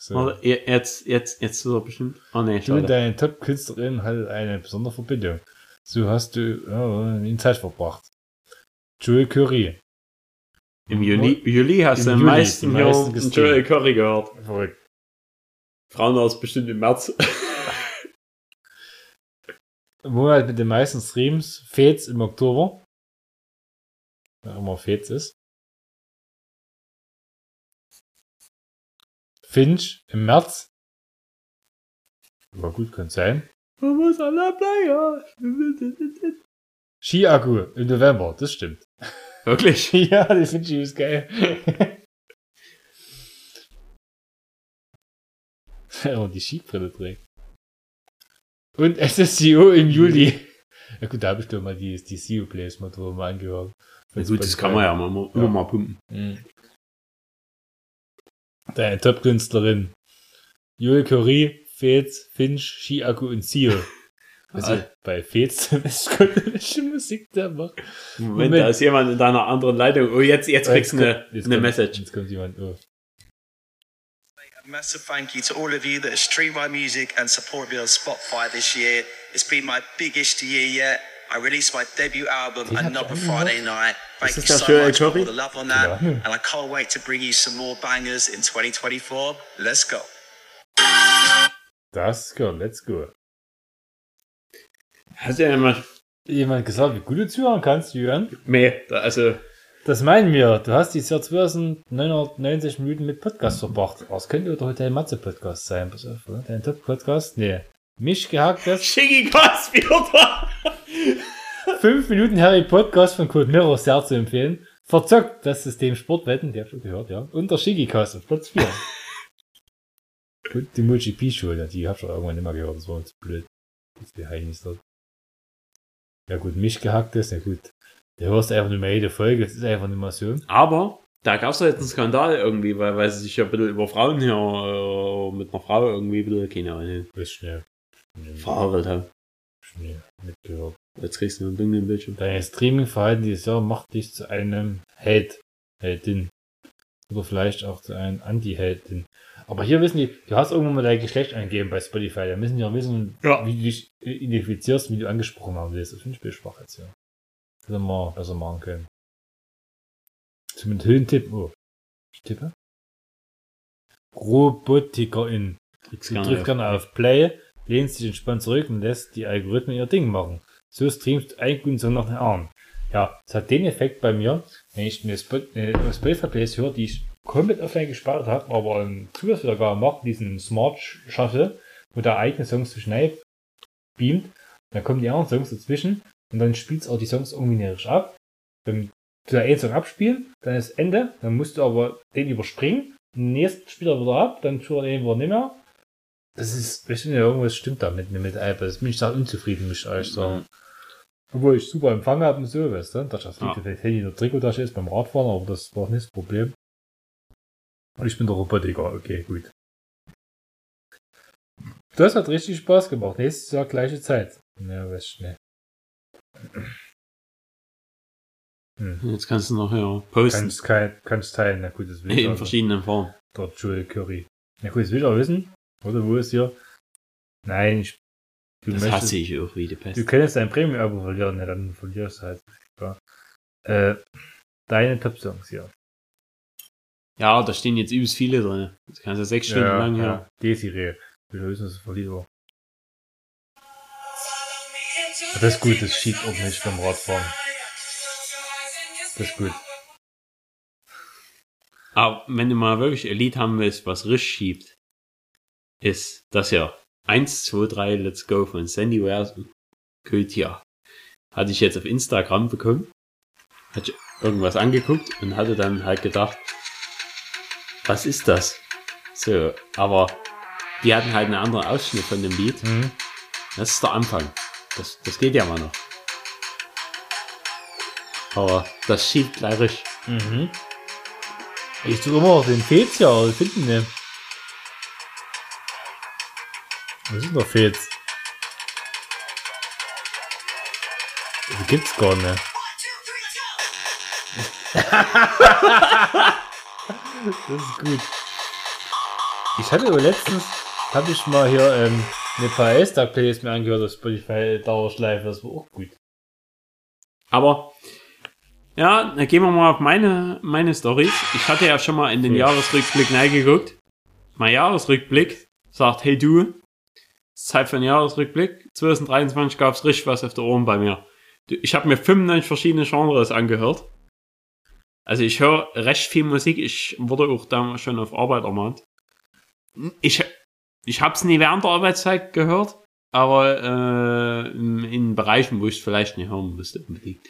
So. Oder jetzt, jetzt, jetzt ist er bestimmt. Oh nee, Du und deine Top-Künstlerin hat eine besondere Verbindung. So hast du ja, in Zeit verbracht. Joel Curry. Im Juli, Juli hast Im du am meisten meisten gestreamt. Joel Curry gehört. Verrückt. Frauenhaus bestimmt im März. Monat mit den meisten Streams. Fates im Oktober. Wer immer Fates ist. Finch im März. War gut, kann sein. Vamos a la playa. Ski-Akku im November, das stimmt. Wirklich? ja, die Finchi ist geil. Wenn man die Skibrille trägt. Und SSCO im Juli. Ja gut, da habe ich doch mal die, die CO Plays mal drüber mal angehört. Na gut, das kann man ja mal, immer mal pumpen. Mhm. Deine Top-Künstlerin. Joel Curry, Fez, Finch, Ski-Akku und Seal. Also Ah. bei Fez, welche Musik der macht. Moment, Moment. da ist jemand in deiner anderen Leitung. Oh, jetzt, jetzt kriegst du eine, jetzt eine kommt- Message. Jetzt kommt jemand. Oh. A massive thank you to all of you that have streamed my music and supported me on Spotify this year. It's been my biggest year yet. I released my debut album another. Friday night. Thank you so der much for all the love on that. Ja. And I can't wait to bring you some more bangers in 2024. Let's go. Das gehört, let's go. Hast du ja. Jemand gesagt, wie gut du zuhören kannst, Jürgen? Nee, da- also. Das meinen wir. Du hast dieses Jahr 2990 Minuten mit Podcast verbracht. Das könnte oder heute ein Matze-Podcast sein. Pass auf, oder? Dein Top-Podcast? Nee. Mich gehacktes. Schicki Gas wieder. 5 Minuten Harry Podcast von Code Mirror sehr zu empfehlen. Verzockt das System Sportwetten, der habt ihr gehört, ja. Und der Shigicast auf Platz 4. Und die ja, die hab ich auch irgendwann nicht mehr gehört, das war jetzt blöd. Das heilig dort. Ja gut, mich gehacktes, ja gut. Du hörst einfach nicht mehr jede Folge, das ist einfach nicht mehr so. Aber da gab es doch jetzt einen Skandal irgendwie, weil, weil sie sich ja ein bisschen über Frauen hier äh, mit einer Frau irgendwie ein bisschen, keine Ahnung, Das ist schnell. Verhackelt haben. schnell mitgehört. Jetzt kriegst du einen Ding im Bildschirm. Dein Streaming-Verhalten dieses Jahr macht dich zu einem Held, Heldin. Oder vielleicht auch zu einem Anti-Heldin. Aber hier wissen die, du hast irgendwann mal dein Geschlecht eingegeben bei Spotify. Da müssen die auch wissen, Ja. wie du dich identifizierst, wie du angesprochen haben willst. Das finde ich ein bisschen schwach jetzt hier. Hätte man besser machen können. Zumindest Höhentipp. Oh. Ich tippe. Robotikerin. Kriegst Sie gerne drückt auf. gerne auf Play, lehnt sich entspannt zurück und lässt die Algorithmen ihr Ding machen. So streamst du einen guten Song nach dem anderen. Ja, es hat den Effekt bei mir, wenn ich eine Spot- eine Spotify-Plays höre, die ich komplett offline gespeichert habe, aber einen Zusatzwiedergabe mache, diesen Smart Shuffle, wo der eigene Songs zu schnell beamt, dann kommen die anderen Songs dazwischen und dann spielst du auch die Songs irgendwie nicht ab. Wenn du da einen Song abspielen, dann ist Ende, dann musst du aber den überspringen, den nächsten spielt er wieder ab, dann tut er den wieder nicht mehr. Das ist, ich finde, irgendwas stimmt da mit, mit iPad. Das bin ich da unzufrieden, muss ich ehrlich sagen. Obwohl ich super Empfang habe weißt du, dass das Ja. vielleicht Handy in der Trikotasche ist beim Radfahren, aber das war nicht das Problem. Und ich bin der Robotiker, okay, gut. Das hat richtig Spaß gemacht. Nächstes Jahr gleiche Zeit. Ja, weiß ich nicht. Jetzt kannst du noch ja, posten. Kannst, kannst teilen, na gut, das will ich In aber. verschiedenen Formen. Der Joel Curry. Na gut, das will ich auch wissen. Oder wo ist hier? Nein, ich. Du Das hasse ich auch wie die Pest. Du könntest dein Premium-Abo verlieren, ja, dann verlierst du halt. Ja. Äh, deine Top-Songs hier. Ja, da stehen jetzt übelst viele drin. Das kannst du sechs Stunden lang hören. ja. Desiree. Ich will verliert war. Das ist gut, das schiebt ordentlich beim Radfahren. Das ist gut. Aber wenn du mal wirklich ein Lied haben willst, was richtig schiebt, ist das ja 1, 2, 3, Let's Go von Sandy Wares und Kötia. Hatte ich jetzt auf Instagram bekommen, hatte ich irgendwas angeguckt und hatte dann halt gedacht, was ist das? So, aber die hatten halt einen anderen Ausschnitt von dem Lied. Mhm. Das ist der Anfang. Das, das geht ja mal noch. Aber das schiebt gleich. Mhm. Ich suche immer noch den Fez ja, aber ich ist denn der Fez? Den gibt's gar nicht. das ist gut. Ich hatte aber letztens, habe ich mal hier ähm, eine PS-Tag-Playlist mir angehört auf Spotify Dauerschleife, das war auch gut. Aber ja, dann gehen wir mal auf meine, meine Stories. Ich hatte ja schon mal in den Okay. Jahresrückblick reingeguckt. Mein Jahresrückblick sagt, hey du, Zeit für einen Jahresrückblick. 2023 gab es richtig was auf der Ohren bei mir. Ich habe mir 95 verschiedene Genres angehört. Also ich höre recht viel Musik. Ich wurde auch damals schon auf Arbeit ermahnt. Ich, ich habe es nie während der Arbeitszeit gehört, aber äh, in, in Bereichen, wo ich es vielleicht nicht hören müsste unbedingt.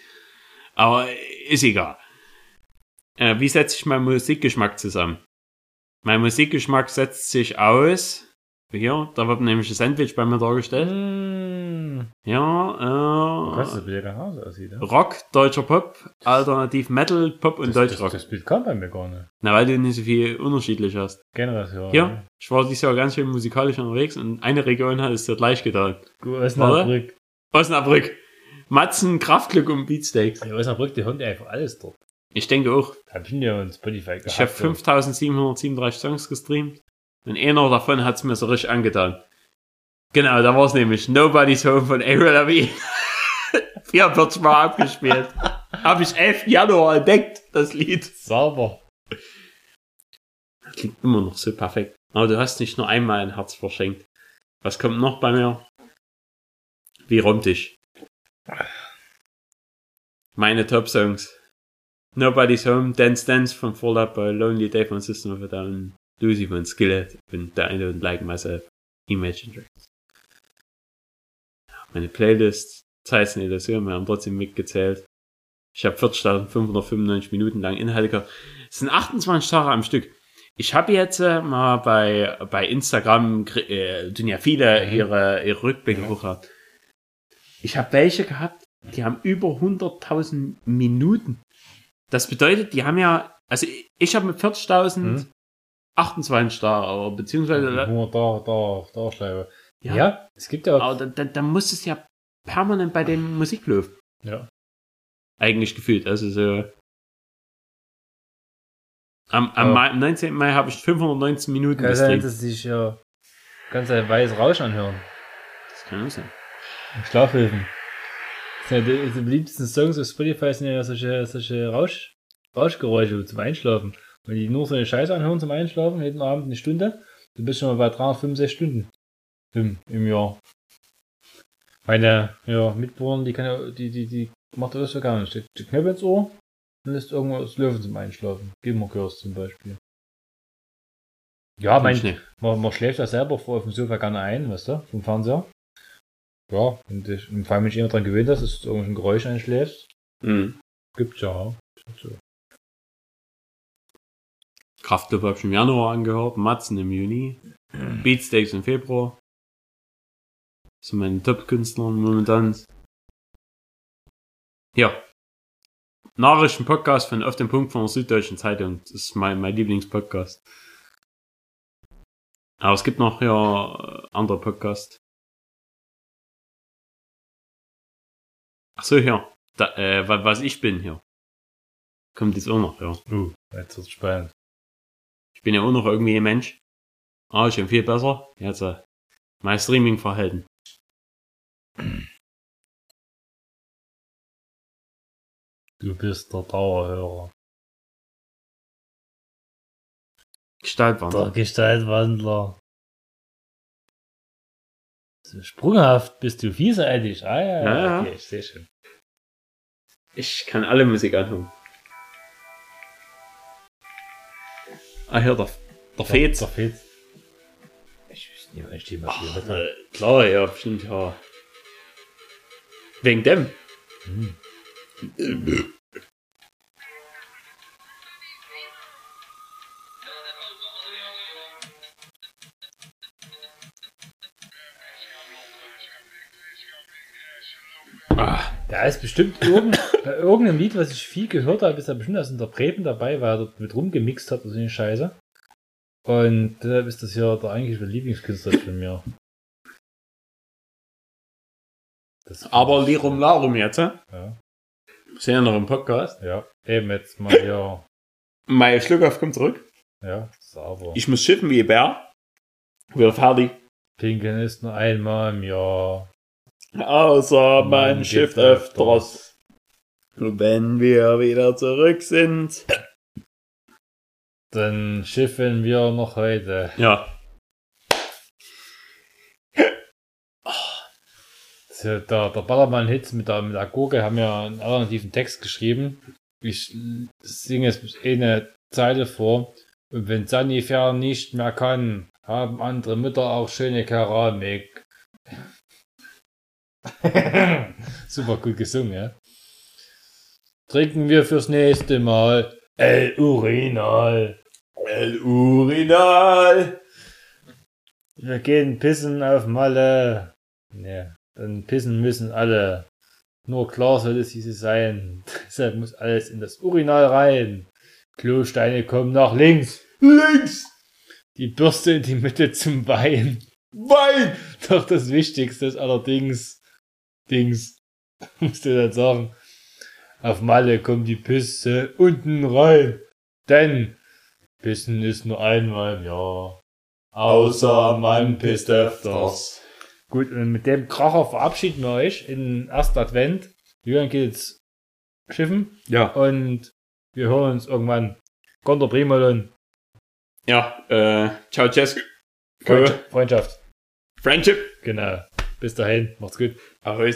Aber ist egal. Äh, wie setze ich meinen Musikgeschmack zusammen? Mein Musikgeschmack setzt sich aus. Hier, da wird nämlich ein Sandwich bei mir dargestellt. Mmh. Ja, Was äh, das Bild Hause aussieht, ja? Rock, deutscher Pop, Alternativ Metal, Pop und Das, Deutschrock. das, das Bild kam bei mir gar nicht. Na, weil du nicht so viel unterschiedlich hast. Generation. Hier, ich war dieses Jahr ganz schön musikalisch unterwegs und eine Region hat es dir gleich getan. Osnabrück. Osnabrück. Matzen, Kraftglück und Beatsteaks. Ja, Osnabrück, die haben einfach alles dort. Ich denke auch. Da hab ich ja uns Spotify gehabt. Ich habe 5737 Songs gestreamt und einer davon hat's mir so richtig angetan. Genau, da war's nämlich Nobody's Home von Avril Lavigne. 44 Mal abgespielt. Habe ich 11. Januar entdeckt, das Lied. Sauber. Das klingt immer noch so perfekt. Aber du hast nicht nur einmal ein Herz verschenkt. Was kommt noch bei mir? Wie räumt dich? Meine Top-Songs. Nobody's Home, Dance Dance von Fall Out Boy, Lonely Day von System of a Down, Lucy von Skillet und The I Don't Like Myself, Imagine Dragons. Meine Playlist, Zeit eine Illusion, wir haben trotzdem mitgezählt. Ich habe 40.595 Minuten lang Inhalte gehabt. Es sind 28 Tage am Stück. Ich habe jetzt äh, mal bei, bei Instagram, äh, tun ja viele Mhm. ihre, ihre Rückblicke hochgehabt. Ich habe welche gehabt, die haben über 100.000 Minuten. Das bedeutet, die haben ja, also ich, habe mit 40.000 Mhm. 28 da, aber beziehungsweise, Nur da, da, da Schleife. ja, Ja. es gibt ja auch. aber dann, dann, dann muss es ja permanent bei dem Musik laufen. Ja. Eigentlich gefühlt, also so. Am, am Mai, am 19. Mai habe ich 519 Minuten Kann sein, dass sich ja ganz ein weißes Rausch anhören. Das kann auch sein. Schlafhilfen. Ja die, die beliebtesten Songs auf Spotify sind ja solche, solche Rausch, Rauschgeräusche zum Einschlafen. Wenn die nur so eine Scheiße anhören zum Einschlafen, jeden Abend eine Stunde, du bist schon mal bei 365 Stunden im, im Jahr. Meine ja, Mitbewohner, die, kann ja, die, die, die macht das so gar nicht. Steckt die Knöpfe ins Ohr und lässt irgendwas löwen zum Einschlafen. Gilmore zum Beispiel. Ja, mein, ich man, man schläft ja selber vor auf dem Sofa gerne ein, weißt du, vom Fernseher. Ja, und ich, vor allem mich immer dran gewöhnt dass du irgendein Geräusch einschläfst. Mhm. Gibt's ja. So. Kraftclub habe ich im Januar angehört, Matzen im Juni, Beatsteaks im Februar. Das sind meine Top-Künstler momentan. Ja. Nachrichten-Podcast von Auf den Punkt von der Süddeutschen Zeitung. Das ist mein, mein Lieblingspodcast. Aber es gibt noch ja andere Podcasts. Ach so, ja. Da, äh, wa- was ich bin hier. Kommt jetzt auch noch, ja. Uh, jetzt wird's spannend. Ich bin ja auch noch irgendwie ein Mensch. Ah, schon viel besser. Jetzt äh, mein Streaming-Verhalten. Du bist der Dauerhörer. Der Gestaltwandler. Gestaltwandler. So sprunghaft bist du vielseitig. Ah ja, Ja, ja. okay, ich sehe schon. Ich kann alle Musik anhören. Ah, hier, der, der Fez. Der Fez. Ich wüsste nicht, ich die mal gehört habe. Äh, klar, ja, bestimmt, ja. Wegen dem. Ah, Da ist bestimmt irgend, bei irgendeinem Lied, was ich viel gehört habe, ist da bestimmt aus Interpreten dabei, weil er dort mit rumgemixt hat oder so eine Scheiße. Und deshalb ist das ja der eigentliche Lieblingskünstler von mir. Das aber Lirum Larum jetzt, äh? Ja. Sind ja noch im Podcast. Ja, eben jetzt mal hier. Mein Schluckauf kommt zurück. Ja, sauber. Ich muss schiffen wie ein Bär. Wieder fertig. Pinkeln ist nur einmal im Jahr. Außer schifft gibt öfters. Wenn wir wieder zurück sind. Dann schiffen wir noch heute. Ja. Der, der Ballermann-Hits mit der, mit der Gurke haben ja einen alternativen Text geschrieben. Ich singe jetzt eine Zeile vor. Und wenn Sanifair nicht mehr kann, haben andere Mütter auch schöne Keramik. Super gut gesungen, ja. Trinken wir fürs nächste Mal El Urinal. El Urinal. Wir gehen pissen auf Malle. Ja, dann pissen müssen alle. Nur klar soll es diese sein. Deshalb muss alles in das Urinal rein. Klosteine kommen nach links. Links. Die Bürste in die Mitte zum Wein. Wein. Doch das Wichtigste ist allerdings, Dings, musst du dann sagen, auf Malle kommt die Pisse unten rein. Denn Pissen ist nur einmal im Jahr. Außer man pisst öfters. Gut, und mit dem Kracher verabschieden wir euch in den ersten Advent. Julian geht jetzt schiffen Ja. und wir hören uns irgendwann. Konter Primolon. Ja. Äh, ciao, Jess. Freundschaft. Freundschaft. Friendship. Genau. Bis dahin. Macht's gut. Ahoi.